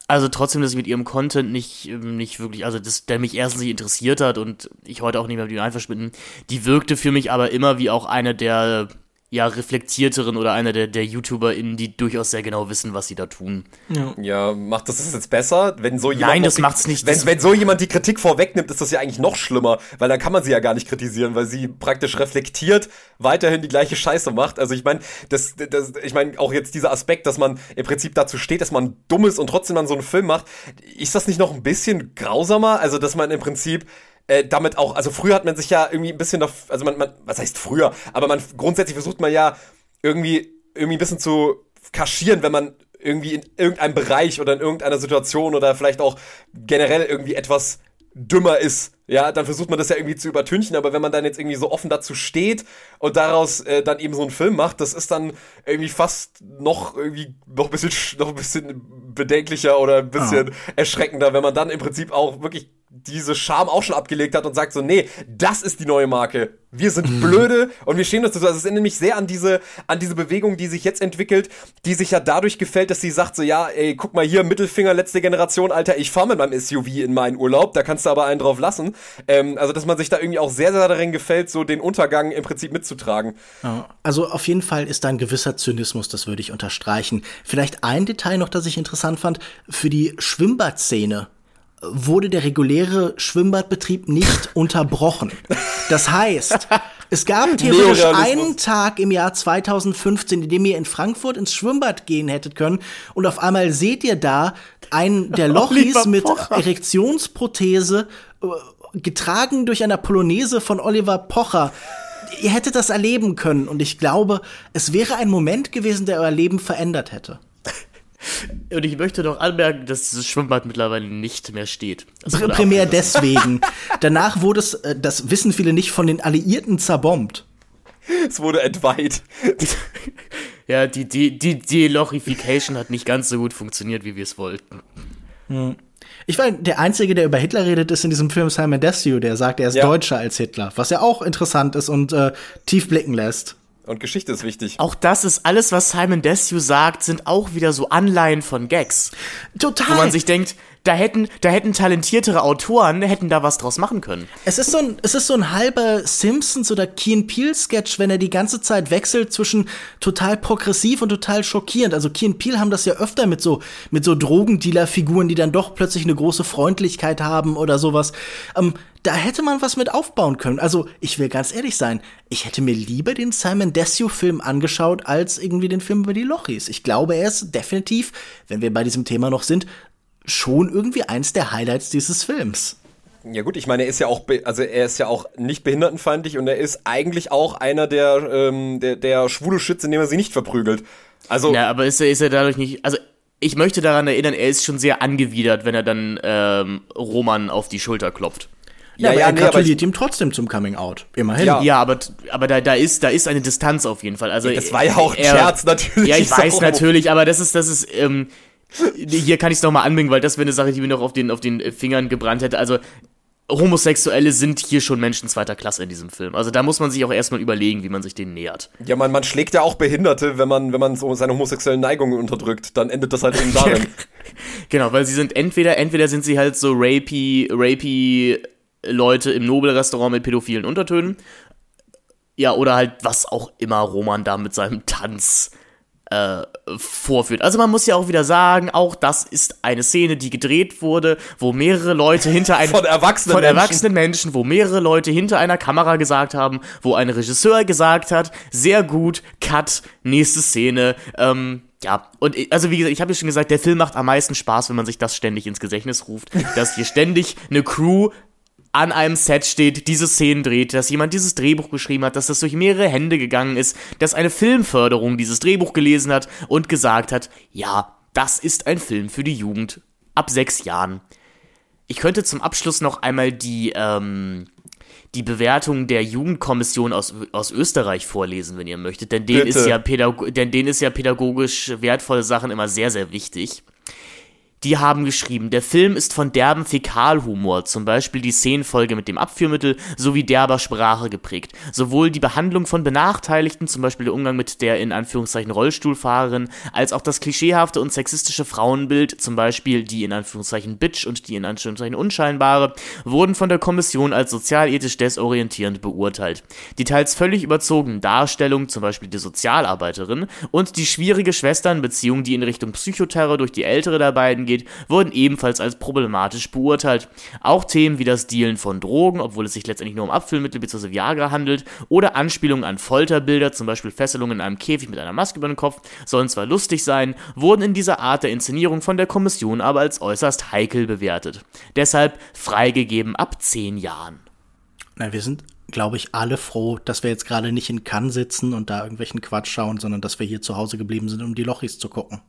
also trotzdem, dass sie mit ihrem Content nicht, ähm, nicht wirklich, also das, der mich erstens nicht interessiert hat und ich heute auch nicht mehr mit ihm einverschwinden, die wirkte für mich aber immer wie auch eine der ja, reflektierteren oder einer der, der YouTuberInnen, die durchaus sehr genau wissen, was sie da tun. Ja, macht das das jetzt besser? Wenn so jemand Nein, das die- macht's nicht. Wenn, Das- wenn so jemand die Kritik vorwegnimmt, ist das ja eigentlich noch schlimmer, weil dann kann man sie ja gar nicht kritisieren, weil sie praktisch reflektiert weiterhin die gleiche Scheiße macht. Also ich meine, das, das, ich meine auch jetzt dieser Aspekt, dass man im Prinzip dazu steht, dass man dumm ist und trotzdem dann so einen Film macht, ist das nicht noch ein bisschen grausamer? Also dass man im Prinzip äh, damit auch, also früher hat man sich ja irgendwie ein bisschen, daf- also man, man, was heißt früher, aber man grundsätzlich versucht man ja irgendwie, irgendwie ein bisschen zu kaschieren, wenn man irgendwie in irgendeinem Bereich oder in irgendeiner Situation oder vielleicht auch generell irgendwie etwas dümmer ist, ja, dann versucht man das ja irgendwie zu übertünchen, aber wenn man dann jetzt irgendwie so offen dazu steht und daraus äh, dann eben so einen Film macht, das ist dann irgendwie fast noch irgendwie noch ein bisschen sch- noch ein bisschen bedenklicher oder ein bisschen erschreckender, wenn man dann im Prinzip auch wirklich diese Scham auch schon abgelegt hat und sagt so, nee, das ist die neue Marke. Wir sind blöde und wir stehen dazu. Also es erinnert mich sehr an diese, an diese Bewegung, die sich jetzt entwickelt, die sich ja dadurch gefällt, dass sie sagt so, ja, ey, guck mal hier, Mittelfinger, letzte Generation, Alter, ich fahre mit meinem SUV in meinen Urlaub, da kannst du aber einen drauf lassen. Ähm, also, dass man sich da irgendwie auch sehr, sehr darin gefällt, so den Untergang im Prinzip mitzutragen. Also auf jeden Fall ist da ein gewisser Zynismus, das würde ich unterstreichen. Vielleicht ein Detail noch, das ich interessant fand. Für die Schwimmbadszene wurde der reguläre Schwimmbadbetrieb nicht (laughs) unterbrochen. Das heißt, es gab (laughs) theoretisch einen Tag im Jahr 2015, in dem ihr in Frankfurt ins Schwimmbad gehen hättet können und auf einmal seht ihr da einen der (laughs) Lochis mit Pocher. Erektionsprothese äh, getragen durch eine Polonaise von Oliver Pocher. Ihr hättet das erleben können und ich glaube, es wäre ein Moment gewesen, der euer Leben verändert hätte. Und ich möchte noch anmerken, dass dieses Schwimmbad mittlerweile nicht mehr steht. Das Pr primär deswegen. (laughs) Danach wurde es, äh, das wissen viele nicht, von den Alliierten zerbombt. Es wurde entweiht. Ja, die, die, die Delochification hat nicht ganz so gut funktioniert, wie wir es wollten. Ich war der Einzige, der über Hitler redet, ist in diesem Film Simon Desue, der sagt, er ist Ja. Deutscher als Hitler, was ja auch interessant ist und äh, tief blicken lässt. Und Geschichte ist wichtig. Auch das ist alles, was Simon Desue sagt, sind auch wieder so Anleihen von Gags. Total. Wo man sich denkt, da hätten, da hätten talentiertere Autoren, hätten da was draus machen können. Es ist so ein, es ist so ein halber Simpsons oder Key and Peele Sketch, wenn er die ganze Zeit wechselt zwischen total progressiv und total schockierend. Also Key and Peele haben das ja öfter mit so, mit so Drogendealer-Figuren, die dann doch plötzlich eine große Freundlichkeit haben oder sowas. Ähm, da hätte man was mit aufbauen können. Also, ich will ganz ehrlich sein, ich hätte mir lieber den Simon Desue-Film angeschaut, als irgendwie den Film über die Lochis. Ich glaube, er ist definitiv, wenn wir bei diesem Thema noch sind, schon irgendwie eins der Highlights dieses Films. Ja gut, ich meine, er ist ja auch, also er ist ja auch nicht behindertenfeindlich und er ist eigentlich auch einer der, ähm, der, der schwule Schütze, indem er sie nicht verprügelt. Also, Ja, aber ist er, ist er dadurch nicht. Also, ich möchte daran erinnern, er ist schon sehr angewidert, wenn er dann ähm, Roman auf die Schulter klopft. Ja, aber ja, er nee, aber gratuliert ihm trotzdem zum Coming Out. Immerhin. Ja. Ja, aber, aber da, da, ist, da ist eine Distanz auf jeden Fall. Also, das war ja auch ein er- Scherz, natürlich. Ja, ich (laughs) weiß auch- natürlich, aber das ist, das ist, ähm, hier kann ich es nochmal anbringen, weil das wäre eine Sache, die mir noch auf den, auf den Fingern gebrannt hätte. Also, Homosexuelle sind hier schon Menschen zweiter Klasse in diesem Film. Also da muss man sich auch erstmal überlegen, wie man sich denen nähert. Ja, man, man schlägt ja auch Behinderte, wenn man, wenn man so seine homosexuellen Neigungen unterdrückt. Dann endet das halt eben (laughs) darin. Genau, weil sie sind entweder, entweder sind sie halt so rapey, rapey Leute im Nobelrestaurant mit pädophilen Untertönen. Ja, oder halt was auch immer Roman da mit seinem Tanz äh, vorführt. Also man muss ja auch wieder sagen, auch das ist eine Szene, die gedreht wurde, wo mehrere Leute hinter einem (laughs) Von erwachsenen von Menschen. erwachsenen Menschen, wo mehrere Leute hinter einer Kamera gesagt haben, wo ein Regisseur gesagt hat, sehr gut, Cut, nächste Szene. Ähm, ja, und also wie gesagt, ich habe ja schon gesagt, der Film macht am meisten Spaß, wenn man sich das ständig ins Gedächtnis ruft, (laughs) dass hier ständig eine Crew an einem Set steht, diese Szenen dreht, dass jemand dieses Drehbuch geschrieben hat, dass das durch mehrere Hände gegangen ist, dass eine Filmförderung dieses Drehbuch gelesen hat und gesagt hat, ja, das ist ein Film für die Jugend ab sechs Jahren. Ich könnte zum Abschluss noch einmal die, ähm, die Bewertung der Jugendkommission aus, aus Österreich vorlesen, wenn ihr möchtet, denn denen Bitte. ist, ja pädago denn denen ist ja pädagogisch wertvolle Sachen immer sehr, sehr wichtig. Die haben geschrieben, der Film ist von derben Fäkalhumor, zum Beispiel die Szenenfolge mit dem Abführmittel, sowie derber Sprache geprägt. Sowohl die Behandlung von Benachteiligten, zum Beispiel der Umgang mit der in Anführungszeichen Rollstuhlfahrerin, als auch das klischeehafte und sexistische Frauenbild, zum Beispiel die in Anführungszeichen Bitch und die in Anführungszeichen Unscheinbare, wurden von der Kommission als sozialethisch desorientierend beurteilt. Die teils völlig überzogenen Darstellungen, zum Beispiel die Sozialarbeiterin, und die schwierige Schwesternbeziehung, die in Richtung Psychoterror durch die ältere der beiden geht, wurden ebenfalls als problematisch beurteilt. Auch Themen wie das Dealen von Drogen, obwohl es sich letztendlich nur um Abfüllmittel bzw. Viagra handelt, oder Anspielungen an Folterbilder, zum Beispiel Fesselungen in einem Käfig mit einer Maske über den Kopf, sollen zwar lustig sein, wurden in dieser Art der Inszenierung von der Kommission aber als äußerst heikel bewertet. Deshalb freigegeben ab 10 Jahren. Na, wir sind glaube ich, alle froh, dass wir jetzt gerade nicht in Cannes sitzen und da irgendwelchen Quatsch schauen, sondern dass wir hier zu Hause geblieben sind, um die Lochis zu gucken.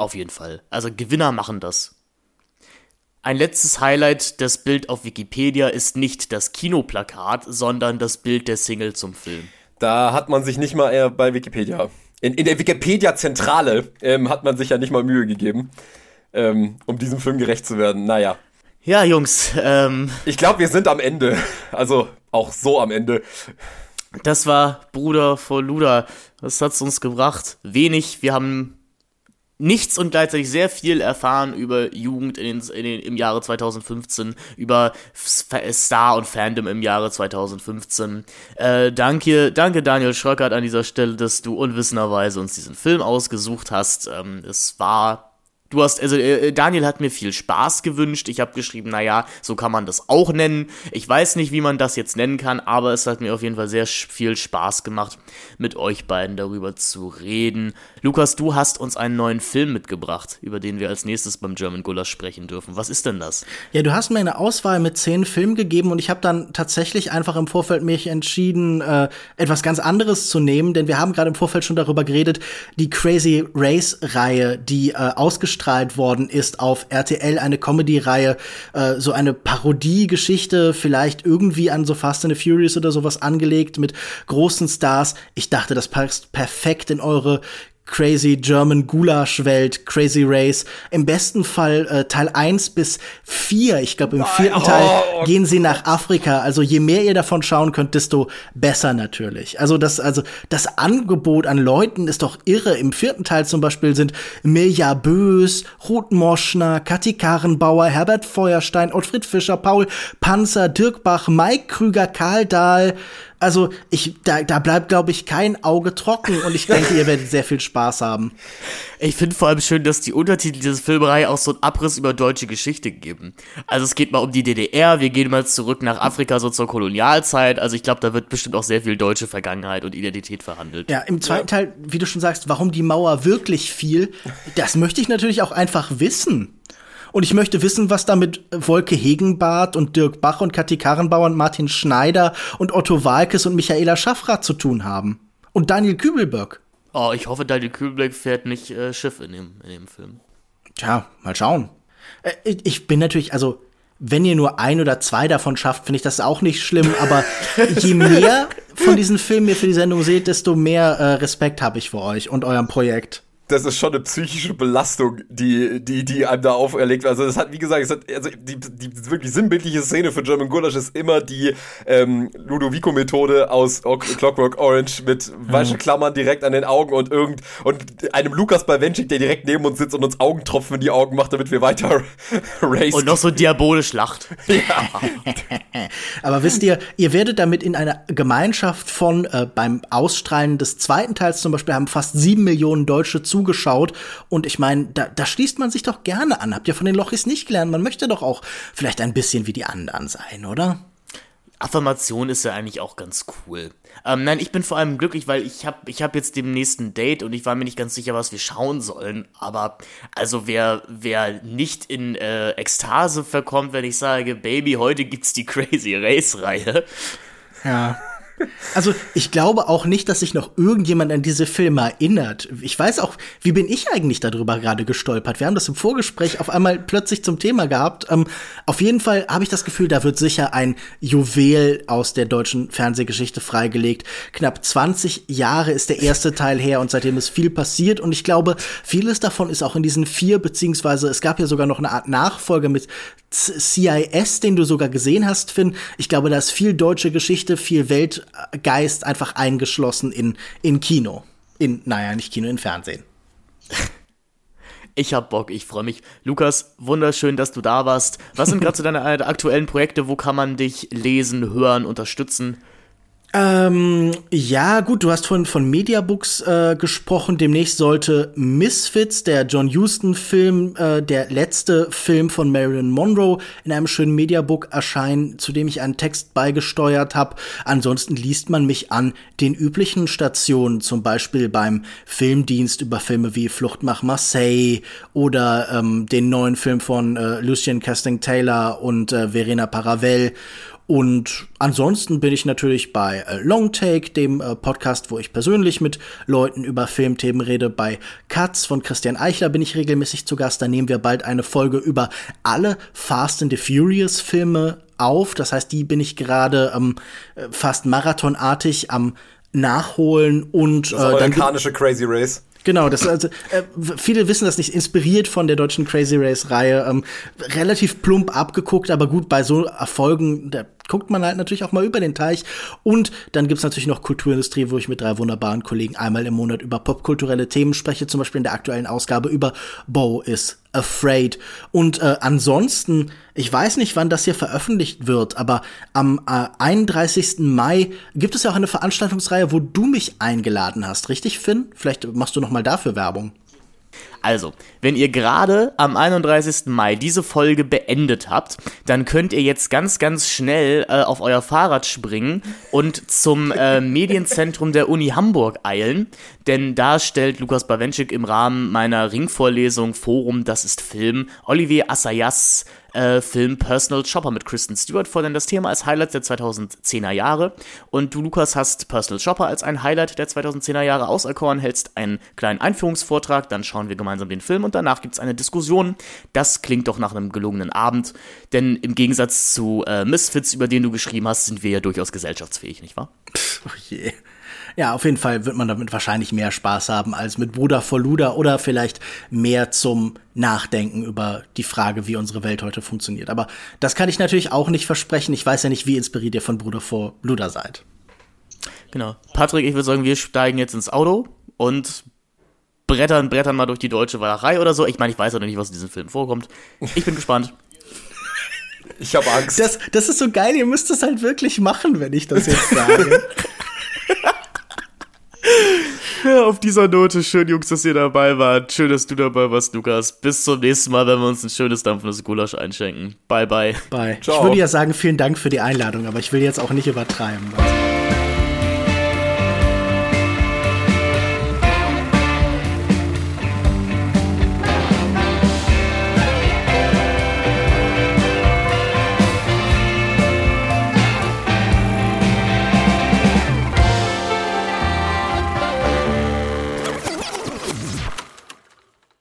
Auf jeden Fall. Also Gewinner machen das. Ein letztes Highlight, das Bild auf Wikipedia ist nicht das Kinoplakat, sondern das Bild der Single zum Film. Da hat man sich nicht mal eher bei Wikipedia. In, in der Wikipedia-Zentrale ähm, hat man sich ja nicht mal Mühe gegeben, ähm, um diesem Film gerecht zu werden. Naja. Ja, Jungs, ähm. Ich glaube, wir sind am Ende. Also auch so am Ende. Das war Bruder vor Luda. Was hat's uns gebracht? Wenig. Wir haben nichts und gleichzeitig sehr viel erfahren über Jugend in den, in im Jahre 2015, über Star und Fandom im Jahre 2015. Äh, danke, danke Daniel Schröckert an dieser Stelle, dass du unwissenderweise uns diesen Film ausgesucht hast. Ähm, es war Du hast, also äh, Daniel hat mir viel Spaß gewünscht. Ich habe geschrieben, naja, so kann man das auch nennen. Ich weiß nicht, wie man das jetzt nennen kann, aber es hat mir auf jeden Fall sehr viel Spaß gemacht, mit euch beiden darüber zu reden. Lukas, du hast uns einen neuen Film mitgebracht, über den wir als nächstes beim German Gulasch sprechen dürfen. Was ist denn das? Ja, du hast mir eine Auswahl mit zehn Filmen gegeben und ich habe dann tatsächlich einfach im Vorfeld mich entschieden, äh, etwas ganz anderes zu nehmen, denn wir haben gerade im Vorfeld schon darüber geredet, die Crazy Race-Reihe, die äh, ausgestrahlt ausgestrahlt worden ist auf RTL, eine Comedy-Reihe, äh, so eine Parodie-Geschichte, vielleicht irgendwie an so Fast and the Furious oder sowas angelegt mit großen Stars. Ich dachte, das passt perfekt in eure Crazy German Gulasch Welt, Crazy Race. Im besten Fall äh, Teil 1 bis 4. Ich glaube, im vierten Teil oh, gehen sie nach Afrika. Also je mehr ihr davon schauen könnt, desto besser natürlich. Also das, also das Angebot an Leuten ist doch irre. Im vierten Teil zum Beispiel sind Mirja Bös, Ruth Moschner, Kathi Karenbauer, Herbert Feuerstein, Ottfried Fischer, Paul Panzer, Dirk Bach, Mike Krüger, Karl Dahl, also ich, da, da bleibt, glaube ich, kein Auge trocken und ich denke, ihr werdet sehr viel Spaß haben. Ich finde vor allem schön, dass die Untertitel dieser Filmreihe auch so einen Abriss über deutsche Geschichte geben. Also es geht mal um die DDR, wir gehen mal zurück nach Afrika, so zur Kolonialzeit. Also ich glaube, da wird bestimmt auch sehr viel deutsche Vergangenheit und Identität verhandelt. Ja, im zweiten ja. Teil, wie du schon sagst, warum die Mauer wirklich fiel, das möchte ich natürlich auch einfach wissen. Und ich möchte wissen, was da mit Wolke Hegenbart und Dirk Bach und Kathi Karrenbauer und Martin Schneider und Otto Walkes und Michaela Schaffrath zu tun haben. Und Daniel Kübelberg. Oh, ich hoffe, Daniel Kübelberg fährt nicht äh, Schiff in dem, in dem Film. Tja, mal schauen. Äh, ich bin natürlich, also, wenn ihr nur ein oder zwei davon schafft, finde ich das auch nicht schlimm, aber (laughs) je mehr von diesen Filmen ihr für die Sendung seht, desto mehr äh, Respekt habe ich vor euch und eurem Projekt das ist schon eine psychische Belastung, die, die, die einem da auferlegt wird. Also das hat, wie gesagt, es hat, also die, die wirklich sinnbildliche Szene für German Gulasch ist immer die ähm, Ludovico-Methode aus o Clockwork Orange mit weichen Klammern direkt an den Augen und irgend und einem Lukas Bawenschik, der direkt neben uns sitzt und uns Augentropfen in die Augen macht, damit wir weiter (laughs) racen. Und noch so diabolisch lacht. ja. (laughs) Aber wisst ihr, ihr werdet damit in einer Gemeinschaft von äh, beim Ausstrahlen des zweiten Teils zum Beispiel haben fast sieben Millionen Deutsche zu zugeschaut. Und ich meine, da, da schließt man sich doch gerne an. Habt ihr von den Lochis nicht gelernt? Man möchte doch auch vielleicht ein bisschen wie die anderen sein, oder? Affirmation ist ja eigentlich auch ganz cool. Ähm, nein, ich bin vor allem glücklich, weil ich habe ich hab jetzt demnächst ein Date und ich war mir nicht ganz sicher, was wir schauen sollen. Aber also wer, wer nicht in äh, Ekstase verkommt, wenn ich sage, Baby, heute gibt's die Crazy Race-Reihe. Ja. Also ich glaube auch nicht, dass sich noch irgendjemand an diese Filme erinnert. Ich weiß auch, wie bin ich eigentlich darüber gerade gestolpert? Wir haben das im Vorgespräch auf einmal plötzlich zum Thema gehabt. Ähm, auf jeden Fall habe ich das Gefühl, da wird sicher ein Juwel aus der deutschen Fernsehgeschichte freigelegt. Knapp 20 Jahre ist der erste Teil her und seitdem ist viel passiert. Und ich glaube, vieles davon ist auch in diesen vier, beziehungsweise es gab ja sogar noch eine Art Nachfolge mit CIS, den du sogar gesehen hast, Finn. Ich glaube, da ist viel deutsche Geschichte, viel Weltgeist einfach eingeschlossen in, in Kino. In, naja, nicht Kino, in Fernsehen. Ich hab Bock, ich freue mich. Lukas, wunderschön, dass du da warst. Was sind (laughs) gerade so deine aktuellen Projekte? Wo kann man dich lesen, hören, unterstützen? Ähm, ja, gut, du hast von, von Mediabooks äh, gesprochen. Demnächst sollte Misfits, der John Huston-Film, äh, der letzte Film von Marilyn Monroe, in einem schönen Mediabook erscheinen, zu dem ich einen Text beigesteuert habe. Ansonsten liest man mich an den üblichen Stationen, zum Beispiel beim Filmdienst über Filme wie Flucht nach Marseille oder ähm, den neuen Film von äh, Lucien Casting Taylor und äh, Verena Paravel und ansonsten bin ich natürlich bei äh, Long Take, dem äh, Podcast, wo ich persönlich mit Leuten über Filmthemen rede. Bei Cuts von Christian Eichler bin ich regelmäßig zu Gast. Da nehmen wir bald eine Folge über alle Fast and the Furious Filme auf. Das heißt, die bin ich gerade ähm, äh, fast marathonartig am Nachholen und das äh, amerikanische Crazy Race. Genau, das also äh, viele wissen das nicht, inspiriert von der deutschen Crazy Race Reihe, ähm, relativ plump abgeguckt, aber gut bei so Erfolgen, da guckt man halt natürlich auch mal über den Teich. Und dann gibt's natürlich noch Kulturindustrie, wo ich mit drei wunderbaren Kollegen einmal im Monat über popkulturelle Themen spreche, zum Beispiel in der aktuellen Ausgabe über Bo is Afraid. Und äh, ansonsten, ich weiß nicht, wann das hier veröffentlicht wird, aber am äh, 31. Mai gibt es ja auch eine Veranstaltungsreihe, wo du mich eingeladen hast, richtig, Finn? Vielleicht machst du noch mal dafür Werbung. Also, wenn ihr gerade am 31. Mai diese Folge beendet habt, dann könnt ihr jetzt ganz, ganz schnell äh, auf euer Fahrrad springen und zum äh, Medienzentrum der Uni Hamburg eilen, denn da stellt Lukas Bawenschik im Rahmen meiner Ringvorlesung Forum Das ist Film Olivier Assayas äh, Film Personal Shopper mit Kristen Stewart vor, denn das Thema als Highlight der 2010er Jahre. Und du, Lukas, hast Personal Shopper als ein Highlight der 2010er Jahre auserkoren, hältst einen kleinen Einführungsvortrag, dann schauen wir gemeinsam den Film und danach gibt es eine Diskussion. Das klingt doch nach einem gelungenen Abend, denn im Gegensatz zu äh, Misfits, über den du geschrieben hast, sind wir ja durchaus gesellschaftsfähig, nicht wahr? Oh je. Ja, auf jeden Fall wird man damit wahrscheinlich mehr Spaß haben als mit Bruder vor Luder oder vielleicht mehr zum Nachdenken über die Frage, wie unsere Welt heute funktioniert. Aber das kann ich natürlich auch nicht versprechen. Ich weiß ja nicht, wie inspiriert ihr von Bruder vor Luder seid. Genau. Patrick, ich würde sagen, wir steigen jetzt ins Auto und brettern, brettern mal durch die deutsche Wallerei oder so. Ich meine, ich weiß ja noch nicht, was in diesem Film vorkommt. Ich bin gespannt. (laughs) Ich habe Angst. Das, das ist so geil, ihr müsst es halt wirklich machen, wenn ich das jetzt sage. (laughs) Ja, auf dieser Note, schön, Jungs, dass ihr dabei wart. Schön, dass du dabei warst, Lukas. Bis zum nächsten Mal, wenn wir uns ein schönes dampfendes Gulasch einschenken. Bye, bye. Bye. Ciao. Ich würde ja sagen, vielen Dank für die Einladung, aber ich will jetzt auch nicht übertreiben. Also.